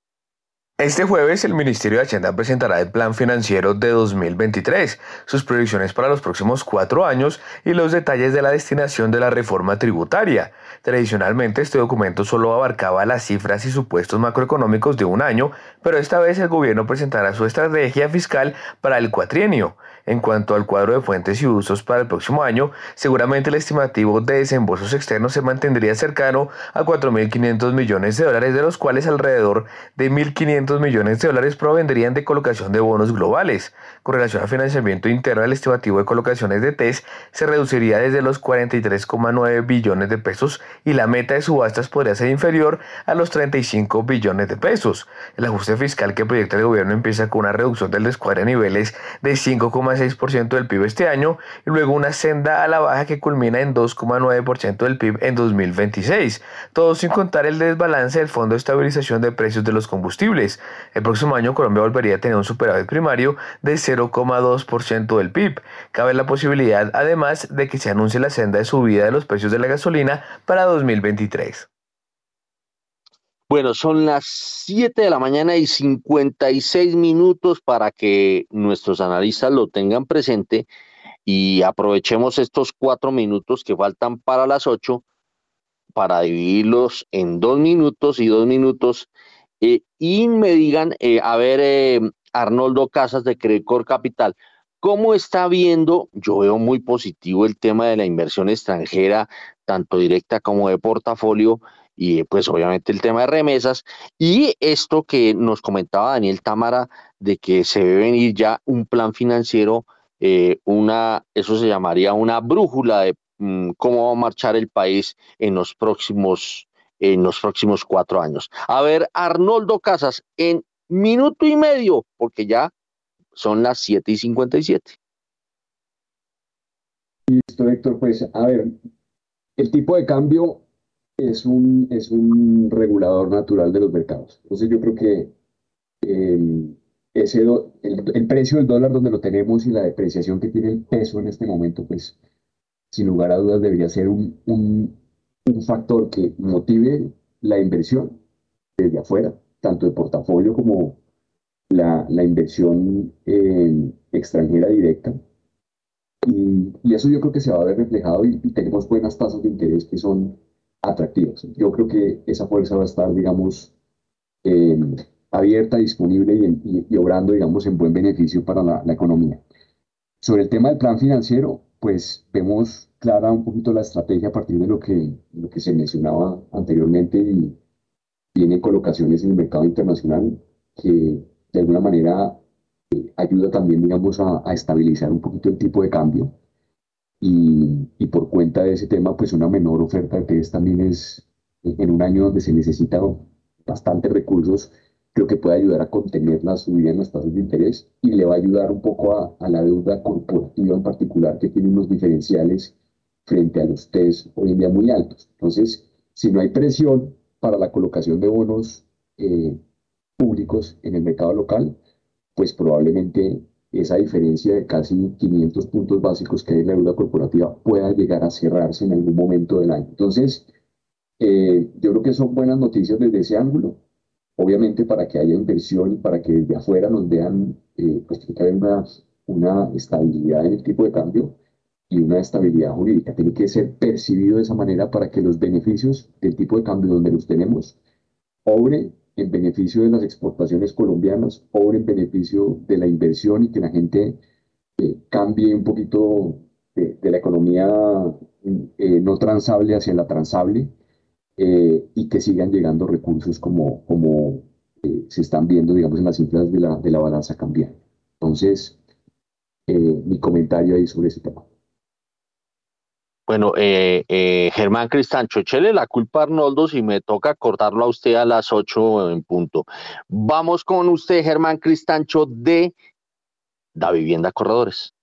Este jueves el Ministerio de Hacienda presentará el Plan Financiero de 2023, sus proyecciones para los próximos cuatro años y los detalles de la destinación de la reforma tributaria. Tradicionalmente este documento solo abarcaba las cifras y supuestos macroeconómicos de un año, pero esta vez el gobierno presentará su estrategia fiscal para el cuatrienio. En cuanto al cuadro de fuentes y usos para el próximo año, seguramente el estimativo de desembolsos externos se mantendría cercano a 4.500 millones de dólares, de los cuales alrededor de 1.500 millones de dólares provendrían de colocación de bonos globales. Con relación al financiamiento interno, el estimativo de colocaciones de TES se reduciría desde los 43,9 billones de pesos y la meta de subastas podría ser inferior a los 35 billones de pesos. El ajuste fiscal que proyecta el gobierno empieza con una reducción del descuadre a niveles de 5,5 6% del PIB este año y luego una senda a la baja que culmina en 2,9% del PIB en 2026, todo sin contar el desbalance del Fondo de Estabilización de Precios de los Combustibles. El próximo año Colombia volvería a tener un superávit primario de 0,2% del PIB. Cabe la posibilidad además de que se anuncie la senda de subida de los precios de la gasolina para 2023. Bueno, son las 7 de la mañana y 56 minutos para que nuestros analistas lo tengan presente y aprovechemos estos cuatro minutos que faltan para las 8 para dividirlos en dos minutos y dos minutos eh, y me digan, eh, a ver, eh, Arnoldo Casas de Credicor Capital, ¿Cómo está viendo? Yo veo muy positivo el tema de la inversión extranjera, tanto directa como de portafolio, y pues obviamente el tema de remesas, y esto que nos comentaba Daniel Támara, de que se debe venir ya un plan financiero, eh, una, eso se llamaría una brújula de mm, cómo va a marchar el país en los próximos en los próximos cuatro años. A ver, Arnoldo Casas, en minuto y medio, porque ya son las 7 y 57. Listo, Héctor, pues a ver, el tipo de cambio es un, es un regulador natural de los mercados. Entonces yo creo que el, ese el, precio del dólar donde lo tenemos y la depreciación que tiene el peso en este momento, pues sin lugar a dudas debería ser un, un, un factor que motive la inversión desde afuera, tanto de portafolio como la, la inversión eh, extranjera directa. Y, y, eso yo creo que se va a ver reflejado y, tenemos buenas tasas de interés que son atractivas. Yo creo que esa fuerza va a estar, digamos, eh, abierta, disponible y, y, obrando, digamos, en buen beneficio para la, la, economía. Sobre el tema del plan financiero, pues vemos clara un poquito la estrategia a partir de lo que, lo que se mencionaba anteriormente y tiene colocaciones en el mercado internacional que de alguna manera eh, ayuda también, digamos, a, estabilizar un poquito el tipo de cambio. Y, por cuenta de ese tema, pues una menor oferta de test también es en un año donde se necesitan bastantes recursos, creo que puede ayudar a contener la subida en las tasas de interés y le va a ayudar un poco a, a la deuda corporativa en particular, que tiene unos diferenciales frente a los test hoy en día muy altos. Entonces, si no hay presión para la colocación de bonos eh, públicos en el mercado local, pues probablemente esa diferencia de casi 500 puntos básicos que hay en la deuda corporativa pueda llegar a cerrarse en algún momento del año. Entonces, eh, yo creo que son buenas noticias desde ese ángulo. Obviamente para que haya inversión y para que desde afuera nos vean, eh, pues tiene que haber una, una estabilidad en el tipo de cambio y una estabilidad jurídica. Tiene que ser percibido de esa manera para que los beneficios del tipo de cambio donde los tenemos obre en beneficio de las exportaciones colombianas, obre en beneficio de la inversión y que la gente eh, cambie un poquito de, la economía eh, no transable hacia la transable eh, y que sigan llegando recursos como, como se están viendo, digamos, en las cifras de la, de la balanza cambiante. Entonces, mi comentario ahí sobre ese tema. Bueno, eh, eh, Germán Cristancho, échele la culpa Arnoldo si me toca cortarlo a usted a las 8 en punto. Vamos con usted, Germán Cristancho, de Da Vivienda Corredores.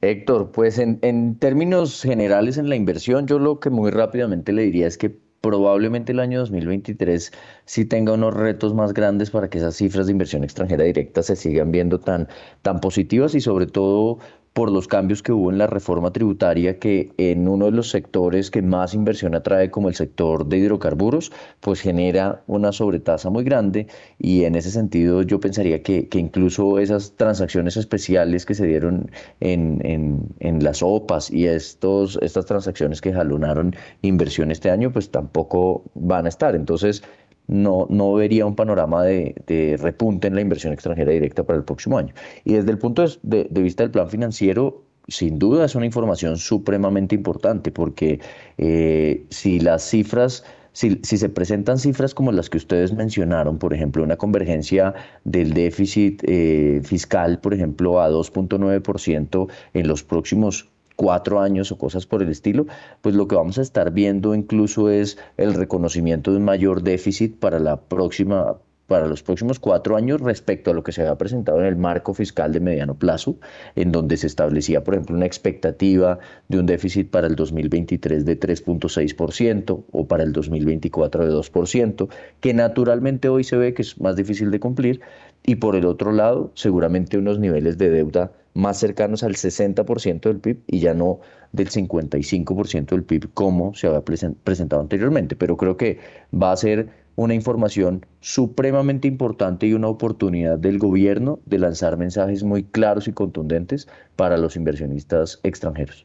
Héctor, pues en, en términos generales en la inversión, yo lo que muy rápidamente le diría es que probablemente el año 2023 sí tenga unos retos más grandes para que esas cifras de inversión extranjera directa se sigan viendo tan, tan positivas y sobre todo por los cambios que hubo en la reforma tributaria que en uno de los sectores que más inversión atrae como el sector de hidrocarburos, pues genera una sobretasa muy grande y en ese sentido yo pensaría que, que incluso esas transacciones especiales que se dieron en, en, en, las OPAs y estos, estas transacciones que jalonaron inversión este año, pues tampoco van a estar. Entonces, no, no vería un panorama de, repunte en la inversión extranjera directa para el próximo año. Y desde el punto de, vista del plan financiero, sin duda es una información supremamente importante porque eh, si las cifras... Si, se presentan cifras como las que ustedes mencionaron, por ejemplo, una convergencia del déficit eh, fiscal, por ejemplo, a 2.9% en los próximos cuatro años o cosas por el estilo, pues lo que vamos a estar viendo incluso es el reconocimiento de un mayor déficit para la próxima para los próximos cuatro años respecto a lo que se había presentado en el marco fiscal de mediano plazo, en donde se establecía, por ejemplo, una expectativa de un déficit para el 2023 de 3.6% o para el 2024 de 2%, que naturalmente hoy se ve que es más difícil de cumplir, y por el otro lado, seguramente unos niveles de deuda más cercanos al 60% del PIB y ya no del 55% del PIB como se había presentado anteriormente. Pero creo que va a ser una información supremamente importante y una oportunidad del gobierno de lanzar mensajes muy claros y contundentes para los inversionistas extranjeros.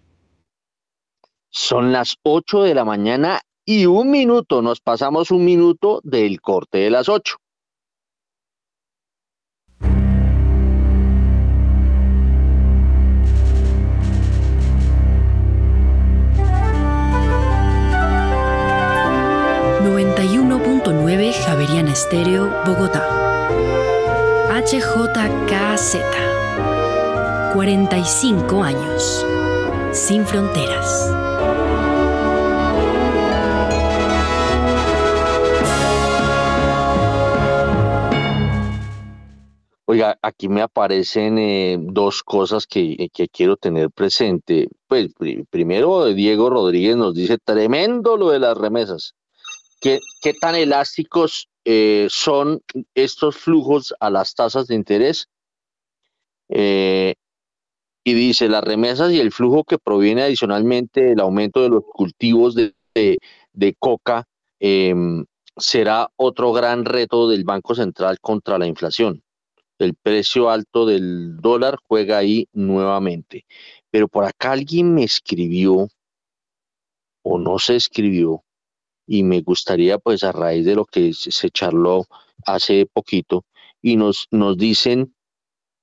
Son las 8 de la mañana y un minuto, nos pasamos un minuto del corte de las 8. Javeriana Estéreo, Bogotá. HJKZ. 45 años. Sin fronteras. Oiga, aquí me aparecen eh, dos cosas que, quiero tener presente. Pues primero, Diego Rodríguez nos dice, tremendo lo de las remesas. ¿Qué, tan elásticos eh, son estos flujos a las tasas de interés? Eh, y dice, las remesas y el flujo que proviene adicionalmente del aumento de los cultivos de, de coca em, será otro gran reto del Banco Central contra la inflación el precio alto del dólar juega ahí nuevamente. Pero por acá alguien me escribió o no se escribió y me gustaría pues a raíz de lo que se charló hace poquito y nos, nos dicen,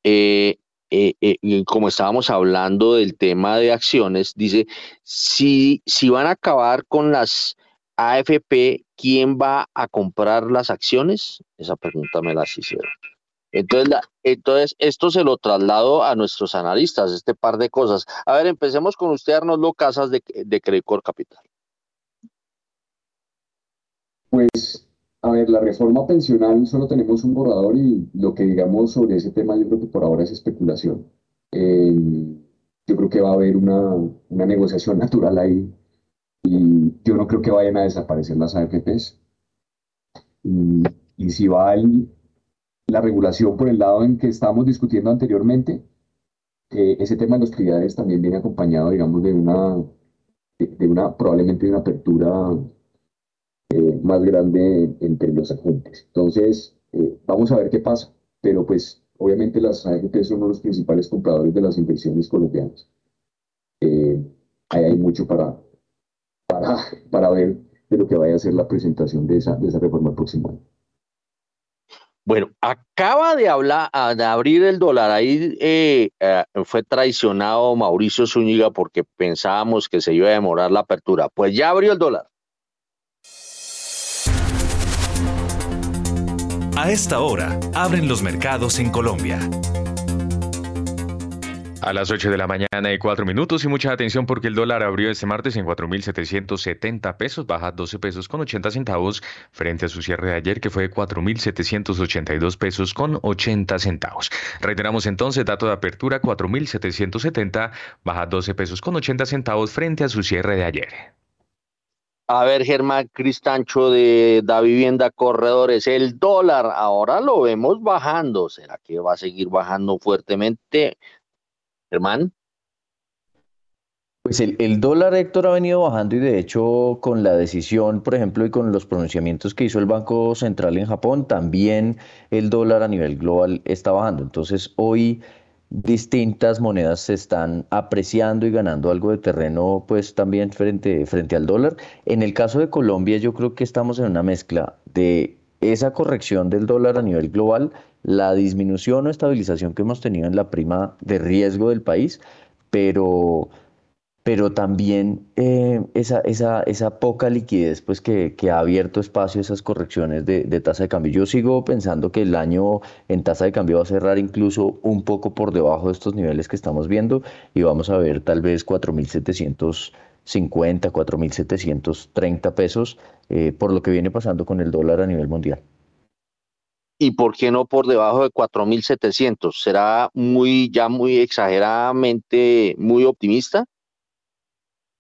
eh, eh, eh, como estábamos hablando del tema de acciones, dice, si, si van a acabar con las AFP, ¿quién va a comprar las acciones? Esa pregunta me la hicieron. Entonces, entonces, esto se lo traslado a nuestros analistas, este par de cosas. A ver, empecemos con usted, Arnoldo Casas, de, de Credicor Capital. Pues, a ver, la reforma pensional solo tenemos un borrador y lo que digamos sobre ese tema yo creo que por ahora es especulación. Eh, yo creo que va a haber una, una negociación natural ahí y yo no creo que vayan a desaparecer las AFPs. Y, si va la regulación por el lado en que estábamos discutiendo anteriormente, eh, ese tema de los criaderos también viene acompañado, digamos, de una, de, una probablemente de una apertura eh, más grande entre los agentes. Entonces, eh, vamos a ver qué pasa, pero pues obviamente las AFP son uno de los principales compradores de las inversiones colombianas. ahí hay mucho para, para, para ver de lo que vaya a ser la presentación de esa, de esa reforma año. Bueno, acaba de hablar, de abrir el dólar. Ahí eh, eh, fue traicionado Mauricio Zúñiga porque pensábamos que se iba a demorar la apertura. Pues ya abrió el dólar. A esta hora, abren los mercados en Colombia. A las 8 de la mañana y 4 minutos y mucha atención porque el dólar abrió este martes en 4.770 pesos, baja 12 pesos con 80 centavos frente a su cierre de ayer que fue de 4.782 pesos con 80 centavos. Reiteramos entonces, dato de apertura 4.770, baja 12 pesos con 80 centavos frente a su cierre de ayer. A ver, Germán Cristancho de Da Vivienda Corredores, el dólar ahora lo vemos bajando. ¿Será que va a seguir bajando fuertemente? Germán. Pues el, dólar, Héctor, ha venido bajando y de hecho con la decisión, por ejemplo, y con los pronunciamientos que hizo el Banco Central en Japón, también el dólar a nivel global está bajando. Entonces hoy distintas monedas se están apreciando y ganando algo de terreno, pues también frente, frente al dólar. En el caso de Colombia, yo creo que estamos en una mezcla de esa corrección del dólar a nivel global la disminución o estabilización que hemos tenido en la prima de riesgo del país, pero, pero también eh, esa, esa, esa, poca liquidez pues, que, que, ha abierto espacio a esas correcciones de, de, tasa de cambio. Yo sigo pensando que el año en tasa de cambio va a cerrar incluso un poco por debajo de estos niveles que estamos viendo y vamos a ver tal vez 4.750, 4.730 pesos eh, por lo que viene pasando con el dólar a nivel mundial y por qué no por debajo de 4.700? ¿Será muy ya muy exageradamente muy optimista?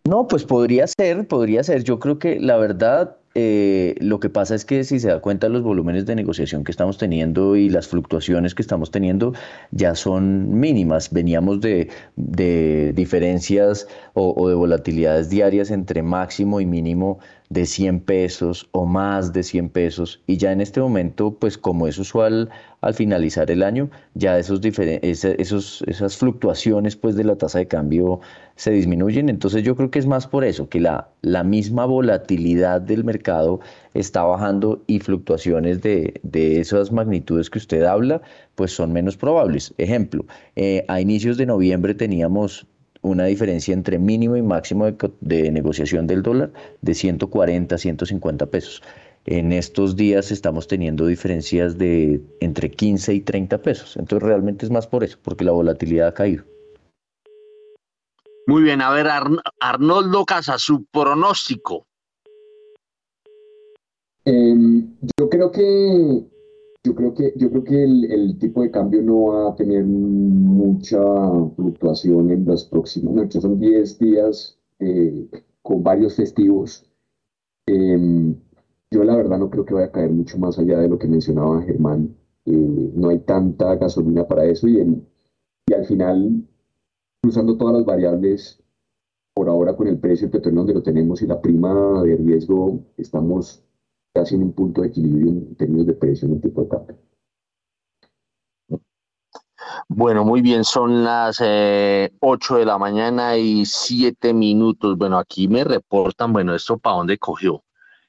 No, pues podría ser, podría ser. Yo creo que la verdad eh, lo que pasa es que si se da cuenta los volúmenes de negociación que estamos teniendo y las fluctuaciones que estamos teniendo ya son mínimas. Veníamos de, diferencias o, de volatilidades diarias entre máximo y mínimo de 100 pesos o más de 100 pesos. Y ya en este momento pues como es usual al finalizar el año ya esos, esas fluctuaciones pues de la tasa de cambio se disminuyen. Entonces yo creo que es más por eso que la, la misma volatilidad del mercado está bajando y fluctuaciones de, de esas magnitudes que usted habla pues son menos probables. Ejemplo eh, a inicios de noviembre teníamos una diferencia entre mínimo y máximo de, negociación del dólar de 140 a 150 pesos. En estos días estamos teniendo diferencias de entre 15 y 30 pesos. Entonces realmente es más por eso, porque la volatilidad ha caído. Muy bien, a ver, Arnoldo Casa, su pronóstico. Em, yo creo que yo creo que yo creo que el, tipo de cambio no va a tener mucha fluctuación en los próximos, no, son 10 días eh, con varios festivos. Em, yo la verdad no creo que vaya a caer mucho más allá de lo que mencionaba Germán. Eh, no hay tanta gasolina para eso y, y al final, cruzando todas las variables, por ahora con el precio del petróleo donde lo tenemos y la prima de riesgo, estamos casi en un punto de equilibrio en términos de precio en tipo de cambio. Bueno, muy bien, son las eh, 8 de la mañana y 7 minutos. Bueno, aquí me reportan, bueno, esto para dónde cogió.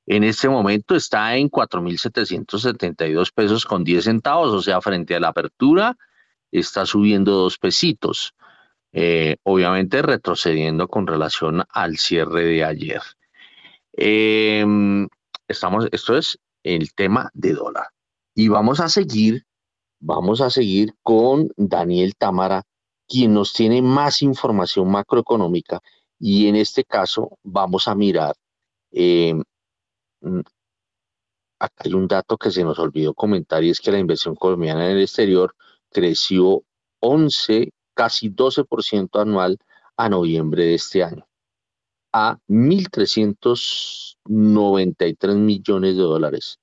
En este momento está en 4.772 pesos con 10 centavos, o sea, frente a la apertura está subiendo dos pesitos, eh, obviamente retrocediendo con relación al cierre de ayer. Em, estamos, esto es el tema de dólar. Y vamos a seguir, vamos a seguir con Daniel Tamara, quien nos tiene más información macroeconómica. Y en este caso vamos a mirar Mm, acá hay un dato que se nos olvidó comentar y es que la inversión colombiana en el exterior creció 11, casi 12% anual a noviembre de este año, a 1.393 millones de dólares.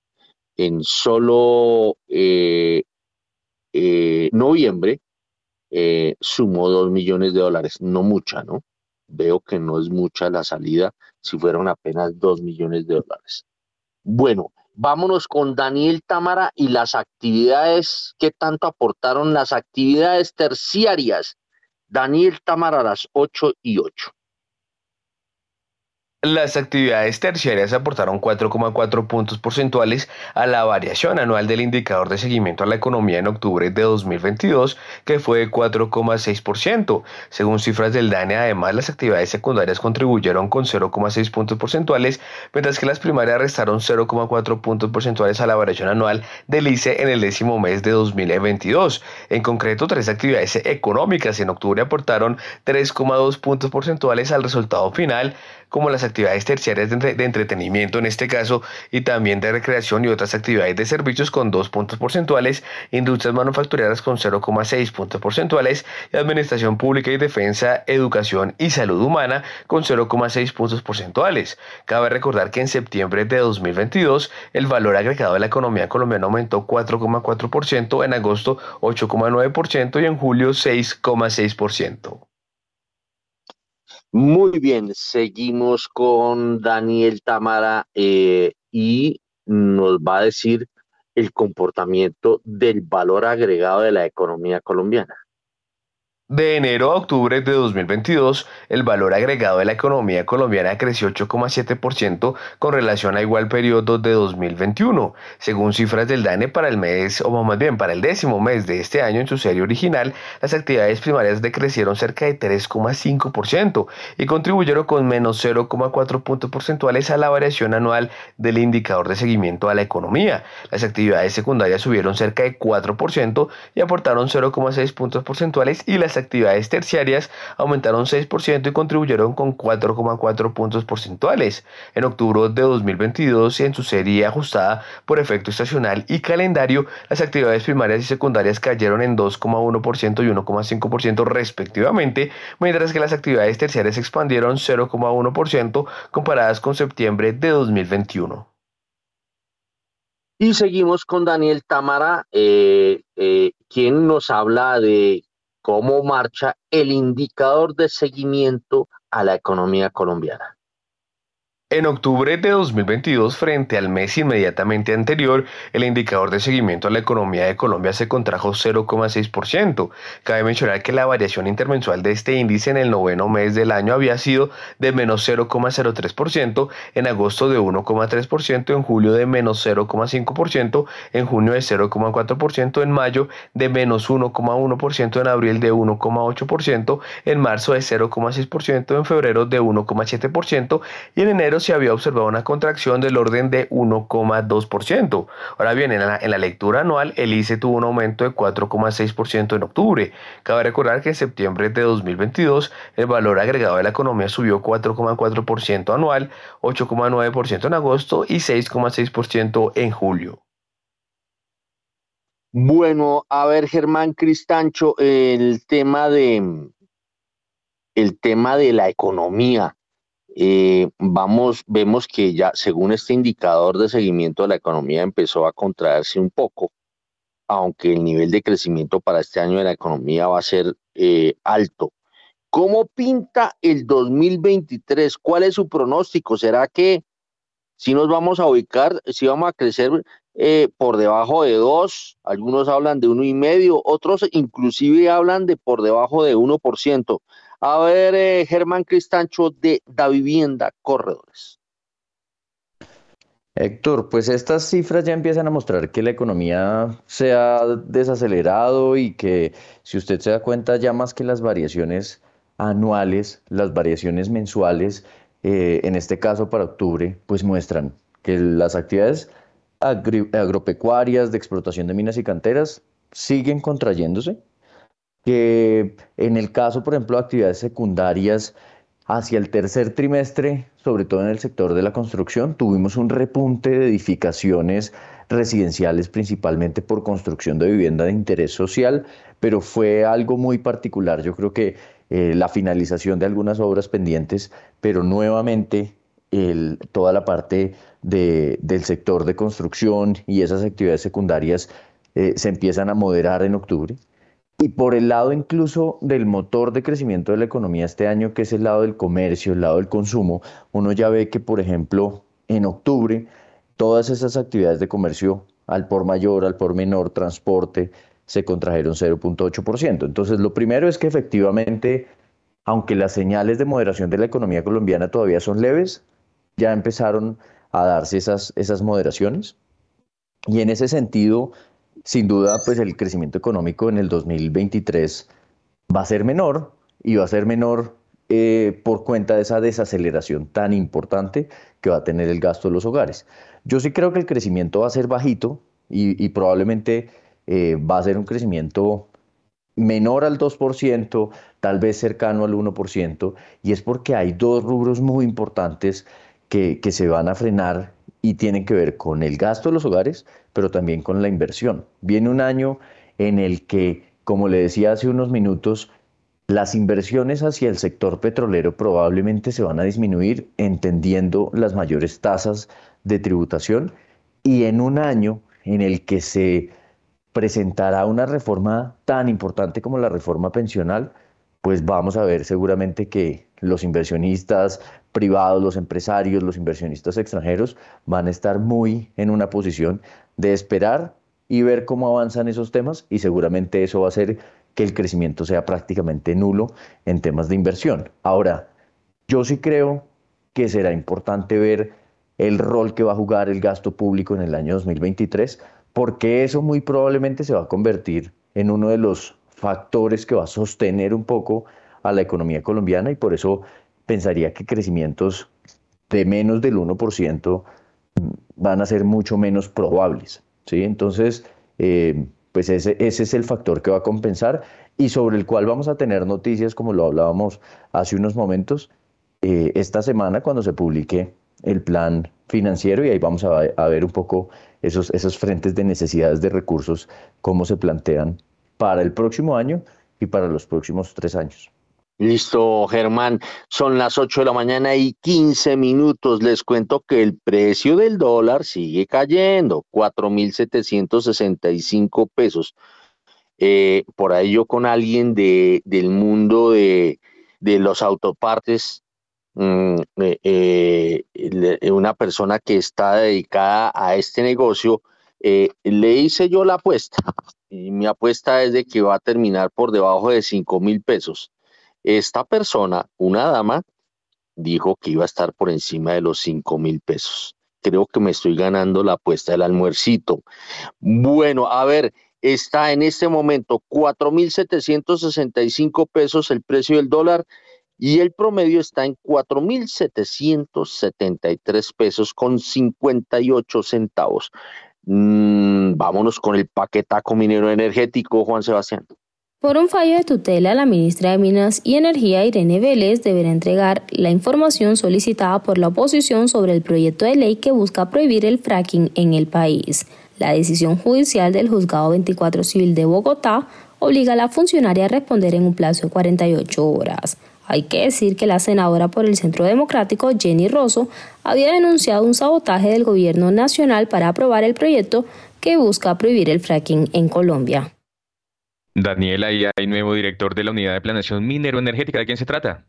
En solo eh, eh, noviembre eh, sumó 2 millones de dólares, no mucha, ¿no? Veo que no es mucha la salida si fueron apenas 2 millones de dólares. Bueno, vámonos con Daniel Tamara y las actividades, ¿qué tanto aportaron las actividades terciarias? Daniel Tamara a las 8 y 8. Las actividades terciarias aportaron 4,4 puntos porcentuales a la variación anual del indicador de seguimiento a la economía en octubre de 2022, que fue de 4,6%. Según cifras del DANE, además, las actividades secundarias contribuyeron con 0,6 puntos porcentuales, mientras que las primarias restaron 0,4 puntos porcentuales a la variación anual del ICE en el décimo mes de 2022. En concreto, tres actividades económicas en octubre aportaron 3,2 puntos porcentuales al resultado final, como las actividades terciarias de, entretenimiento en este caso y también de recreación y otras actividades de servicios con 2 puntos porcentuales, industrias manufactureras con 0,6 puntos porcentuales y administración pública y defensa, educación y salud humana con 0,6 puntos porcentuales. Cabe recordar que en septiembre de 2022 el valor agregado de la economía colombiana aumentó 4,4%, en agosto 8,9% y en julio 6,6%. Muy bien, seguimos con Daniel Tamara eh, y nos va a decir el comportamiento del valor agregado de la economía colombiana. De enero a octubre de 2022, el valor agregado de la economía colombiana creció 8,7% con relación a igual periodo de 2021. Según cifras del DANE para el mes, o más bien para el décimo mes de este año en su serie original, las actividades primarias decrecieron cerca de 3,5% y contribuyeron con menos 0,4 puntos porcentuales a la variación anual del indicador de seguimiento a la economía. Las actividades secundarias subieron cerca de 4% y aportaron 0,6 puntos porcentuales y las actividades terciarias aumentaron 6% y contribuyeron con 4,4 puntos porcentuales. En octubre de 2022, en su serie ajustada por efecto estacional y calendario, las actividades primarias y secundarias cayeron en 2,1% y 1,5% respectivamente, mientras que las actividades terciarias expandieron 0,1% comparadas con septiembre de 2021. Y seguimos con Daniel Tamara, eh, eh, quien nos habla de cómo marcha el indicador de seguimiento a la economía colombiana. En octubre de 2022, frente al mes inmediatamente anterior, el indicador de seguimiento a la economía de Colombia se contrajo 0,6%. Cabe mencionar que la variación intermensual de este índice en el noveno mes del año había sido de menos 0,03%, en agosto de 1,3%, en julio de menos 0,5%, en junio de 0,4%, en mayo de menos 1,1%, en abril de 1,8%, en marzo de 0,6%, en febrero de 1,7% y en enero se había observado una contracción del orden de 1,2%. Ahora bien, en la, en la lectura anual, el ICE tuvo un aumento de 4,6% en octubre. Cabe recordar que en septiembre de 2022 el valor agregado de la economía subió 4,4% anual, 8,9% en agosto y 6,6% en julio. Bueno, a ver, Germán Cristancho, el tema de el tema de la economía. Eh, vamos, vemos que ya, según este indicador de seguimiento de la economía, empezó a contraerse un poco, aunque el nivel de crecimiento para este año de la economía va a ser eh, alto. ¿Cómo pinta el 2023? ¿Cuál es su pronóstico? ¿Será que si nos vamos a ubicar, si vamos a crecer eh, por debajo de dos, algunos hablan de uno y medio, otros inclusive hablan de por debajo de 1%. A ver, eh, Germán Cristancho de Da Vivienda Corredores. Héctor, pues estas cifras ya empiezan a mostrar que la economía se ha desacelerado y que si usted se da cuenta ya más que las variaciones anuales, las variaciones mensuales, eh, en este caso para octubre, pues muestran que las actividades agropecuarias de explotación de minas y canteras siguen contrayéndose, que en el caso, por ejemplo, de actividades secundarias, hacia el tercer trimestre, sobre todo en el sector de la construcción, tuvimos un repunte de edificaciones residenciales, principalmente por construcción de vivienda de interés social, pero fue algo muy particular. Yo creo que eh, la finalización de algunas obras pendientes, pero nuevamente toda la parte de, del sector de construcción y esas actividades secundarias eh, se empiezan a moderar en octubre. Y por el lado incluso del motor de crecimiento de la economía este año, que es el lado del comercio, el lado del consumo, uno ya ve que, por ejemplo, en octubre, todas esas actividades de comercio al por mayor, al por menor, transporte, se contrajeron 0.8%. Entonces, lo primero es que efectivamente, aunque las señales de moderación de la economía colombiana todavía son leves, ya empezaron a darse esas, esas moderaciones. Y en ese sentido, sin duda, pues el crecimiento económico en el 2023 va a ser menor y va a ser menor eh, por cuenta de esa desaceleración tan importante que va a tener el gasto de los hogares. Yo sí creo que el crecimiento va a ser bajito y, probablemente eh, va a ser un crecimiento menor al 2%, tal vez cercano al 1%, y es porque hay dos rubros muy importantes que, que se van a frenar y tienen que ver con el gasto de los hogares, pero también con la inversión. Viene un año en el que, como le decía hace unos minutos, las inversiones hacia el sector petrolero probablemente se van a disminuir entendiendo las mayores tasas de tributación y en un año en el que se presentará una reforma tan importante como la reforma pensional, pues vamos a ver seguramente que los inversionistas privados, los empresarios, los inversionistas extranjeros van a estar muy en una posición de esperar y ver cómo avanzan esos temas y seguramente eso va a hacer que el crecimiento sea prácticamente nulo en temas de inversión. Ahora, yo sí creo que será importante ver el rol que va a jugar el gasto público en el año 2023, porque eso muy probablemente se va a convertir en uno de los factores que va a sostener un poco a la economía colombiana y por eso pensaría que crecimientos de menos del 1% mm, van a ser mucho menos probables. ¿sí? Entonces, eh, pues ese, es el factor que va a compensar y sobre el cual vamos a tener noticias como lo hablábamos hace unos momentos eh, esta semana cuando se publique el plan financiero y ahí vamos a, a, ver un poco esos, esos frentes de necesidades de recursos, cómo se plantean para el próximo año y para los próximos tres años. Listo, Germán. Son las 8 de la mañana y 15 minutos. Les cuento que el precio del dólar sigue cayendo, 4.765 pesos. Eh, por ahí yo con alguien de, del mundo de, de los autopartes, mm, eh, eh, una persona que está dedicada a este negocio, le hice yo la apuesta. Y mi apuesta es de que va a terminar por debajo de 5 mil pesos. Esta persona, una dama, dijo que iba a estar por encima de los 5 mil pesos. Creo que me estoy ganando la apuesta del almuercito. Bueno, a ver, está en este momento 4.765 pesos el precio del dólar y el promedio está en 4.773 pesos con 58 centavos. Mm, vámonos con el paquetaco minero energético, Juan Sebastián. Por un fallo de tutela, la ministra de Minas y Energía, Irene Vélez, deberá entregar la información solicitada por la oposición sobre el proyecto de ley que busca prohibir el fracking en el país. La decisión judicial del Juzgado 24 Civil de Bogotá obliga a la funcionaria a responder en un plazo de 48 horas. Hay que decir que la senadora por el Centro Democrático, Jenny Rosso, había denunciado un sabotaje del gobierno nacional para aprobar el proyecto que busca prohibir el fracking en Colombia. Daniela, y hay nuevo director de la Unidad de Planeación Minero Energética. ¿De quién se trata?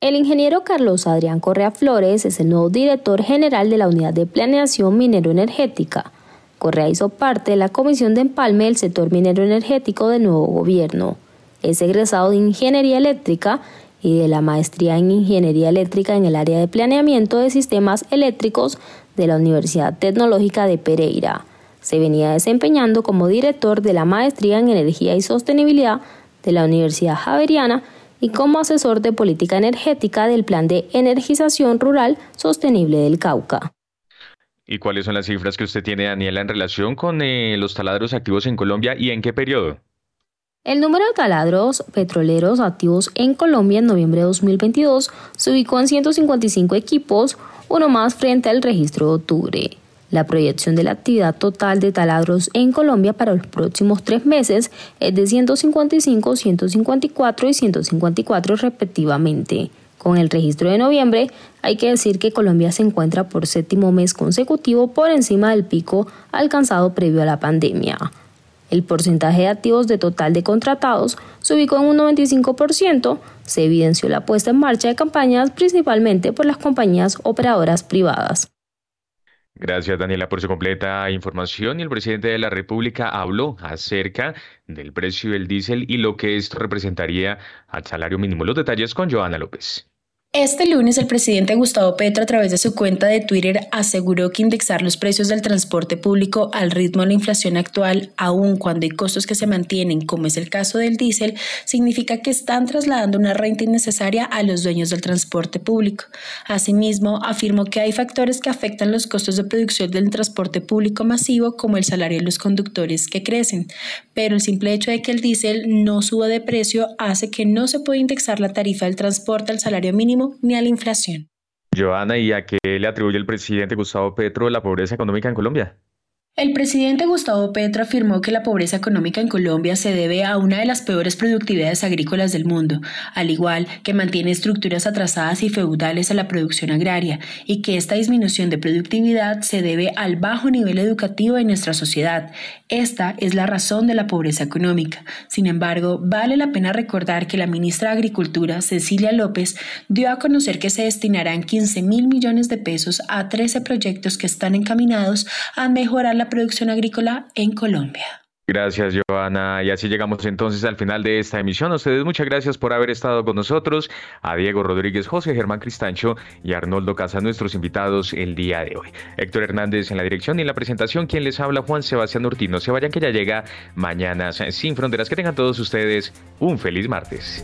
El ingeniero Carlos Adrián Correa Flores es el nuevo director general de la Unidad de Planeación Minero Energética. Correa hizo parte de la Comisión de Empalme del sector minero energético del nuevo gobierno. Es egresado de Ingeniería Eléctrica y de la Maestría en Ingeniería Eléctrica en el área de planeamiento de sistemas eléctricos de la Universidad Tecnológica de Pereira. Se venía desempeñando como director de la Maestría en Energía y Sostenibilidad de la Universidad Javeriana y como asesor de política energética del Plan de Energización Rural Sostenible del Cauca. ¿Y cuáles son las cifras que usted tiene, Daniela, en relación con eh, los taladros activos en Colombia y en qué periodo? El número de taladros petroleros activos en Colombia en noviembre de 2022 se ubicó en 155 equipos, uno más frente al registro de octubre. La proyección de la actividad total de taladros en Colombia para los próximos tres meses es de 155, 154 y 154 respectivamente. Con el registro de noviembre, hay que decir que Colombia se encuentra por séptimo mes consecutivo por encima del pico alcanzado previo a la pandemia. El porcentaje de activos de total de contratados se ubicó en un 95%, se evidenció la puesta en marcha de campañas principalmente por las compañías operadoras privadas. Gracias, Daniela, por su completa información. Y el presidente de la República habló acerca del precio del diésel y lo que esto representaría al salario mínimo. Los detalles con Joana López. Este lunes el presidente Gustavo Petro a través de su cuenta de Twitter aseguró que indexar los precios del transporte público al ritmo de la inflación actual, aun cuando hay costos que se mantienen, como es el caso del diésel, significa que están trasladando una renta innecesaria a los dueños del transporte público. Asimismo, afirmó que hay factores que afectan los costos de producción del transporte público masivo, como el salario de los conductores que crecen, pero el simple hecho de que el diésel no suba de precio hace que no se pueda indexar la tarifa del transporte al salario mínimo ni a la inflación. Joana, ¿y a qué le atribuye el presidente Gustavo Petro la pobreza económica en Colombia? El presidente Gustavo Petro afirmó que la pobreza económica en Colombia se debe a una de las peores productividades agrícolas del mundo, al igual que mantiene estructuras atrasadas y feudales a la producción agraria, y que esta disminución de productividad se debe al bajo nivel educativo de nuestra sociedad. Esta es la razón de la pobreza económica. Sin embargo, vale la pena recordar que la ministra de Agricultura, Cecilia López, dio a conocer que se destinarán 15 mil millones de pesos a 13 proyectos que están encaminados a mejorar la producción agrícola en Colombia. Gracias, Joana. Y así llegamos entonces al final de esta emisión. A ustedes muchas gracias por haber estado con nosotros. A Diego Rodríguez, José Germán Cristancho y Arnoldo Casa, nuestros invitados el día de hoy. Héctor Hernández en la dirección y en la presentación, quien les habla, Juan Sebastián Urtino. Se vayan que ya llega mañana sin fronteras. Que tengan todos ustedes un feliz martes.